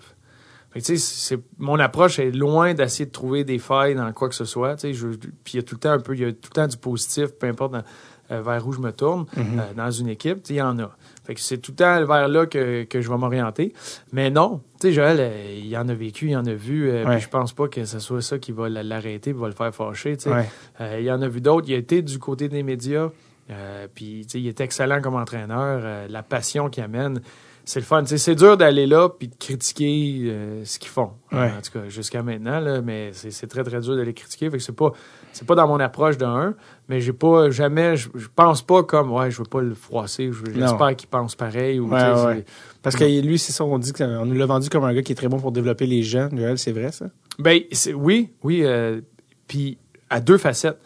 Fait que tu sais, c'est mon approche est loin d'essayer de trouver des failles dans quoi que ce soit. Tu sais, puis il y a tout le temps un peu, il y a tout le temps du positif, peu importe dans- euh, vers où je me tourne euh, dans une équipe. Tu sais, il y en a. Fait que c'est tout le temps vers là que, que je vais m'orienter. Mais non, tu sais, Joël, euh, il en a vécu, il en a vu. euh, Ouais. je pense pas que ce soit ça qui va l'arrêter, va le faire fâcher. tu sais. Ouais. Euh, il y en a vu d'autres. Il a été du côté des médias. Euh, puis, tu sais, il est excellent comme entraîneur. Euh, la passion qu'il amène, c'est le fun. C'est dur d'aller là puis de critiquer euh, ce qu'ils font. Ouais. En tout cas, jusqu'à maintenant, là, mais c'est c'est très, très dur de les critiquer. Fait que c'est pas, c'est pas dans mon approche de un, mais j'ai pas jamais, je, je pense pas comme, ouais, je veux pas le froisser. Je-. J'espère qu'il pense pareil. Ou, Ouais, ouais. Parce que lui, c'est ça, on dit qu'on nous l'a vendu comme un gars qui est très bon pour développer les jeunes. Joël, c'est vrai, ça? Ben, c'est- oui, oui. euh, puis à deux facettes.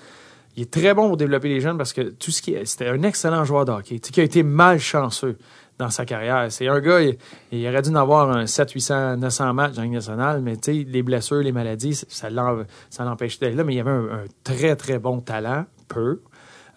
Il est très bon pour développer les jeunes parce que tout ce qui est, c'était un excellent joueur de hockey, qui a été malchanceux dans sa carrière. C'est un gars, il, il aurait dû en avoir un 7, 800, 900 matchs dans la Ligue nationale, mais tu sais, les blessures, les maladies, ça l'empêchait d'être là, mais il avait un, un très, très bon talent, peu,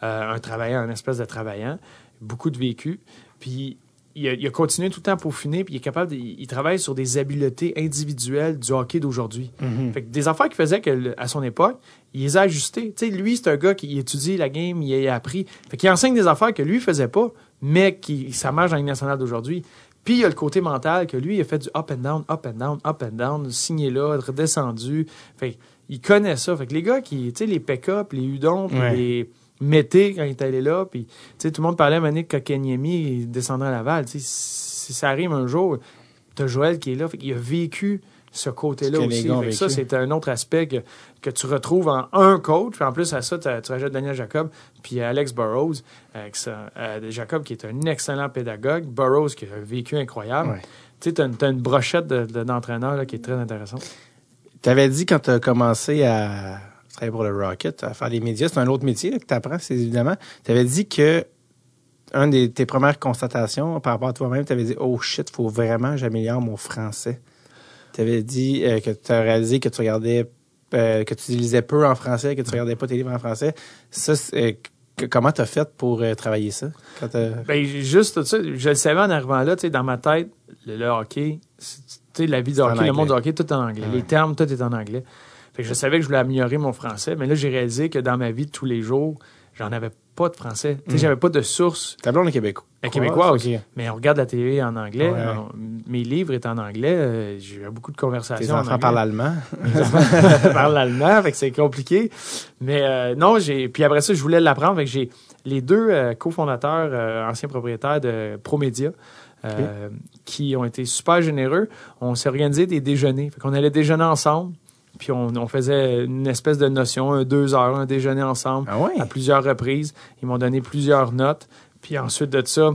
euh, un travaillant, un espèce de travaillant, beaucoup de vécu, puis il a, il a continué tout le temps à peaufiner, puis il est capable, de- il, il travaille sur des habiletés individuelles du hockey d'aujourd'hui. Que des affaires qu'il faisait que, à son époque, il les a ajustées. Lui, c'est un gars qui étudie la game, il a appris. Fait qu'il enseigne des affaires que lui faisait pas, mais qui ça marche dans la Ligue nationale d'aujourd'hui. Puis il y a le côté mental que lui, il a fait du up and down, up and down, up and down, signé là, redescendu. Fait il connaît ça. Fait que les gars qui, tu sais, les pick-up, les Ouais. les mété quand il est allé là, puis tu sais, tout le monde parlait à Manik Kokeniemi descendant à Laval. Tu sais, si ça arrive un jour, t'as Joël qui est là, fait qu'il a vécu ce côté-là aussi. Fait ça, c'est un autre aspect que, que tu retrouves en un coach. Puis en plus, à ça, tu rajoutes Daniel Jacob, puis Alex Burrows, avec ça, euh, Jacob qui est un excellent pédagogue, Burrows qui a un vécu incroyable. Ouais. Tu sais, t'as une, une brochette de- de- d'entraîneurs qui est très intéressante. T'avais dit quand t'as commencé à travailler pour le Rocket, à faire des médias, c'est un autre métier là, que t'apprends, c'est évidemment. T'avais dit que un des tes premières constatations par rapport à toi-même, t'avais dit oh shit, faut vraiment que j'améliore mon français. T'avais dit euh, que tu as réalisé que tu regardais euh, que tu lisais peu en français, que tu regardais pas tes livres en français. Ça, euh, que- comment t'as fait pour travailler ça? Quand Ben, juste tout ça, je le savais en arrivant là, tu sais, dans ma tête, le, le hockey, tu la vie du hockey, le monde du hockey, tout est en anglais. Ouais. Les termes, tout est en anglais. Fait que je savais que je voulais améliorer mon français, mais là, j'ai réalisé que dans ma vie de tous les jours, j'en avais pas de français. Tu sais, Mm. j'avais pas de source Ta blonde est québécois. euh, québécoise. ok. Mais on regarde la télé en anglais. Ouais, ouais. on- mes livres étaient en anglais. euh, j'ai eu beaucoup de conversations. Tes en enfants anglais. parlent allemand. Parlent l'allemand, fait que c'est compliqué. Mais euh, non, j'ai. Puis après ça, je voulais l'apprendre. Fait que j'ai les deux euh, cofondateurs, anciens propriétaires de Promédia, qui ont été super généreux. On s'est organisé des déjeuners. Fait qu'on allait déjeuner ensemble. Puis on, on faisait une espèce de notion, deux heures, un déjeuner ensemble Ah ouais? à plusieurs reprises. Ils m'ont donné plusieurs notes. Puis ensuite de ça,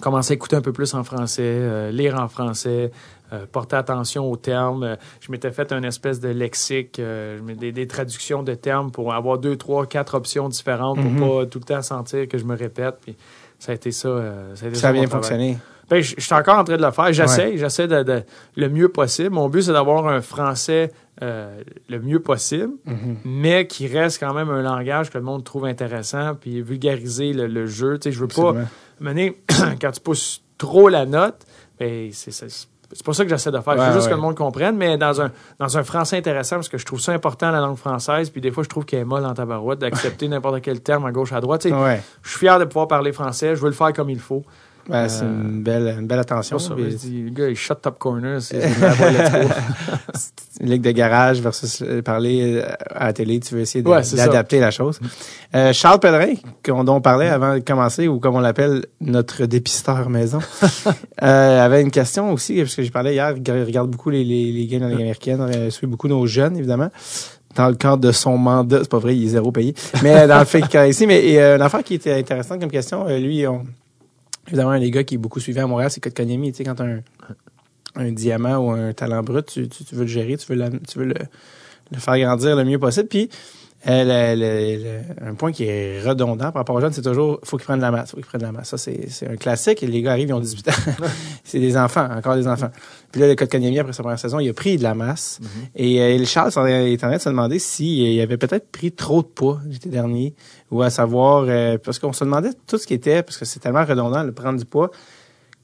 commencer à écouter un peu plus en français, euh, lire en français, euh, porter attention aux termes. Euh, je m'étais fait une espèce de lexique, des, des traductions de termes pour avoir deux, trois, quatre options différentes Mhm. pour pas tout le temps sentir que je me répète. Puis ça a été ça. ça a, été Ça a mon bien travail. Ben, je suis encore en train de le faire. J'essaie, j'essaie de, de- le mieux possible. Mon but, c'est d'avoir un français euh, le mieux possible, Mhm. mais qui reste quand même un langage que le monde trouve intéressant, puis vulgariser le, le jeu. Tu sais, je veux pas mener quand tu pousses trop la note. Ben, c'est pas ça que j'essaie de faire. Ouais, je veux juste ouais. que le monde comprenne, mais dans un dans un français intéressant, parce que je trouve ça important la langue française, puis des fois je trouve qu'elle est molle dans ta barouette d'accepter n'importe quel terme à gauche à droite. Ouais. Je suis fier de pouvoir parler français, je veux le faire comme il faut. Ben, c'est une belle, une belle attention. Ça, puis dis, le gars, il shut top corner. C'est une ligue de garage versus euh, parler euh, à la télé, tu veux essayer Ouais, d'adapter la chose. Euh, Charles Pellerin, qu'on- dont on parlait avant de commencer, ou comme on l'appelle, notre dépisteur maison, euh, avait une question aussi, parce que j'ai parlé hier, il regarde beaucoup les, les, les games dans la Ligue américaine, euh, suit beaucoup nos jeunes, évidemment. Dans le cadre de son mandat, c'est pas vrai, il est zéro payé. Mais euh, dans le fait qu'il ici, mais et, euh, une affaire qui était intéressante comme question, euh, lui, on, évidemment, un des gars qui est beaucoup suivi à Montréal, c'est Kotkaniemi. Tu sais, quand un, un diamant ou un talent brut, tu, tu, veux le gérer, tu veux, tu veux le, le faire grandir le mieux possible. Puis, Euh, le- le- le- un point qui est redondant par rapport aux jeunes, c'est toujours faut qu'ils prennent de la masse, faut qu'ils prennent de la masse. Ça, c'est un classique. Les gars arrivent, ils ont 18 ans. c'est des enfants, encore des enfants. Puis là, le code Kanyemi, après sa première saison, il a pris de la masse. Et euh, Charles est en train de se demander s'il avait peut-être pris trop de poids l'été dernier, ou à savoir, euh, parce qu'on se demandait tout ce qui était, parce que c'est tellement redondant de prendre du poids.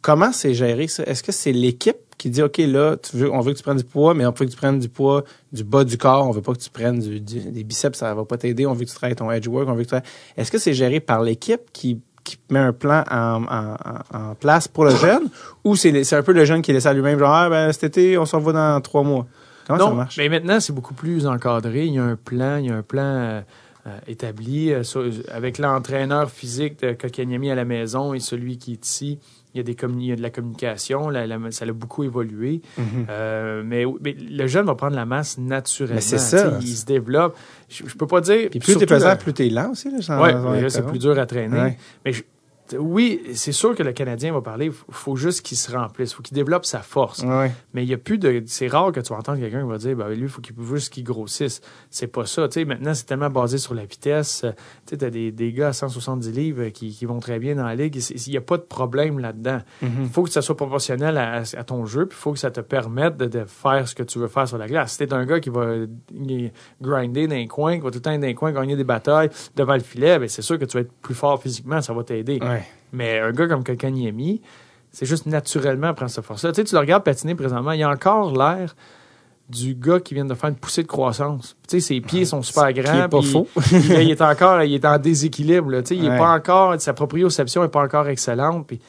Comment c'est géré ça? Est-ce que c'est l'équipe qui dit, OK, là, tu veux, on veut que tu prennes du poids, mais on veut que tu prennes du poids du bas du corps. On veut pas que tu prennes du, du- des biceps, ça va pas t'aider. On veut que tu travailles ton edge work. On veut que tu... Est-ce que c'est géré par l'équipe qui, qui met un plan en, en, place pour le jeune? Ou c'est c'est un peu le jeune qui laisse à lui-même, genre, ah, ben, cet été, on s'en va dans trois mois? Comment ça non, marche? mais maintenant, c'est beaucoup plus encadré. Il y a un plan, il y a un plan euh, euh, établi euh, sur- avec l'entraîneur physique de Kokanyami à la maison et celui qui est ici. Il y a, des il y a de la communication, la- la- ça a beaucoup évolué. Mhm. Euh, mais, mais le jeune va prendre la masse naturellement. Mais c'est ça. Il se développe. Je, je peux pas dire. Puis plus t'es pesant, plus t'es lent aussi, là, être c'est plus dur à traîner. Ouais. Mais je- oui, c'est sûr que le Canadien va parler. Il faut juste qu'il se remplisse. Il faut qu'il développe sa force. Ouais. Mais il y a plus de. C'est rare que tu vas entendre quelqu'un qui va dire, ben, lui, il faut juste qu'il grossisse. C'est pas ça. Tu sais, maintenant, c'est tellement basé sur la vitesse. Euh, Tu sais, as des, des gars à 170 livres qui, qui vont très bien dans la ligue. Il n'y a pas de problème là-dedans. Il faut que ça soit proportionnel à, à ton jeu, puis il faut que ça te permette de, de faire ce que tu veux faire sur la glace. Si t'es un gars qui va euh, grinder dans les coins, qui va tout le temps être dans les coins, gagner des batailles devant le filet, ben c'est sûr que tu vas être plus fort physiquement, ça va t'aider. Ouais. Mais un gars comme Kokaniemi, c'est juste naturellement prendre cette force-là. Tu sais, tu le regardes patiner présentement, il a encore l'air du gars qui vient de faire une poussée de croissance. Tu sais, ses pieds sont super grands. pas faux. il, il est encore, il est en déséquilibre. Là. Tu sais, il est Ouais. pas encore, sa proprioception est pas encore excellente. Puis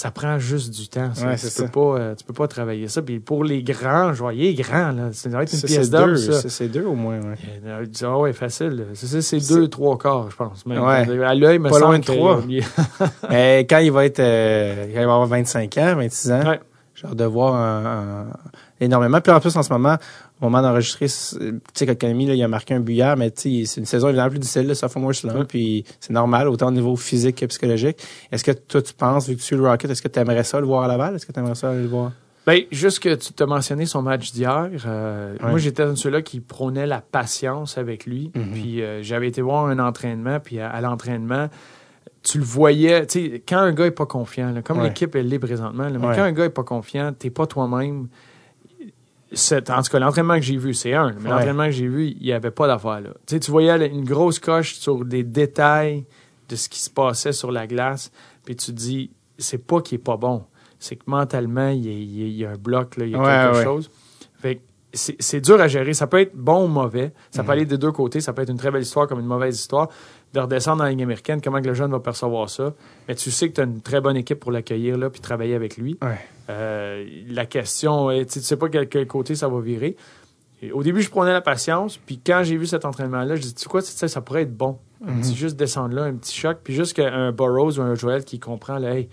ça prend juste du temps. ça. Ouais, tu peux ça. pas, euh, tu peux pas travailler ça. Puis pour les grands, je est grand là. Ça doit être une Ça, pièce ça, c'est deux au moins, ouais. Euh, Ah ouais, facile. C'est deux, trois quarts, je pense. même. Ouais. À l'œil, me Pas loin de trois. Mais quand il va être, euh, quand il va avoir 25 ans, 26 ans, hâte de voir un- un- énormément. Puis en plus, en ce moment, au moment d'enregistrer, tu sais, Kotkaniemi, là, il a marqué un hier, mais tu sais, c'est une saison évidemment plus difficile, le sophomore Ouais. puis c'est normal, autant au niveau physique que psychologique. Est-ce que toi, tu penses, vu que tu suis le Rocket, est-ce que tu aimerais ça le voir à Laval? Est-ce que tu aimerais ça aller le voir? Ben, juste que tu t'as mentionné son match d'hier. euh, Ouais. Moi, j'étais un de ceux-là qui prônait la patience avec lui. Mhm. Puis euh, j'avais été voir un entraînement, puis à, à l'entraînement, tu le voyais. Tu sais, quand un gars est pas confiant, là, comme Ouais. l'équipe elle l'est présentement, là, mais Ouais. quand un gars est pas confiant, t'es pas toi-même. En tout cas, l'entraînement que j'ai vu, c'est un. Mais Ouais. l'entraînement que j'ai vu, il n'y avait pas d'affaire là. Tu sais, tu voyais une grosse coche sur des détails de ce qui se passait sur la glace, puis tu te dis, c'est pas qu'il est pas bon, c'est que mentalement, il y a, il y un bloc, là, il y a Ouais, quelque ouais. chose. Fait que c'est dur à gérer. Ça peut être bon ou mauvais. Ça Mhm. peut aller des deux côtés. Ça peut être une très belle histoire comme une mauvaise histoire. De redescendre dans la ligne américaine, comment que le jeune va percevoir ça. Mais tu sais que tu as une très bonne équipe pour l'accueillir là puis travailler avec lui. Ouais. Euh, la question est, tu sais- pas quel, quel côté ça va virer. Et au début, je prenais la patience. Puis quand j'ai vu cet entraînement-là, je dis, tu sais quoi, ça pourrait être bon. Un Mhm. petit juste descendre là, un petit choc. Puis juste qu'un Burroughs ou un Joel qui comprend, là, hey,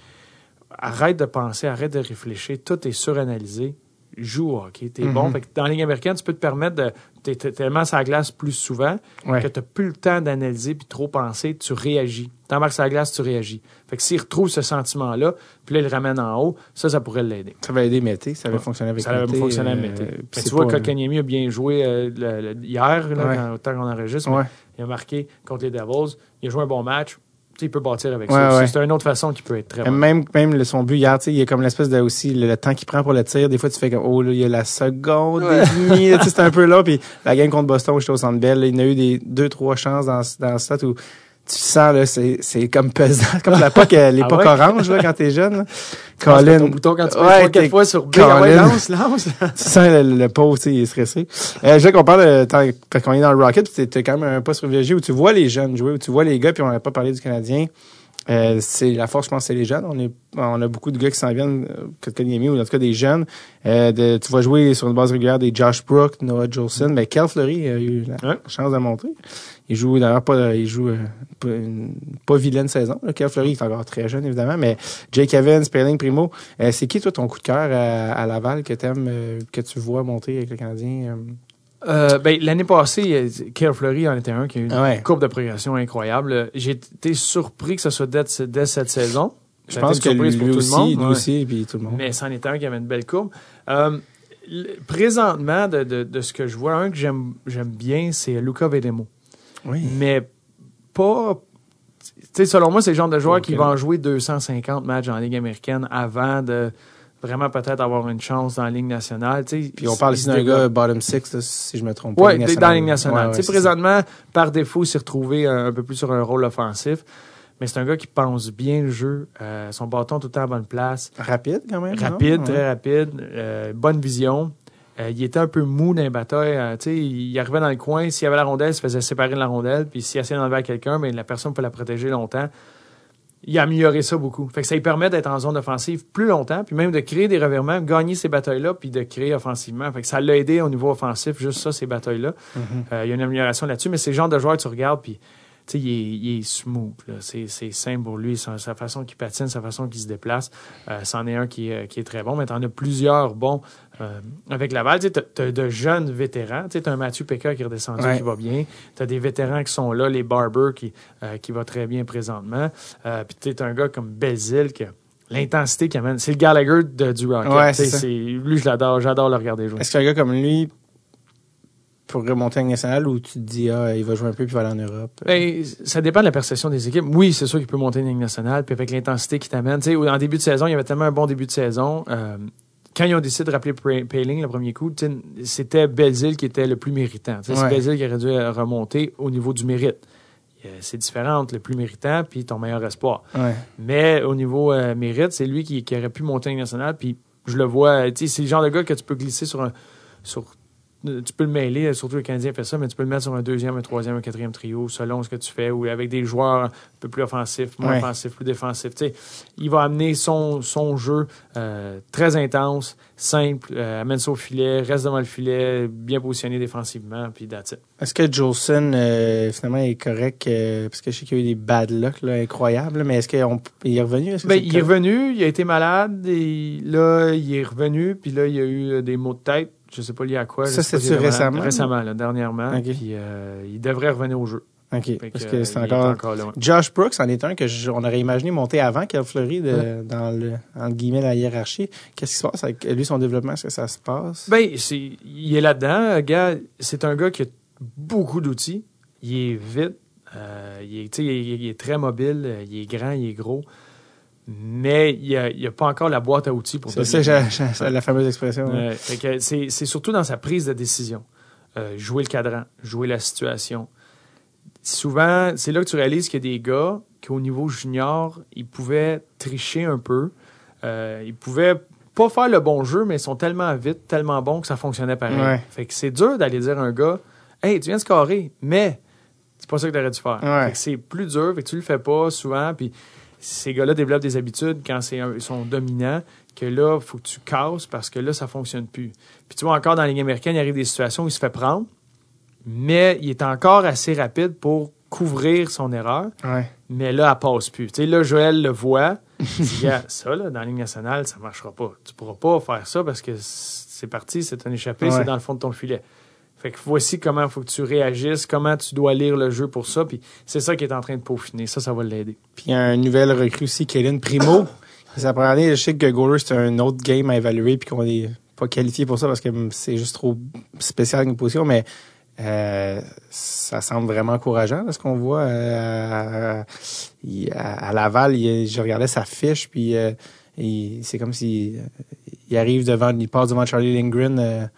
arrête de penser, arrête de réfléchir. Tout est suranalysé. Joue au hockey. T'es Mhm. bon. Fait que dans la ligne américaine, tu peux te permettre de. T'es tellement sur la glace plus souvent Ouais. que t'as plus le temps d'analyser puis trop penser. Tu réagis. T'embarques sur la glace, tu réagis. Fait que s'il retrouve ce sentiment-là, puis là, il le ramène en haut, ça, ça pourrait l'aider. Ça va aider Mété, ça va Ouais. fonctionner avec Ça avait Mété, fonctionné avec euh, Mété. Mais tu vois, pas, Kotkaniemi a bien joué euh, le- le- hier, là, Ouais. quand, autant qu'on enregistre. Il a marqué contre les Devils. Il a joué un bon match. Tu sais, il peut bâtir avec Ouais, ça. ouais. C'est une autre façon qui peut être très Euh, bon. Même, même le, son but hier, tu sais, il y a comme l'espèce de aussi le, le temps qu'il prend pour le tir. Des fois, tu fais comme, oh, là, il y a la seconde et demie, là, tu sais, c'est un peu là. Puis la game contre Boston, j'étais au Centre Bell, là, il y a eu des deux, trois chances dans, dans le stade où tu sens, là, c'est, c'est comme pesant. comme la POC, l'époque Ah ouais? orange, là, quand t'es jeune, là. Colin. ton bouton, quand tu Ouais, mets trois, t'es- quatre fois sur B, ah ouais, lance, lance. tu sens le, le pauvre, tu sais, il est stressé. Euh, je veux qu'on parle parce qu'on est dans le Rocket, t'es quand même un poste privilégié où tu vois les jeunes jouer, où tu vois les gars, puis on n'a pas parlé du Canadien. Euh, c'est la force, je pense, c'est les jeunes. On est, on a beaucoup de gars qui s'en viennent, euh, Kotkaniemi, ou en tout cas des jeunes. Euh, de- tu vas jouer sur une base régulière des Josh Brook, Noah Jolson, mais Kel Fleury a eu la Ouais. chance de montrer. Il joue d'ailleurs pas, il joue euh, pas, une pas vilaine saison. Là. Kel Fleury il est encore très jeune évidemment, mais Jake Evans, Sperling, Primo, euh, c'est qui toi ton coup de cœur à, à Laval que t'aimes, euh, que tu vois monter avec le Canadien? Euh? Ben, L'année passée, euh, Kerr Fleury en était un qui a eu une ouais. courbe de progression incroyable. J'ai été surpris que ce soit dès, dès cette saison. Je Ça pense que une lui, surprise pour lui tout aussi, le monde. lui ouais. aussi, puis tout le monde. Mais c'en était un qui avait une belle courbe. Euh, présentement, de, de, de ce que je vois, un que j'aime bien, c'est Luca Vedemo. Oui. mais pas. Tu sais, selon moi, c'est le genre de joueur qui va en jouer 250 matchs en Ligue américaine avant de vraiment peut-être avoir une chance dans la Ligue nationale. Puis on parle ici d'un gars bottom six, là, si je me trompe pas. Oui, dans la Ligue nationale. Ouais, ouais, présentement, par défaut, il s'est retrouvé un, un peu plus sur un rôle offensif. Mais c'est un gars qui pense bien le jeu. euh, son bâton tout le temps à bonne place. Rapide quand même. Rapide, très rapide. euh, bonne vision. Euh, il était un peu mou dans les batailles. euh, il arrivait dans le coin. S'il y avait la rondelle, il se faisait séparer de la rondelle. Puis s'il essayait d'enlever à quelqu'un, mais la personne peut la protéger longtemps. Il a amélioré ça beaucoup. Fait que ça lui permet d'être en zone offensive plus longtemps, puis même de créer des revirements, gagner ces batailles-là, puis de créer offensivement. Fait que ça l'a aidé au niveau offensif, juste ça, ces batailles-là. Mhm. Euh, il y a une amélioration là-dessus, mais c'est le genre de joueur que tu regardes, puis tu sais, il est, il est smooth. C'est, c'est simple pour lui, sa, sa façon qu'il patine, sa façon qu'il se déplace. Euh, c'en est un qui est, qui est très bon, mais t'en as plusieurs bons euh, avec Laval. Tu t'as de jeunes vétérans. Tu t'as un Mathieu Péca qui est redescendu, Ouais. qui va bien. T'as des vétérans qui sont là, les Barber qui, euh, qui va très bien présentement. Euh, puis tu t'as un gars comme Belzil qui a l'intensité qu'il amène. C'est le Gallagher de, du Rocket. Ouais, Tu c'est lui, je l'adore. J'adore le regarder jouer. Est-ce qu'un gars comme lui pourrait monter en Ligue nationale ou tu te dis, ah, il va jouer un peu puis il va aller en Europe? Ben, ça dépend de la perception des équipes. Oui, c'est sûr qu'il peut monter une ligne nationale, puis avec l'intensité qu'il t'amène. Tu sais, en début de saison, il y avait tellement un bon début de saison. euh, quand ils ont décidé de rappeler Payling le premier coup, c'était Belzil qui était le plus méritant. C'est Ouais. Belzil qui aurait dû remonter au niveau du mérite. Euh, C'est différent entre le plus méritant puis ton meilleur espoir. Ouais. Mais au niveau euh, mérite, c'est lui qui, qui aurait pu monter nationale. Puis je le vois, c'est le genre de gars que tu peux glisser sur un. Sur, tu peux le mêler, euh, surtout le Canadien fait ça, mais tu peux le mettre sur un deuxième, un troisième, un quatrième trio, selon ce que tu fais, ou avec des joueurs un peu plus offensifs, moins Ouais. offensifs, plus défensifs. Il va amener son, son jeu euh, très intense, simple, euh, amène ça au filet, reste devant le filet, bien positionné défensivement, puis that's. Est-ce que Jolson, euh, finalement, est correct? parce que je sais qu'il y a eu des bad luck là, incroyables, mais est-ce qu'il est revenu? Ben, il est revenu, il a été malade, et là, il est revenu, puis là, il y a eu des maux de tête. Je sais pas lié à quoi. Ça, malade. récemment? Récemment, là, dernièrement. Puis euh, il devrait revenir au jeu. OK, parce que, que c'est encore... encore là. ouais. Josh Brooks en est un que je- on aurait imaginé monter avant Cal Fleury de, dans le, entre guillemets, la hiérarchie. Qu'est-ce qui se passe avec lui, son développement? Est-ce que ça se passe? Ben, c'est, il est là-dedans. Gars, c'est un gars qui a beaucoup d'outils. Il est vite. euh, il, est, il, est- il est très mobile. Il est grand, il est gros. Mais il n'y a, pas encore la boîte à outils pour c'est ça, la fameuse expression. Ouais, c'est, surtout dans sa prise de décision. Euh, jouer le cadran, jouer la situation. Souvent, c'est là que tu réalises qu'il y a des gars qui, au niveau junior, ils pouvaient tricher un peu. Euh, ils pouvaient pas faire le bon jeu, mais ils sont tellement vite, tellement bons que ça fonctionnait pareil. Ouais. Fait que c'est dur d'aller dire à un gars Hey, tu viens de scorer, mais c'est pas ça que tu aurais dû faire. Ouais. Fait que c'est plus dur, fait que tu le fais pas souvent, puis ces gars-là développent des habitudes quand c'est ils sont dominants, que là, il faut que tu casses parce que là, ça fonctionne plus. Puis tu vois, encore dans la Ligue américaine, il arrive des situations où il se fait prendre, mais il est encore assez rapide pour couvrir son erreur, Ouais. mais là, elle passe plus. Tu sais, là, Joël le voit, il dit, Gars, ça, là, dans la Ligue nationale, ça marchera pas. Tu pourras pas faire ça parce que c'est parti, c'est un échappé, Ouais. c'est dans le fond de ton filet. Fait que voici comment il faut que tu réagisses, comment tu dois lire le jeu pour ça, puis c'est ça qui est en train de peaufiner. Ça, ça va l'aider. Puis il y a un nouvel recrue aussi, Kellen Primo. La première année, je sais que Goaler, c'est un autre game à évaluer puis qu'on est pas qualifié pour ça parce que c'est juste trop spécial une position, mais euh, ça semble vraiment encourageant ce qu'on voit. euh, à, Laval, il- je regardais sa fiche, puis euh, c'est comme si euh, il arrive devant, il passe devant Charlie Lindgren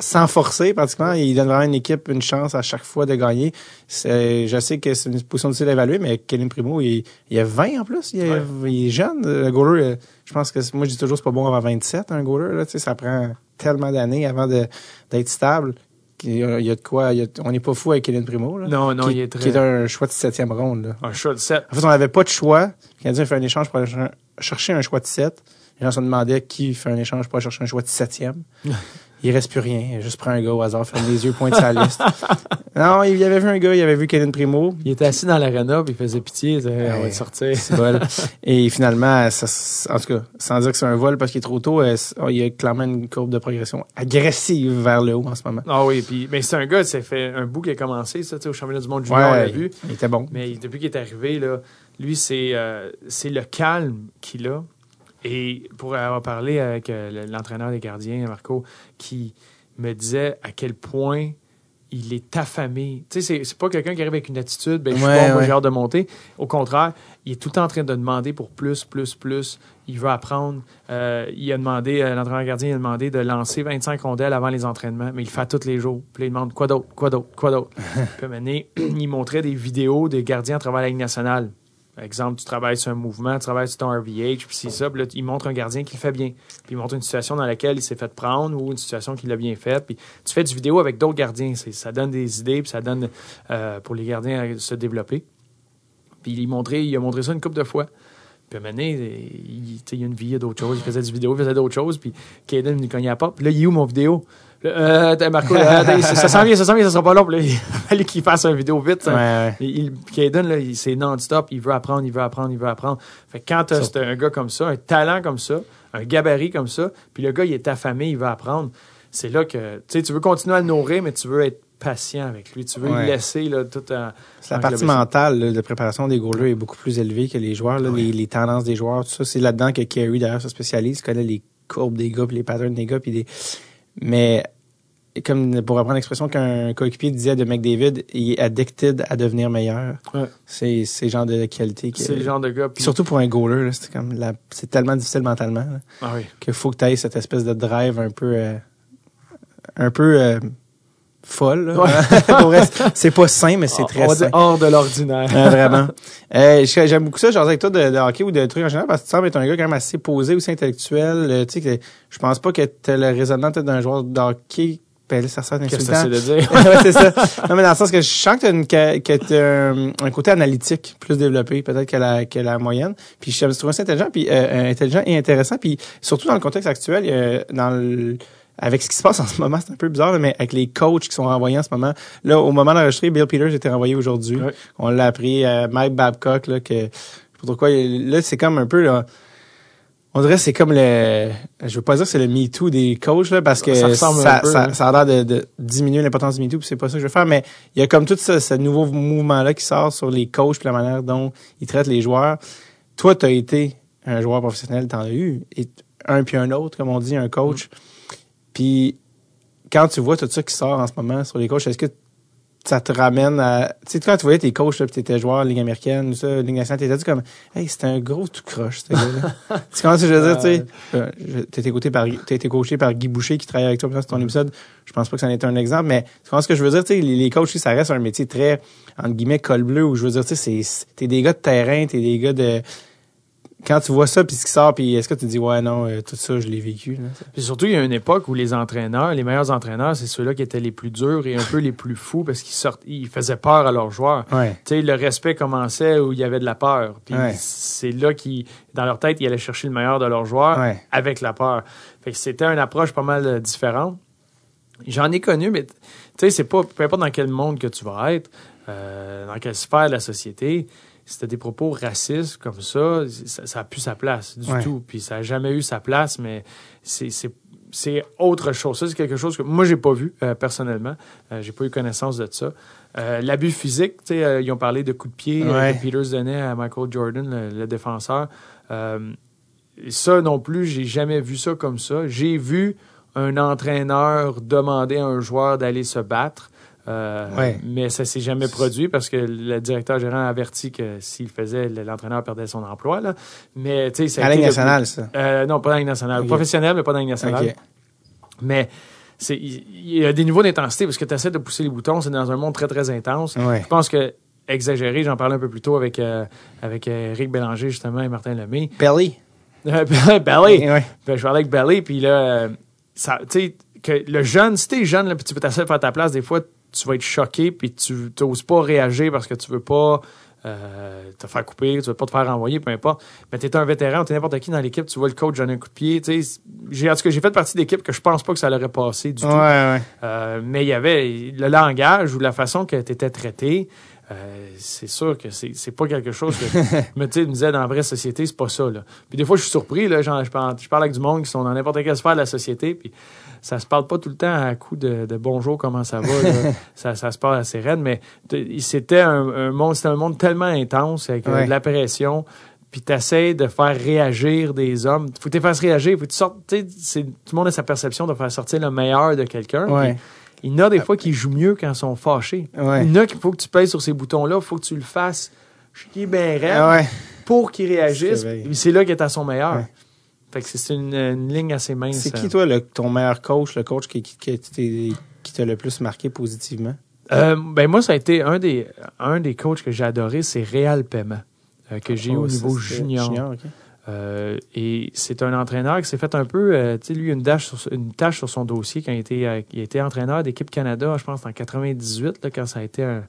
sans forcer pratiquement. Il donne vraiment une équipe une chance à chaque fois de gagner. C'est- Je sais que c'est une position difficile à évaluer, mais Kellen Primo, il, il a 20 en plus. Il, est- Ouais. il est jeune. Le goaler, euh, je pense que moi je dis toujours c'est pas bon avant 27, un goaler. Là, tu sais, ça prend tellement d'années avant d'être stable. Il y, a, il y a de quoi. il y a- on n'est pas fou avec Kellen Primo. Là, Non, non, qui, il est très. qui est un choix de septième ronde. Là. Un shot de 7. En fait, on n'avait pas de choix. Le Canadien fait un échange pour aller cher- chercher un choix de 7. Les gens se demandaient qui fait un échange pour aller chercher un choix de septième. Il reste plus rien. Il a juste pris un gars au hasard, ferme les yeux, pointe sa liste. Non, il avait vu un gars, il avait vu Kellen Primo. Il était assis dans l'arena, puis il faisait pitié. il disait, on va Ouais. te sortir. C'est vol. Et finalement, ça, en tout cas, sans dire que c'est un vol parce qu'il est trop tôt, euh, oh, il y a clairement une courbe de progression agressive vers le haut en ce moment. Ah oui, puis mais c'est un gars, ça fait un bout qui a commencé, ça, au championnat du monde junior, on l'a vu. il était bon. Mais depuis qu'il est arrivé, là, lui, c'est euh, c'est le calme qu'il a. Et pour avoir parlé avec euh, le- l'entraîneur des gardiens, Marco, qui me disait à quel point il est affamé. Tu sais, c'est- pas quelqu'un qui arrive avec une attitude, ben, je suis Ouais, bon, ouais. j'ai hâte de monter. Au contraire, il est tout le temps en train de demander pour plus, plus, plus. Il veut apprendre. Euh, il a demandé, euh, l'entraîneur gardien il a demandé de lancer 25 rondelles avant les entraînements, mais il le fait tous les jours. Puis il demande quoi d'autre, quoi d'autre, quoi d'autre? puis il montrait des vidéos des gardiens à travers la Ligue nationale. Exemple, tu travailles sur un mouvement, tu travailles sur ton RVH, puis c'est ça. Puis là, il montre un gardien qui le fait bien. Puis il montre une situation dans laquelle il s'est fait prendre ou une situation qu'il a bien faite. Puis tu fais du vidéo avec d'autres gardiens. Ça donne des idées, puis ça donne euh, pour les gardiens à se développer. Puis il, montrait, il a montré ça une couple de fois. Puis à un moment donné, il, il a une vie, il y a d'autres choses. Il faisait du vidéo, il faisait d'autres choses. Puis Kaden me cognait à la porte. Puis là, il est où mon vidéo? Là, euh, Marco, attends, ça, s'en vient, ça s'en vient, ça sera pas long. Là, il fallait qu'il fasse une vidéo vite. Ouais, ouais. Il, Kaden, là, il- c'est non-stop. Il veut apprendre, il veut apprendre, il veut apprendre. Fait que quand t'as un gars comme ça, un talent comme ça, un gabarit comme ça, puis le gars, il est affamé, il veut apprendre, c'est là que, tu sais, tu veux continuer à le nourrir, mais tu veux être patient avec lui. Tu veux Ouais. le laisser, là, tout en... La partie mentale là, de préparation des goalers est beaucoup plus élevée que les joueurs. là, les, les tendances des joueurs, tout ça. C'est là-dedans que Kerry, d'ailleurs, se spécialise. Connaît les courbes des gars, puis les patterns des gars. Puis des... Mais comme pour reprendre l'expression qu'un coéquipier disait de McDavid, il est addicted à devenir meilleur. Ouais. C'est le genre de qualité. C'est le genre de gars... Surtout pour un goaler, là, c'est comme la... c'est tellement difficile mentalement là, Ah oui. faut que tu aies cette espèce de drive un peu euh, un peu euh, folle. vrai, c'est pas sain, mais c'est très on sain. hors de l'ordinaire. Ouais, vraiment. Euh, J'aime beaucoup ça, genre avec toi de, de hockey ou de trucs en général, parce que tu sembles être un gars quand même assez posé, aussi intellectuel. euh, tu sais, que je pense pas que t'as le raisonnement d'un joueur de hockey. Ben là, ça sort Qu'est-ce que c'est de dire? ouais, c'est ça. Non, mais dans le sens que je sens que t'as une, que, t'as un, un côté analytique plus développé, peut-être que la, que la moyenne. Puis je trouve ça intelligent, puis euh, intelligent et intéressant. Puis surtout dans le contexte actuel, euh, dans le, avec ce qui se passe en ce moment, c'est un peu bizarre, là, mais avec les coachs qui sont renvoyés en ce moment. Là, au moment d'enregistrer, Bill Peters était renvoyé aujourd'hui. Ouais. On l'a appris, euh, Mike Babcock, là, que je sais pas trop quoi. Là, c'est comme un peu là. On dirait que c'est comme le. Je veux pas dire que c'est le Me Too des coachs, là, parce que Ça hein. a l'air de, de diminuer l'importance du Me Too, puis c'est pas ça que je veux faire, mais il y a comme tout ce, ce nouveau mouvement-là qui sort sur les coachs puis la manière dont ils traitent les joueurs. Toi, tu as été un joueur professionnel, t'en as eu, et un puis un autre, comme on dit, un coach. Puis quand tu vois tout ça qui sort en ce moment sur les coachs, est-ce que ça te ramène à. Tu sais, quand tu voyais tes coachs, là, puis t'étais joueur Ligue américaine, ça, Ligue nationale, t'étais comme, hey, c'était un gros tout croche, ce gars-là. tu comprends ce que je veux dire, tu sais? Euh, T'as été, coaché par, t'as été coaché par Guy Boucher qui travaille avec toi, sur ton épisode. Je pense pas que ça en est un exemple, mais tu comprends ce que je veux dire, tu sais? Les, les coachs, ça reste un métier très, entre guillemets, col bleu, où je veux dire, tu sais, c'est- c'est- t'es des gars de terrain, t'es des gars de. Quand tu vois ça, puis ce qui sort, puis est-ce que tu te dis, ouais, non, euh, tout ça, je l'ai vécu, là? Puis surtout, il y a une époque où les entraîneurs, les meilleurs entraîneurs, c'est ceux-là qui étaient les plus durs et un peu les plus fous parce qu'ils sortent, ils faisaient peur à leurs joueurs. Ouais. Tu sais, le respect commençait où il y avait de la peur. Puis Ouais. c'est là qu'ils, dans leur tête, ils allaient chercher le meilleur de leurs joueurs Ouais. avec la peur. Fait que c'était une approche pas mal euh, différente. J'en ai connu, mais tu sais, c'est pas, peu importe dans quel monde que tu vas être, euh, dans quelle sphère de la société, t'as des propos racistes comme ça, ça, ça a plus sa place du Ouais. tout. Puis ça a jamais eu sa place, mais c'est, autre chose. Ça, c'est quelque chose que moi, j'ai pas vu, euh, personnellement. Euh, j'ai pas eu connaissance de ça. Euh, l'abus physique, tu sais, euh, ils ont parlé de coups de pied Ouais. que Peters donnait à Michael Jordan, le, le défenseur. Ça non plus, j'ai jamais vu ça comme ça. J'ai vu un entraîneur demander à un joueur d'aller se battre. Euh, Ouais. Mais ça s'est jamais produit parce que le directeur gérant a averti que s'il faisait, l'entraîneur perdait son emploi. Là. Mais, tu sais, À la le- nationale, ça. Euh, non, pas dans la Ligue nationale. Professionnel, mais pas dans la Ligue nationale. Mais il y a des niveaux d'intensité parce que tu essaies de pousser les boutons. C'est dans un monde très, très intense. Ouais. Je pense que exagéré, j'en parlais un peu plus tôt avec, euh, avec Eric Bélanger, justement, et Martin Lemay. Belly. Belly! Ben, je parlais avec Belly, puis là, ça, tu sais, que le jeune, si t'es jeune, là, puis tu veux t'asseoir faire ta place, des fois, tu vas être choqué, puis tu n'oses pas réagir parce que tu veux pas euh, te faire couper, tu veux pas te faire renvoyer, peu importe. Mais t'es un vétéran, t'es n'importe qui dans l'équipe, tu vois le coach donner un coup de pied, tu. J'ai, en tout cas, j'ai fait partie d'équipes que je pense pas que ça l'aurait passé du Ouais, tout. ouais. Euh, mais il y avait le langage ou la façon que tu étais traité. euh, c'est sûr que c'est, c'est pas quelque chose que mais tu sais, dans la vraie société, c'est pas ça. Là. Puis des fois, je suis surpris. Là, genre, je, parle, je parle avec du monde qui sont dans n'importe quelle sphère de la société. Puis ça se parle pas tout le temps à coup de, de bonjour, comment ça va. là. ça, ça se parle assez raide. Mais c'était un, un monde, c'était un monde tellement intense avec euh, Ouais. de la pression. Puis t'essayes de faire réagir des hommes. Faut que tu fasses réagir. Faut que tu sortes. C'est- tout le monde a sa perception de faire sortir le meilleur de quelqu'un. Ouais. Il y en a des fois qui jouent mieux quand ils sont fâchés. Ouais. Il y en a qu'il faut que tu pèses sur ces boutons-là, il faut que tu le fasses chier bien raide ouais. pour qu'il réagisse. C'est là qu'il est à son meilleur. Fait que c'est une, une ligne assez mince. C'est qui, toi, le, ton meilleur coach, le coach qui, t'a le plus marqué positivement? Euh, ben moi, ça a été un des, un des coachs que j'ai adoré, c'est Réal Paiement, euh, que j'ai eu Oh, au ça, niveau junior. Euh, et c'est un entraîneur qui s'est fait un peu, euh, tu sais, lui, une tâche, sur, une tâche sur son dossier quand il était, euh, il était entraîneur d'équipe Canada, je pense, en 98, là, quand ça a été un,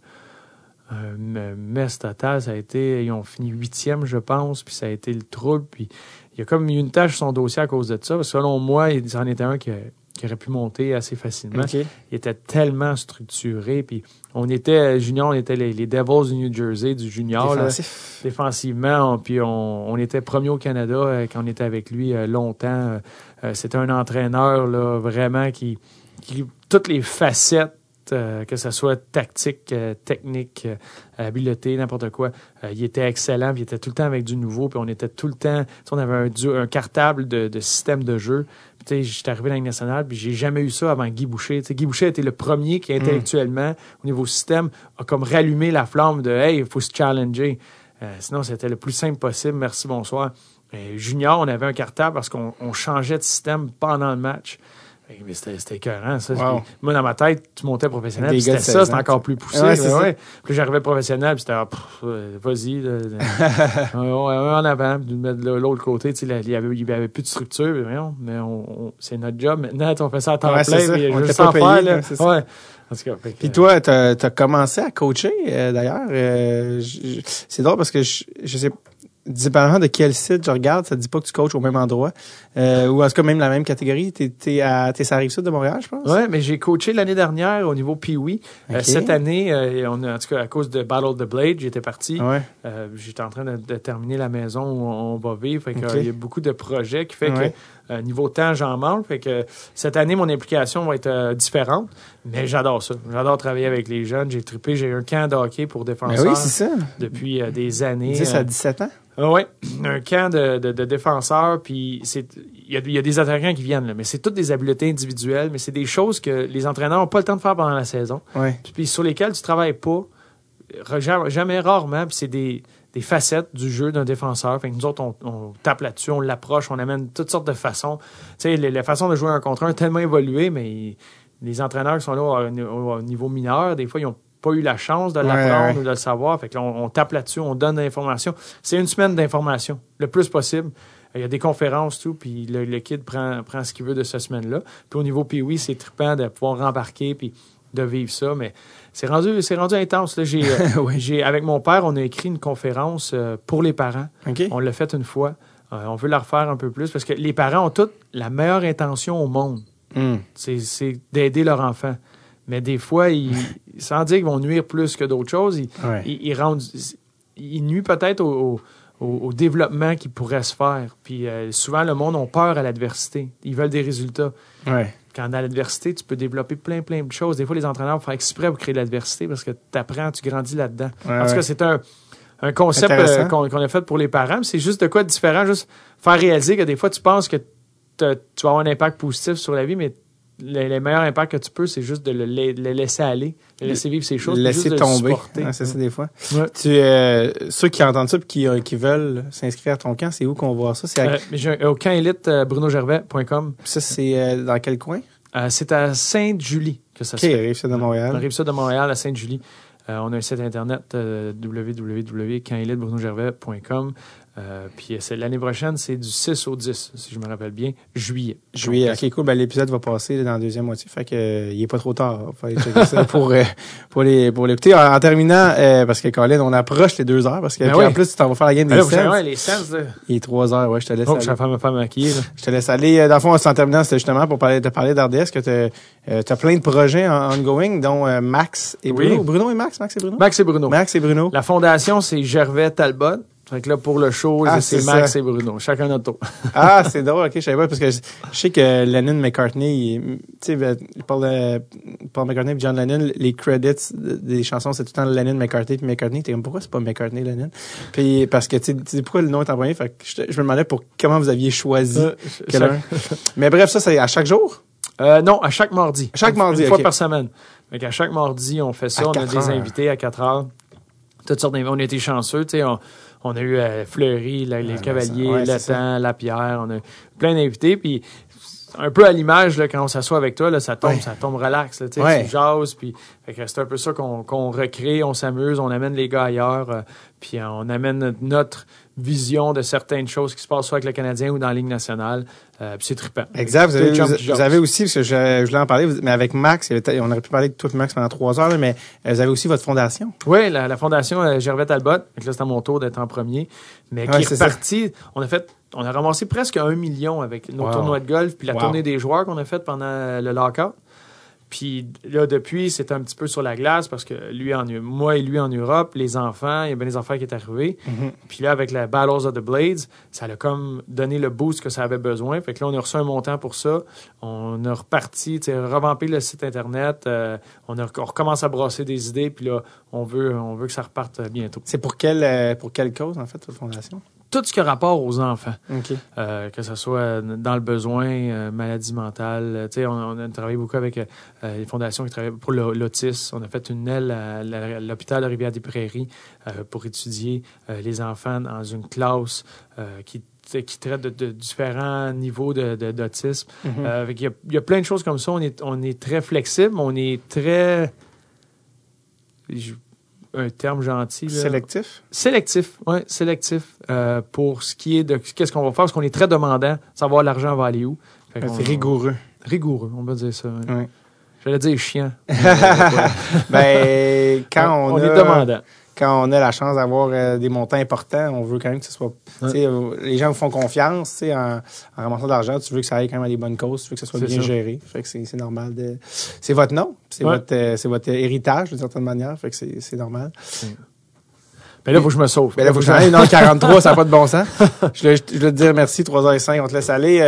un mess total. Ça a été, ils ont fini huitième, je pense, puis ça a été le trouble. Puis il y a comme une tâche sur son dossier à cause de ça. Selon moi, il en était un qui, qui aurait pu monter assez facilement. Il était tellement structuré. Puis on était, junior, on était les, les Devils du New Jersey, du junior. là défensivement. on- puis on, on était premier au Canada euh, quand on était avec lui euh, longtemps. Euh, C'était un entraîneur là, vraiment qui, qui toutes les facettes, euh, que ce soit tactique, euh, technique, euh, habileté, n'importe quoi, il était excellent. Puis il était tout le temps avec du nouveau. Puis on était tout le temps, on avait un, du- un cartable de, de système de jeu. Puis j'étais arrivé dans la nationale, puis j'ai jamais eu ça avant Guy Boucher. Guy Boucher était le premier qui, intellectuellement, au niveau système, a comme rallumé la flamme de Hey, il faut se challenger. Sinon, c'était le plus simple possible. Merci, bonsoir. Junior, on avait un cartable parce qu'on on changeait de système pendant le match. Mais C'était écœurant, ça. Wow. Puis Moi, dans ma tête, tu montais professionnel. C'était ça, 16 c'était encore tu- plus poussé. Ouais, ouais. Puis j'arrivais professionnel, puis c'était euh, vas-y, ouais, en avant, puis de l'autre côté. Tu sais, il y avait, avait plus de structure, mais, mais on, on- c'est notre job. Maintenant, on fait ça à temps Ouais, plein, puis On juste pas faire, là. là. Ouais. En tout cas, fait que, Puis toi, t'as as commencé à coacher, euh, d'ailleurs. Euh, c'est drôle parce que je, je sais, dépendamment de quel site je regarde, ça te dit pas que tu coaches au même endroit. Euh, ou en tout cas, même la même catégorie. T'es, t'es à, t'es sur la Rive-Sud de Montréal, je pense? Ouais, mais j'ai coaché l'année dernière au niveau Pee-Wee. Euh, cette année, euh, on en tout cas, à cause de Battle of the Blade, j'étais parti. Ouais. Euh, j'étais en train de, de terminer la maison où on, on va vivre. Fait que, euh, il y a beaucoup de projets qui fait Ouais. que euh, niveau temps, j'en manque. Fait que cette année, mon implication va être euh, différente. Mais j'adore ça. J'adore travailler avec les jeunes. J'ai trippé. J'ai eu un camp de hockey pour Ben défenseurs oui, c'est ça. depuis euh, des années. 10 Euh, à 17 ans? ah ouais, un camp de, de, de défenseurs, puis c'est il y a, il y a des attaquants qui viennent, là, mais c'est toutes des habiletés individuelles, mais c'est des choses que les entraîneurs n'ont pas le temps de faire pendant la saison, Ouais. puis sur lesquelles tu travailles pas, jamais, jamais rarement, puis c'est des, des facettes du jeu d'un défenseur. Fait que nous autres, on, on tape là-dessus, on l'approche, on amène toutes sortes de façons. Tu sais, les, les façons de jouer un contre un ont tellement évolué, mais les entraîneurs qui sont là au, au- au niveau mineur, des fois, ils ont pas eu la chance de l'apprendre ouais. ou de le savoir. Fait que là, on, on tape là-dessus, on donne l'information. C'est une semaine d'information, le plus possible. Il y a des conférences, tout, puis le, le kid prend, prend ce qu'il veut de cette semaine-là. Puis au niveau PWI, c'est trippant de pouvoir rembarquer puis de vivre ça, mais c'est rendu, c'est rendu intense. Là. J'ai, euh, Oui. j'ai, avec mon père, on a écrit une conférence euh, pour les parents. On l'a fait une fois. Euh, on veut la refaire un peu plus parce que les parents ont toutes la meilleure intention au monde. Hmm. C'est, c'est d'aider leur enfant. Mais des fois, ils, sans dire qu'ils vont nuire plus que d'autres choses, ils, Ouais. ils, ils rendent, ils nuisent peut-être au, au, au- au développement qui pourrait se faire. Puis euh, souvent, le monde a peur à l'adversité. Ils veulent des résultats. Ouais. Quand dans l'adversité, tu peux développer plein, plein de choses. Des fois, les entraîneurs font exprès pour créer de l'adversité parce que tu apprends, tu grandis là-dedans. Ouais, en tout cas, c'est un, un concept euh, qu'on a fait pour les parents. C'est juste de quoi de différent, juste faire réaliser que des fois, tu penses que tu vas avoir un impact positif sur la vie, mais le, le meilleur impact que tu peux, c'est juste de le, la- le laisser aller, de laisser vivre ses choses, Laisser juste de tomber. c'est ça, des fois. Ouais. Tu, euh, ceux qui entendent ça et qui, euh, qui veulent s'inscrire à ton camp, c'est où qu'on va voir ça? C'est à- Euh, un- au camp élite euh, brunogervais.com. ça, c'est euh, dans quel coin? Euh, c'est à Sainte-Julie que ça OK, se fait. Rive-Sud de On Montréal. arrive ça de Montréal à Sainte-Julie. Euh, on a un site internet euh, www.campélitebrunogervais.com. Euh, puis euh, c'est- l'année prochaine, c'est du 6 au 10, si je me rappelle bien, juillet. Juillet. OK, cool. Ben, l'épisode va passer dans la deuxième moitié. Fait que, euh, il est pas trop tard. Aller checker ça pour, euh, pour les, pour l'écouter. En, en terminant, euh, parce que Colin, on approche les deux heures. Parce que, Ben oui. en plus, tu t'en vas faire la game Ben des là, ouais, les sens, là. Il est trois heures, ouais, je te laisse Oh, aller. je vais faire me faire maquiller, là. Je te laisse aller. Dans le fond, en terminant, c'était justement pour parler, te parler d'RDS que tu as plein de projets en ongoing, dont euh, Max et Oui. Bruno. Bruno et Max? Max et Bruno? Max et Bruno. Max et Bruno. La fondation, c'est Gervais Talbot. Fait que là, pour le show, Ah, c'est Max et Bruno. Chacun notre tour. Ah, c'est drôle, ok, je savais pas, parce que je, je sais que Lennon McCartney, tu sais, ben, Paul, euh, Paul McCartney et John Lennon, les credits des chansons, c'est tout le temps Lennon, McCartney puis McCartney. T'es comme, pourquoi c'est pas McCartney, Lennon? Puis, parce que, tu sais, pourquoi le nom est en premier? Fait que je, me demandais pour comment vous aviez choisi Euh, quel un. Mais bref, ça, c'est à chaque jour? Euh, non, à chaque mardi. Chaque mardi, Une fois par semaine. Fait à chaque mardi, on fait ça. À on a des heures. invités à 4 heures. Toutes sortes d'invités. On a été chanceux, tu sais. On, a eu euh, Fleury, la- les Cavaliers, ouais, Le. Temps, Lapierre. On a eu plein d'invités. Puis un peu à l'image, là, quand on s'assoit avec toi, là, ça tombe, Ouais. ça tombe relax. Là, tu sais, Ouais. tu jases. Puis c'est un peu ça qu'on qu'on recrée. On s'amuse. On amène les gars ailleurs. euh, puis euh, on amène notre- vision de certaines choses qui se passent soit avec le Canadien ou dans la Ligue nationale. Euh, puis c'est trippant. Exact. Vous avez, vous, vous aussi, parce que je, je voulais en parler, mais avec Max, on aurait pu parler de toi et Max pendant trois heures, là, mais euh, vous avez aussi votre fondation. Oui, la, la fondation euh, Gervais Talbot. Donc là, c'est à mon tour d'être en premier. Mais Ouais, qui est ça. reparti. On a fait, on a ramassé presque un million avec nos Wow. tournois de golf puis la Wow. tournée des joueurs qu'on a faite pendant le lockout. Puis là, depuis, c'est un petit peu sur la glace parce que lui en, moi et lui en Europe, les enfants, il y a bien des enfants qui est arrivé. Mhm. Puis là, avec la Battles of the Blades, ça a comme donné le boost que ça avait besoin. Fait que là, on a reçu un montant pour ça. On a reparti, tu sais, revampé le site Internet. euh, on, a, on recommence à brasser des idées. Puis là, on veut, on veut que ça reparte bientôt. C'est pour quelle, euh, pour quelle cause, en fait, votre fondation? Tout ce qui a rapport aux enfants, euh, que ce soit dans le besoin, euh, maladie mentale. euh, tu sais, on, on a travaillé beaucoup avec euh, euh, les fondations qui travaillent pour l'au- l'autisme. On a fait une aile à l'hôpital de Rivière-des-Prairies euh, pour étudier euh, les enfants dans une classe euh, qui traite de, de différents niveaux de- de- d'autisme. Euh, y, a, il y a plein de choses comme ça. On est, on est très flexible, on est très... je- Un terme gentil. là. Sélectif? Sélectif, oui, sélectif euh, pour ce qui est de qu'est-ce qu'on va faire, parce qu'on est très demandant, savoir l'argent va aller où. C'est rigoureux. Rigoureux, on va dire ça. ouais. Ouais. J'allais dire chiant. ben, quand on, on a, est demandant. Quand on a la chance d'avoir euh, des montants importants, on veut quand même que ce soit. Ouais. euh, Les gens vous font confiance, en, en ramassant de l'argent, tu veux que ça aille quand même à des bonnes causes, tu veux que ça soit bien ça. géré. Fait que c'est normal de. C'est votre nom, c'est Ouais. votre, euh, c'est votre héritage d'une certaine manière, fait que c'est normal. Mais là, il faut que je me sauve. Ben là, faut que je aille le 43, ça n'a pas de bon sens. Je je te dire merci, 3h05, on te laisse aller.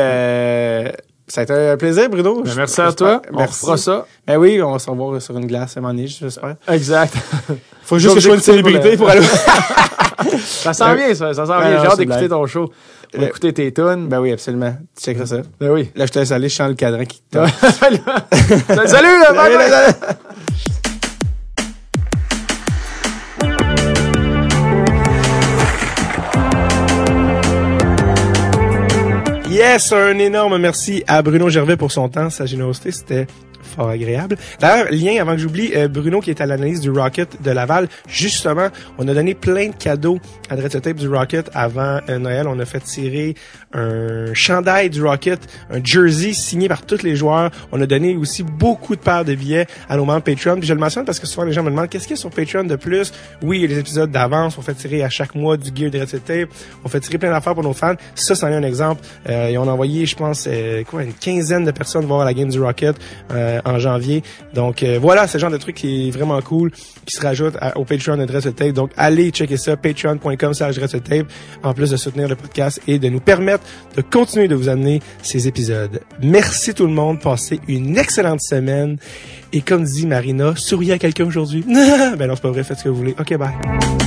Ça a été un plaisir, Bruno. Ben, merci à toi. On Merci. fera ça. Ben oui, on va se revoir sur une glace à un moment donné, j'espère. Exact. Faut juste que je sois une célébrité pour aller. ça sent bien, ça. Ça sent Ben bien. J'ai hâte d'écouter ton show. On Euh, écouter tes tunes. ben oui, absolument. Tu checkeras ça. Ben oui. Là, je te laisse aller, je sens le cadran qui te Salut, Salut, là, bye, bye. Yes, un énorme merci à Bruno Gervais pour son temps, sa générosité, c'était fort agréable. D'ailleurs, lien avant que j'oublie, euh, Bruno qui est à l'analyse du Rocket de Laval, justement, on a donné plein de cadeaux à Dread Tape du Rocket avant euh, Noël. On a fait tirer un chandail du Rocket, un jersey signé par tous les joueurs. On a donné aussi beaucoup de paires de billets à nos membres Patreon. Puis je le mentionne parce que souvent les gens me demandent qu'est-ce qu'il y a sur Patreon de plus? Oui, il y a des épisodes d'avance. On fait tirer à chaque mois du gear Dread Tape. On fait tirer plein d'affaires pour nos fans. Ça, c'en est un exemple. Euh, ils ont envoyé, je pense, euh, quoi, une quinzaine de personnes voir la game du Rocket euh, en janvier. Donc euh, voilà, le genre de truc qui est vraiment cool, qui se rajoute au Patreon de Dress Tape. Donc allez checker ça, patreon.com slash Dress Tape, en plus de soutenir le podcast et de nous permettre de continuer de vous amener ces épisodes. Merci tout le monde, passez une excellente semaine. Et comme dit Marina, souriez à quelqu'un aujourd'hui. ben non, c'est pas vrai, faites ce que vous voulez. Ok, bye.